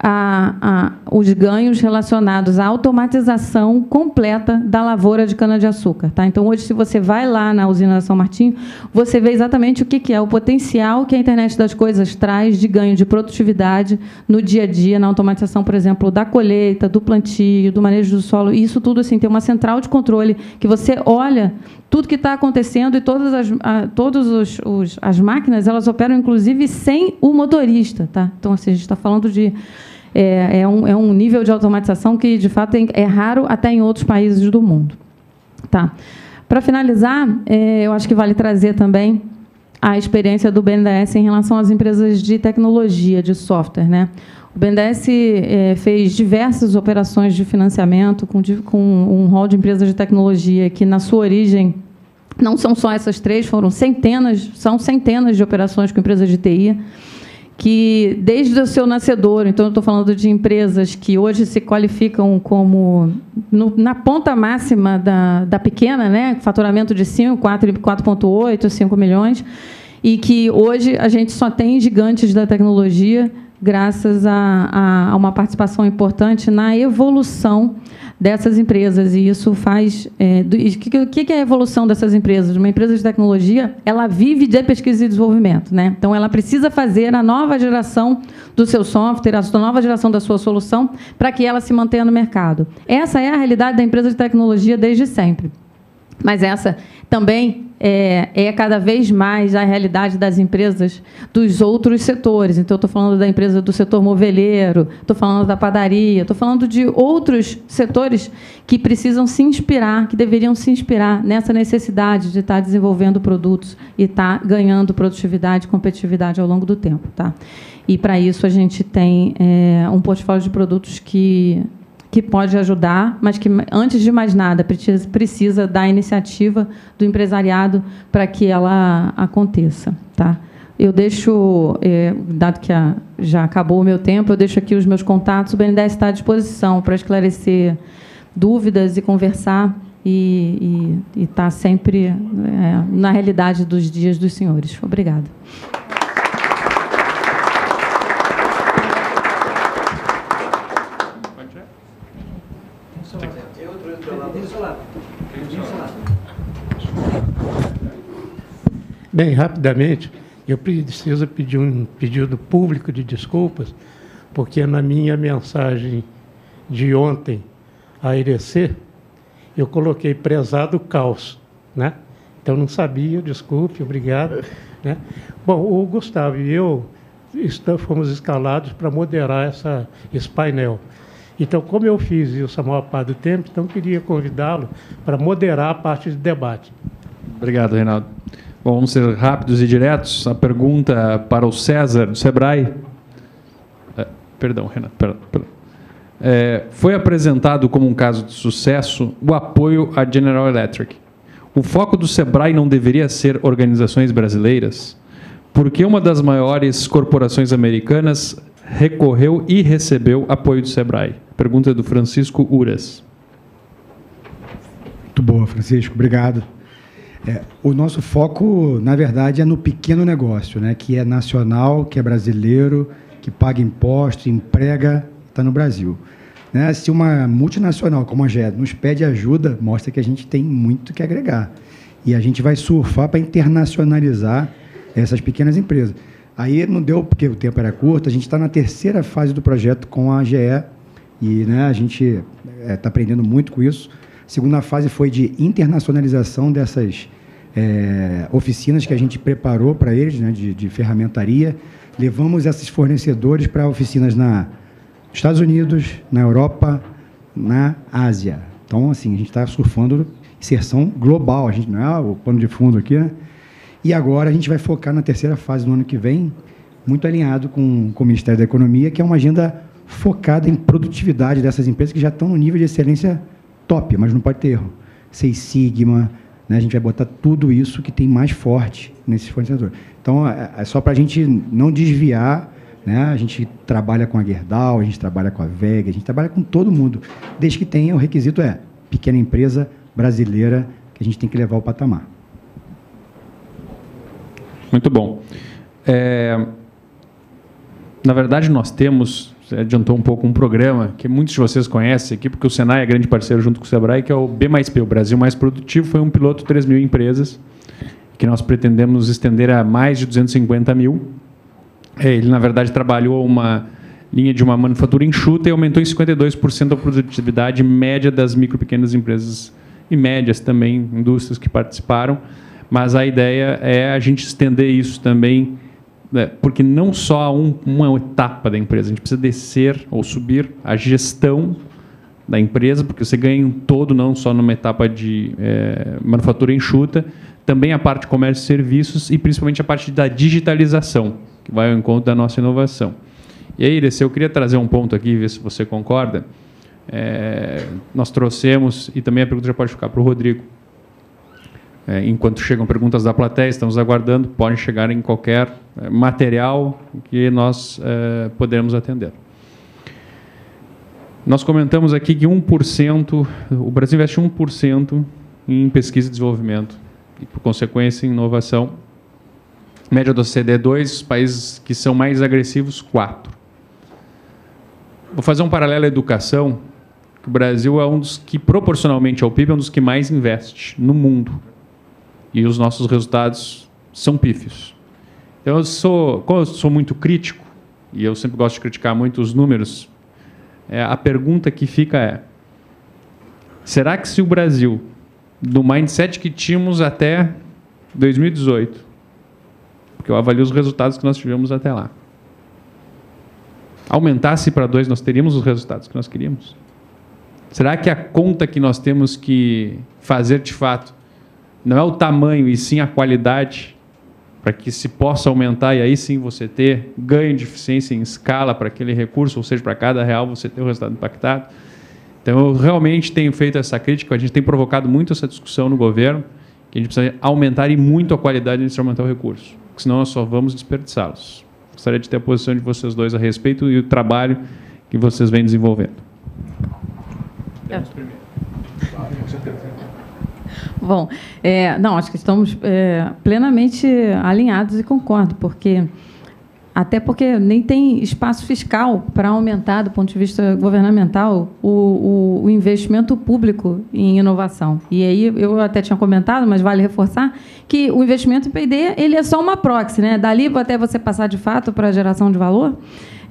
a, a, os ganhos relacionados à automatização completa da lavoura de cana-de-açúcar. Tá? Então, hoje, se você vai lá na usina São Martinho, você vê exatamente o que, que é o potencial que a internet das coisas traz de ganho de produtividade no dia a dia, na automatização, por exemplo, da colheita, do plantio, do manejo do solo. Isso tudo assim, tem uma central de controle que você olha tudo que está acontecendo e todas as, a, todos os, os, as máquinas elas operam inclusive sem o motorista, tá? Então assim a gente está falando de é, é, um, é um nível de automatização que, de fato, é, é raro até em outros países do mundo. Tá. Para finalizar, é, eu acho que vale trazer também a experiência do BNDES em relação às empresas de tecnologia, de software. Né? O BNDES é, fez diversas operações de financiamento com, com um rol de empresas de tecnologia que, na sua origem, não são só essas três, foram centenas, são centenas de operações com empresas de TI que desde o seu nascedor, então eu estou falando de empresas que hoje se qualificam como no, na ponta máxima da, da pequena, né, faturamento de 5, 4,8, 5 milhões, e que hoje a gente só tem gigantes da tecnologia graças a, a, a uma participação importante na evolução dessas empresas e isso faz é, o que, que é a evolução dessas empresas? Uma empresa de tecnologia ela vive de pesquisa e desenvolvimento né? Então ela precisa fazer a nova geração do seu software a nova geração da sua solução para que ela se mantenha no mercado. Essa é a realidade da empresa de tecnologia desde sempre mas essa também é, é, cada vez mais a realidade das empresas dos outros setores. Então, estou falando da empresa do setor moveleiro, estou falando da padaria, estou falando de outros setores que precisam se inspirar, que deveriam se inspirar nessa necessidade de estar desenvolvendo produtos e estar ganhando produtividade e competitividade ao longo do tempo. Tá? E, para isso, a gente tem é, um portfólio de produtos que que pode ajudar, mas que, antes de mais nada, precisa, da iniciativa do empresariado para que ela aconteça. Tá? Eu deixo, é, dado que já acabou o meu tempo, eu deixo aqui os meus contatos. O BNDES está à disposição para esclarecer dúvidas e conversar e estar tá sempre é, na realidade dos dias dos senhores. Obrigada. Bem, rapidamente, eu preciso pedir um pedido público de desculpas, porque na minha mensagem de ontem à IRC, eu coloquei prezado caos, né? Então não sabia, desculpe, obrigado. *laughs* Né? Bom, o Gustavo e eu estamos, fomos escalados para moderar essa, esse painel. Então, como eu fiz isso a maior parte do tempo, então queria convidá-lo para moderar a parte de debate. Obrigado, Reinaldo. Bom, vamos ser rápidos e diretos. A pergunta para o César, do Sebrae. É, perdão, Renato. Perdão, perdão. É, foi apresentado como um caso de sucesso o apoio à General Electric. O foco do Sebrae não deveria ser organizações brasileiras? Porque uma das maiores corporações americanas recorreu e recebeu apoio do Sebrae? Pergunta do Francisco Uras. Muito boa, Francisco. Obrigado. É, o nosso foco, na verdade, é no pequeno negócio, né, que é nacional, que é brasileiro, que paga impostos, emprega, está no Brasil. Né? Se uma multinacional como a GE nos pede ajuda, mostra que a gente tem muito que agregar. E a gente vai surfar para internacionalizar essas pequenas empresas. Aí não deu, porque o tempo era curto, a gente está na terceira fase do projeto com a GE e né, a gente está é, tá aprendendo muito com isso. Segunda fase foi de internacionalização dessas é, oficinas que a gente preparou para eles, né, de, de ferramentaria. Levamos esses fornecedores para oficinas na Estados Unidos, na Europa, na Ásia. Então, assim, a gente está surfando inserção global. A gente não é o pano de fundo aqui, né? E agora a gente vai focar na terceira fase do ano que vem, muito alinhado com, com o Ministério da Economia, que é uma agenda focada em produtividade dessas empresas que já estão no nível de excelência top, mas não pode ter erro. Seis Sigma, né, a gente vai botar tudo isso que tem mais forte nesse fornecedor. Então, é, é só para a gente não desviar, né? a gente trabalha com a Gerdau, a gente trabalha com a VEG, a gente trabalha com todo mundo, desde que tenha o requisito é pequena empresa brasileira que a gente tem que levar ao patamar. Muito bom. É, na verdade, nós temos, adiantou um pouco, um programa que muitos de vocês conhecem aqui, porque o Senai é grande parceiro junto com o Sebrae, que é o B mais P, o Brasil Mais Produtivo. Foi um piloto 3 mil empresas, que nós pretendemos estender a mais de 250 mil. É, ele, na verdade, trabalhou uma linha de uma manufatura enxuta e aumentou em 52% a produtividade média das micro e pequenas empresas e médias também, indústrias que participaram mas a ideia é a gente estender isso também, né, porque não só um, uma etapa da empresa, a gente precisa descer ou subir a gestão da empresa, porque você ganha um todo, não só numa etapa de é, manufatura enxuta, também a parte de comércio e serviços e principalmente a parte da digitalização, que vai ao encontro da nossa inovação. E aí, Iris, eu queria trazer um ponto aqui, ver se você concorda. É, nós trouxemos, e também a pergunta já pode ficar para o Rodrigo, é, enquanto chegam perguntas da plateia, estamos aguardando, podem chegar em qualquer é, material que nós é, poderemos atender. Nós comentamos aqui que 1%, o Brasil investe 1% em pesquisa e desenvolvimento, e por consequência em inovação. Média do CD 2, os países que são mais agressivos, 4. Vou fazer um paralelo à educação, o Brasil é um dos que, proporcionalmente ao PIB, é um dos que mais investe no mundo e os nossos resultados são pífios. Então, eu sou, como eu sou muito crítico, e eu sempre gosto de criticar muito os números, é, a pergunta que fica é: será que se o Brasil, do mindset que tínhamos até 2018, porque eu avalio os resultados que nós tivemos até lá, aumentasse para dois, nós teríamos os resultados que nós queríamos? Será que a conta que nós temos que fazer de fato não é o tamanho e sim a qualidade, para que se possa aumentar e aí sim você ter ganho de eficiência em escala para aquele recurso, ou seja, para cada real você ter o resultado impactado. Então, eu realmente tenho feito essa crítica, a gente tem provocado muito essa discussão no governo, que a gente precisa aumentar e muito a qualidade de aumentar o recurso, senão nós só vamos desperdiçá-los. Gostaria de ter a posição de vocês dois a respeito e o trabalho que vocês vêm desenvolvendo. É. Bom, é, não, acho que estamos é, plenamente alinhados e concordo, porque até porque nem tem espaço fiscal para aumentar, do ponto de vista governamental, o, o, o, investimento público em inovação. E aí eu até tinha comentado, mas vale reforçar, que o investimento em P&D ele é só uma proxy, né? Dali até você passar de fato para a geração de valor.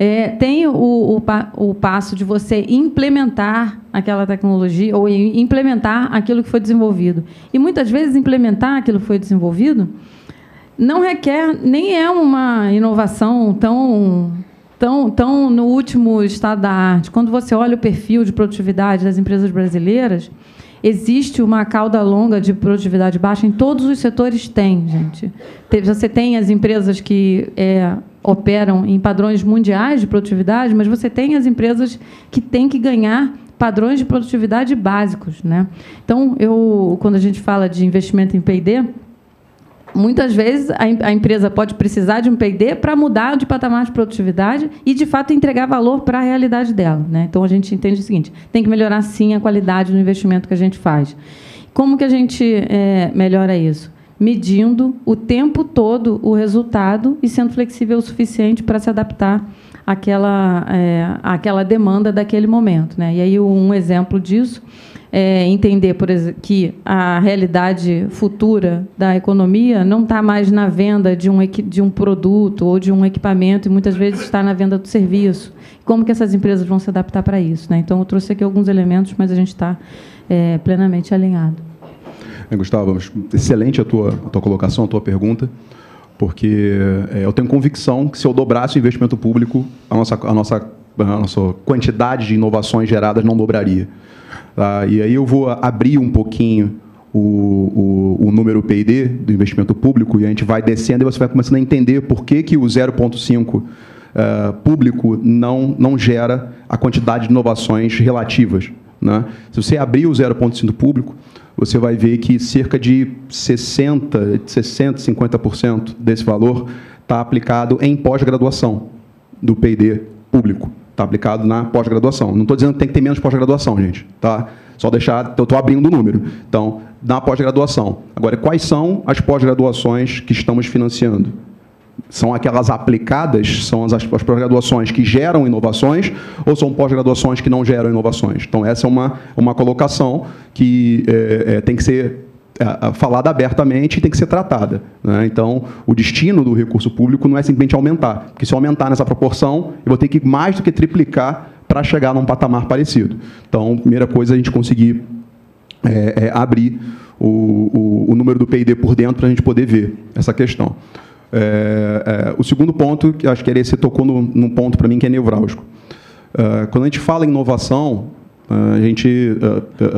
É, tem o, o, o, passo de você implementar aquela tecnologia ou implementar aquilo que foi desenvolvido. E muitas vezes implementar aquilo que foi desenvolvido não requer nem é uma inovação tão tão, tão no último estado da arte. Quando você olha o perfil de produtividade das empresas brasileiras, existe uma cauda longa de produtividade baixa em todos os setores tem, gente. Você tem as empresas que é, operam em padrões mundiais de produtividade, mas você tem as empresas que têm que ganhar padrões de produtividade básicos, né? Então, eu quando a gente fala de investimento em P&D, muitas vezes a, empresa pode precisar de um P&D para mudar de patamar de produtividade e, de fato, entregar valor para a realidade dela. Né? Então, a gente entende o seguinte, tem que melhorar, sim, a qualidade do investimento que a gente faz. Como que a gente é, melhora isso? Medindo o tempo todo o resultado e sendo flexível o suficiente para se adaptar àquela, é, àquela demanda daquele momento. Né? E aí, um exemplo disso é, entender, por exemplo, que a realidade futura da economia não está mais na venda de um, de um produto ou de um equipamento, e muitas vezes está na venda do serviço. Como que essas empresas vão se adaptar para isso? Né? Então, eu trouxe aqui alguns elementos, mas a gente está é, plenamente alinhado. É, Gustavo, excelente a tua, a tua colocação, a tua pergunta, porque é, eu tenho convicção que se eu dobrasse o investimento público, a nossa, a nossa, a nossa quantidade de inovações geradas não dobraria. Tá? E aí eu vou abrir um pouquinho o, o, o número PID do investimento público e a gente vai descendo e você vai começando a entender por que, que o 0,5 uh, eh, público não, não gera a quantidade de inovações relativas. Né? Se você abrir o 0,5 público, você vai ver que cerca de 60%, 60%, 50% desse valor está aplicado em pós-graduação do P&D público. Está aplicado na pós-graduação. Não estou dizendo que tem que ter menos pós-graduação, gente. Tá? Só deixar, eu estou abrindo o número. Então, na pós-graduação. Agora, quais são as pós-graduações que estamos financiando? São aquelas aplicadas, são as, as pós-graduações que geram inovações ou são pós-graduações que não geram inovações? Então, essa é uma, uma colocação que é, é, tem que ser é, falada abertamente e tem que ser tratada. Né? Então, o destino do recurso público não é simplesmente aumentar, porque se eu aumentar nessa proporção, eu vou ter que mais do que triplicar para chegar num patamar parecido. Então, primeira coisa, a gente conseguir é, é, abrir o, o, o, número do PID por dentro para a gente poder ver essa questão. É, é, o segundo ponto, que acho que ele, você tocou no, num ponto para mim que é nevrálgico. É, quando a gente fala em inovação, a gente,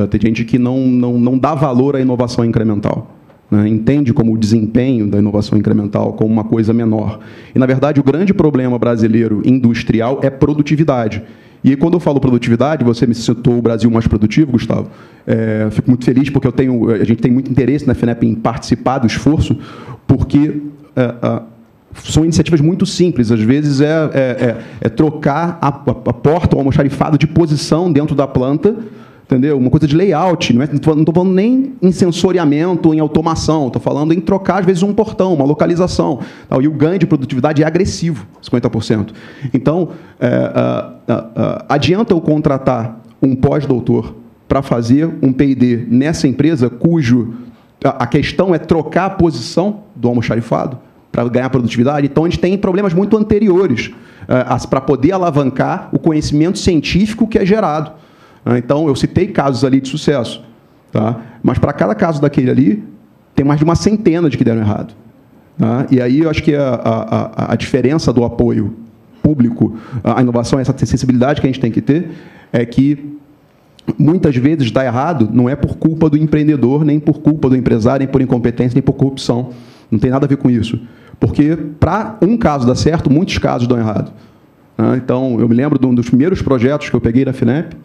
tem gente que não, não, não dá valor à inovação incremental. Né? Entende como o desempenho da inovação incremental como uma coisa menor. E, na verdade, o grande problema brasileiro industrial é produtividade. E quando eu falo produtividade, você me citou o Brasil mais produtivo, Gustavo. É, fico muito feliz porque eu tenho, a gente tem muito interesse na FINEP em participar do esforço, porque é, é, são iniciativas muito simples. Às vezes é, é, é, é trocar a, a, porta ou almoxarifado de posição dentro da planta entendeu? Uma coisa de layout, não estou é, falando nem em sensoriamento, em automação, estou falando em trocar, às vezes, um portão, uma localização. E o ganho de produtividade é agressivo, 50%. Então, adianta eu contratar um pós-doutor para fazer um P&D nessa empresa cujo a questão é trocar a posição do almoxarifado para ganhar produtividade? Então, a gente tem problemas muito anteriores é, para poder alavancar o conhecimento científico que é gerado. Ah, então, eu citei casos ali de sucesso. Tá? Mas para cada caso daquele ali, tem mais de uma centena de que deram errado. Tá? E aí eu acho que a, a, a diferença do apoio público à inovação, essa sensibilidade que a gente tem que ter, é que muitas vezes dá errado não é por culpa do empreendedor, nem por culpa do empresário, nem por incompetência, nem por corrupção. Não tem nada a ver com isso. Porque para um caso dar certo, muitos casos dão errado. Tá? Então, eu me lembro de um dos primeiros projetos que eu peguei na FINEP,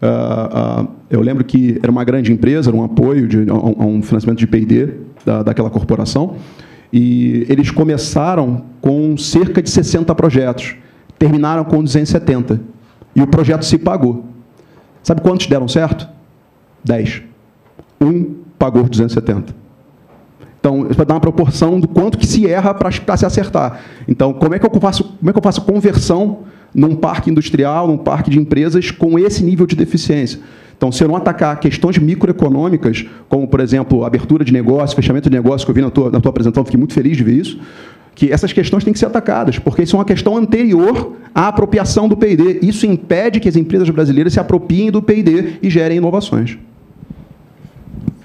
Uh, uh, eu lembro que era uma grande empresa, era um apoio de, a, um financiamento de P&D da, daquela corporação, e eles começaram com cerca de 60 projetos, terminaram com 270, e o projeto se pagou. Sabe quantos deram certo? 10. Um pagou 270. Então, vai dar uma proporção do quanto que se erra para se acertar. Então, como é que eu faço, como é que eu faço conversão num parque industrial, num parque de empresas com esse nível de deficiência. Então, se eu não atacar questões microeconômicas, como, por exemplo, abertura de negócio, fechamento de negócio, que eu vi na tua, na tua apresentação, fiquei muito feliz de ver isso, que essas questões têm que ser atacadas, porque isso é uma questão anterior à apropriação do P&D. Isso impede que as empresas brasileiras se apropriem do P&D e gerem inovações.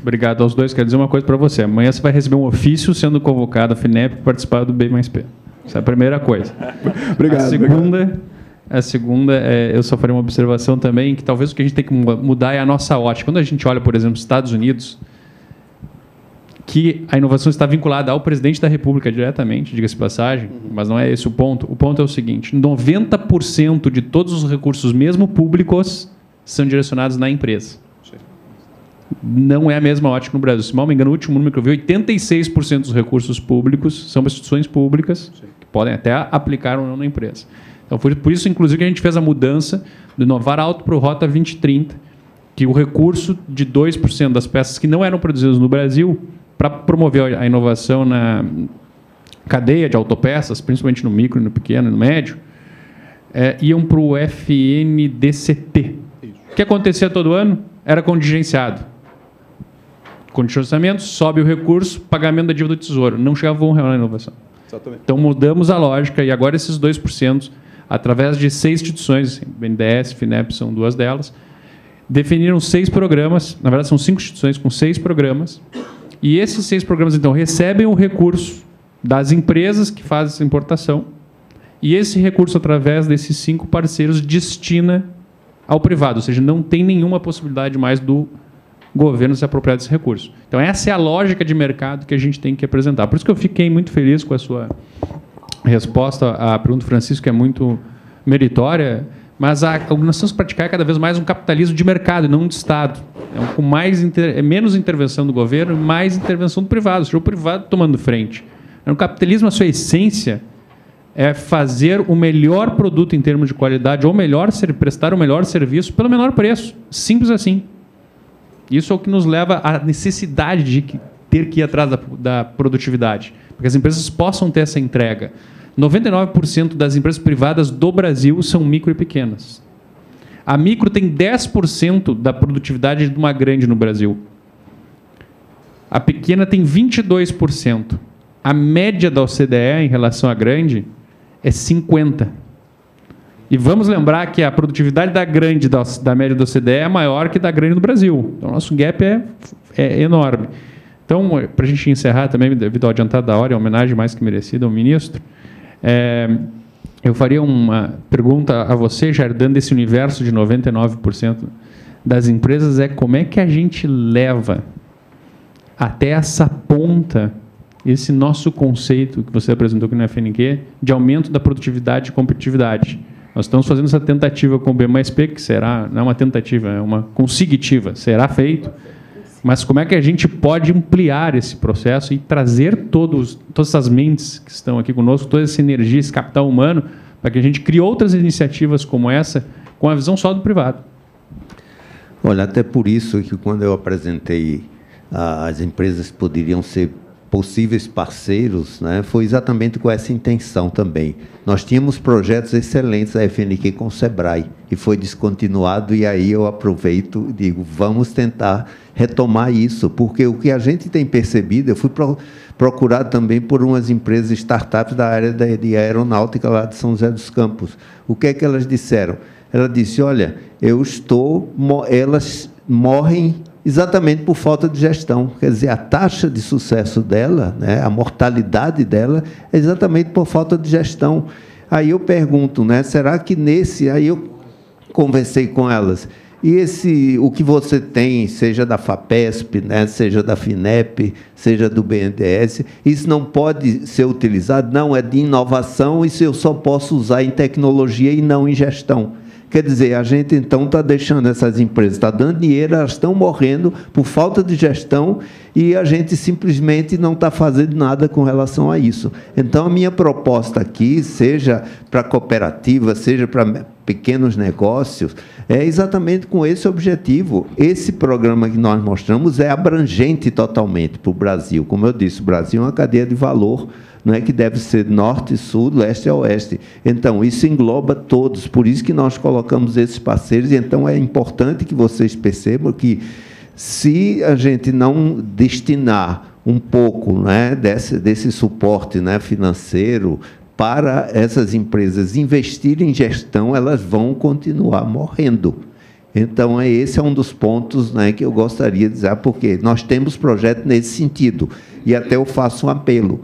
Obrigado aos dois. Quero dizer uma coisa para você. Amanhã você vai receber um ofício sendo convocado à FINEP para participar do B mais P. Essa é a primeira coisa. *laughs* obrigado. A segunda... Obrigado a segunda, é, eu só faria uma observação também, que talvez o que a gente tem que mudar é a nossa ótica. Quando a gente olha, por exemplo, Estados Unidos, que a inovação está vinculada ao presidente da República diretamente, diga-se passagem, uhum. mas não é esse o ponto. O ponto é o seguinte: 90% de todos os recursos, mesmo públicos, são direcionados na empresa. Sim. Não é a mesma ótica no Brasil. Se mal me engano, o último número que eu vi, 86% dos recursos públicos são instituições públicas, Sim. que podem até aplicar ou não na empresa. Então, foi por isso, inclusive, que a gente fez a mudança do Inovar Alto para o Rota 2030, que o recurso de 2% das peças que não eram produzidas no Brasil, para promover a inovação na cadeia de autopeças, principalmente no micro, no pequeno e no médio, é, iam para o FNDCT. O que acontecia todo ano? Era contingenciado. Contingenciamento, sobe o recurso, pagamento da dívida do tesouro. Não chegava um real na inovação. Exatamente. Então mudamos a lógica e agora esses 2% através de seis instituições, BNDES, FINEP são duas delas, definiram seis programas, na verdade são cinco instituições com seis programas, e esses seis programas, então, recebem o recurso das empresas que fazem essa importação, e esse recurso, através desses cinco parceiros, destina ao privado, ou seja, não tem nenhuma possibilidade mais do governo se apropriar desse recurso. Então, essa é a lógica de mercado que a gente tem que apresentar. Por isso que eu fiquei muito feliz com a sua resposta à pergunta do Francisco, que é muito meritória, mas a, que nós temos que praticar é cada vez mais um capitalismo de mercado e não de Estado. É um, com mais inter, é menos intervenção do governo mais intervenção do privado, seja, o privado tomando frente. No capitalismo, a sua essência é fazer o melhor produto em termos de qualidade, ou melhor, prestar o melhor serviço pelo menor preço. Simples assim. Isso é o que nos leva à necessidade de ter que ir atrás da, da produtividade, porque as empresas possam ter essa entrega. 99% das empresas privadas do Brasil são micro e pequenas. A micro tem 10% da produtividade de uma grande no Brasil. A pequena tem 22%. A média da OCDE em relação à grande é 50%. E vamos lembrar que a produtividade da grande da, da média da OCDE é maior que da grande do Brasil. Então, nosso gap é, é enorme. Então, para a gente encerrar também, devido ao adiantado da hora, a homenagem mais que merecida ao ministro, é, eu faria uma pergunta a você, Jardim, desse universo de 99% das empresas, é como é que a gente leva até essa ponta esse nosso conceito que você apresentou aqui no FNQ de aumento da produtividade e competitividade. Nós estamos fazendo essa tentativa com o B mais P, que será, não é uma tentativa, é uma consecutiva, será feito. Mas como é que a gente pode ampliar esse processo e trazer todos, todas essas mentes que estão aqui conosco, toda essa energia, esse capital humano, para que a gente crie outras iniciativas como essa, com a visão só do privado? Olha, até por isso que quando eu apresentei ah, as empresas poderiam ser possíveis parceiros, né, foi exatamente com essa intenção também. Nós tínhamos projetos excelentes da FNQ com o Sebrae e foi descontinuado e aí eu aproveito e digo, vamos tentar retomar isso, porque o que a gente tem percebido, eu fui pro, procurado também por umas empresas startups da área de, de aeronáutica lá de São José dos Campos. O que é que elas disseram? Ela disse, olha, eu estou, elas morrem exatamente por falta de gestão. Quer dizer, a taxa de sucesso dela, né, a mortalidade dela, é exatamente por falta de gestão. Aí eu pergunto, né, será que nesse. Aí eu conversei com elas. E esse, o que você tem, seja da FAPESP, né, seja da FINEP, seja do BNDES, isso não pode ser utilizado? Não, é de inovação, isso eu só posso usar em tecnologia e não em gestão. Quer dizer, a gente então está deixando essas empresas, está dando dinheiro, elas estão morrendo por falta de gestão e a gente simplesmente não está fazendo nada com relação a isso. Então, a minha proposta aqui, seja para cooperativa, seja para pequenos negócios, é exatamente com esse objetivo. Esse programa que nós mostramos é abrangente totalmente para o Brasil. Como eu disse, o Brasil é uma cadeia de valor não é que deve ser norte, sul, leste a oeste. Então, isso engloba todos, por isso que nós colocamos esses parceiros, e então é importante que vocês percebam que se a gente não destinar um pouco né, desse, desse suporte né, financeiro para essas empresas investirem em gestão, elas vão continuar morrendo. Então, é, esse é um dos pontos né, que eu gostaria de dizer, porque nós temos projeto nesse sentido. E até eu faço um apelo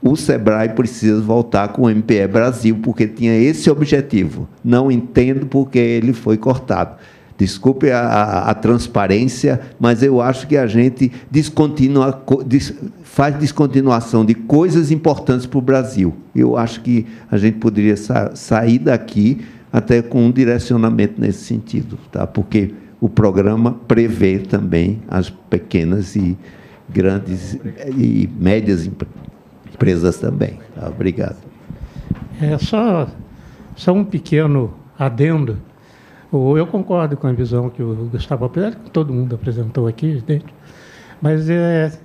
o SEBRAE precisa voltar com o MPE Brasil, porque tinha esse objetivo. Não entendo porque ele foi cortado. Desculpe a, a, a transparência, mas eu acho que a gente descontinua, des, faz descontinuação de coisas importantes para o Brasil. Eu acho que a gente poderia sa sair daqui até com um direcionamento nesse sentido, tá? porque o programa prevê também as pequenas e grandes e médias empresas também. Tá? Obrigado. É só, só um pequeno adendo. Eu concordo com a visão que o Gustavo apresentou, que todo mundo apresentou aqui, mas é,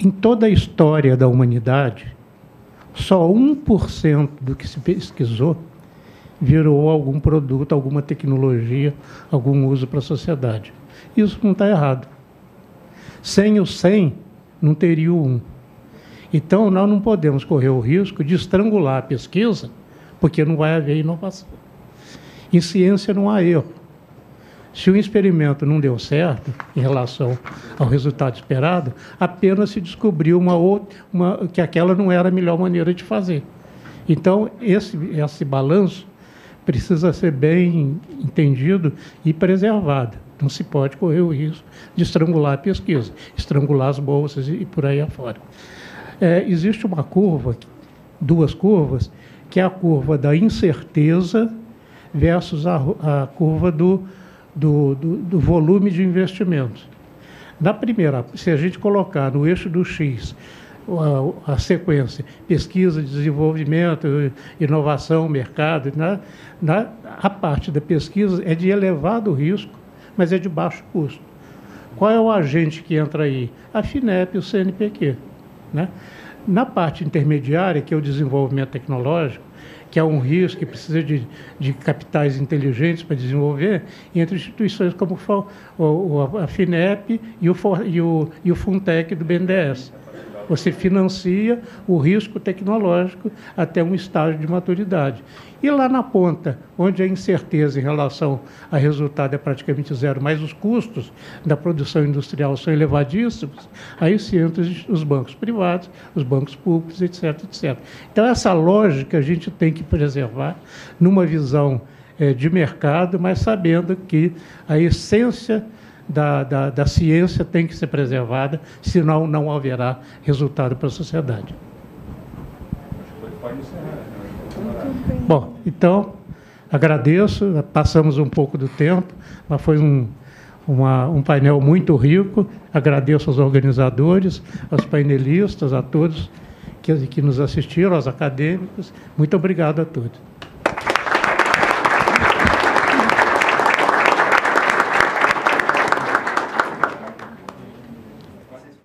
em toda a história da humanidade, só 1% do que se pesquisou virou algum produto, alguma tecnologia, algum uso para a sociedade. Isso não está errado. Sem o 100, não teria o 1. Então, nós não podemos correr o risco de estrangular a pesquisa, porque não vai haver inovação. Em ciência não há erro. Se o experimento não deu certo em relação ao resultado esperado, apenas se descobriu uma outra, uma, que aquela não era a melhor maneira de fazer. Então, esse, esse balanço precisa ser bem entendido e preservado. Não se pode correr o risco de estrangular a pesquisa, estrangular as bolsas e por aí afora é, existe uma curva, duas curvas, que é a curva da incerteza versus a, a curva do, do, do, do volume de investimentos. Na primeira, se a gente colocar no eixo do X a, a sequência pesquisa, desenvolvimento, inovação, mercado, na, na, a parte da pesquisa é de elevado risco, mas é de baixo custo. Qual é o agente que entra aí? A FINEP e o CNPq. Né? Na parte intermediária, que é o desenvolvimento tecnológico, que é um risco que precisa de, de capitais inteligentes para desenvolver, entre instituições como a FINEP e o, e o, e o FUNTEC do BNDES. Você financia o risco tecnológico até um estágio de maturidade. E lá na ponta, onde a incerteza em relação a resultado é praticamente zero, mas os custos da produção industrial são elevadíssimos, aí se entram os bancos privados, os bancos públicos, etc, etc. Então, essa lógica a gente tem que preservar numa visão é, de mercado, mas sabendo que a essência da, da, da ciência tem que ser preservada, senão não haverá resultado para a sociedade. Bom, então, agradeço, passamos um pouco do tempo, mas foi um, uma, um painel muito rico. Agradeço aos organizadores, aos painelistas, a todos que, que nos assistiram, aos acadêmicos. Muito obrigado a todos.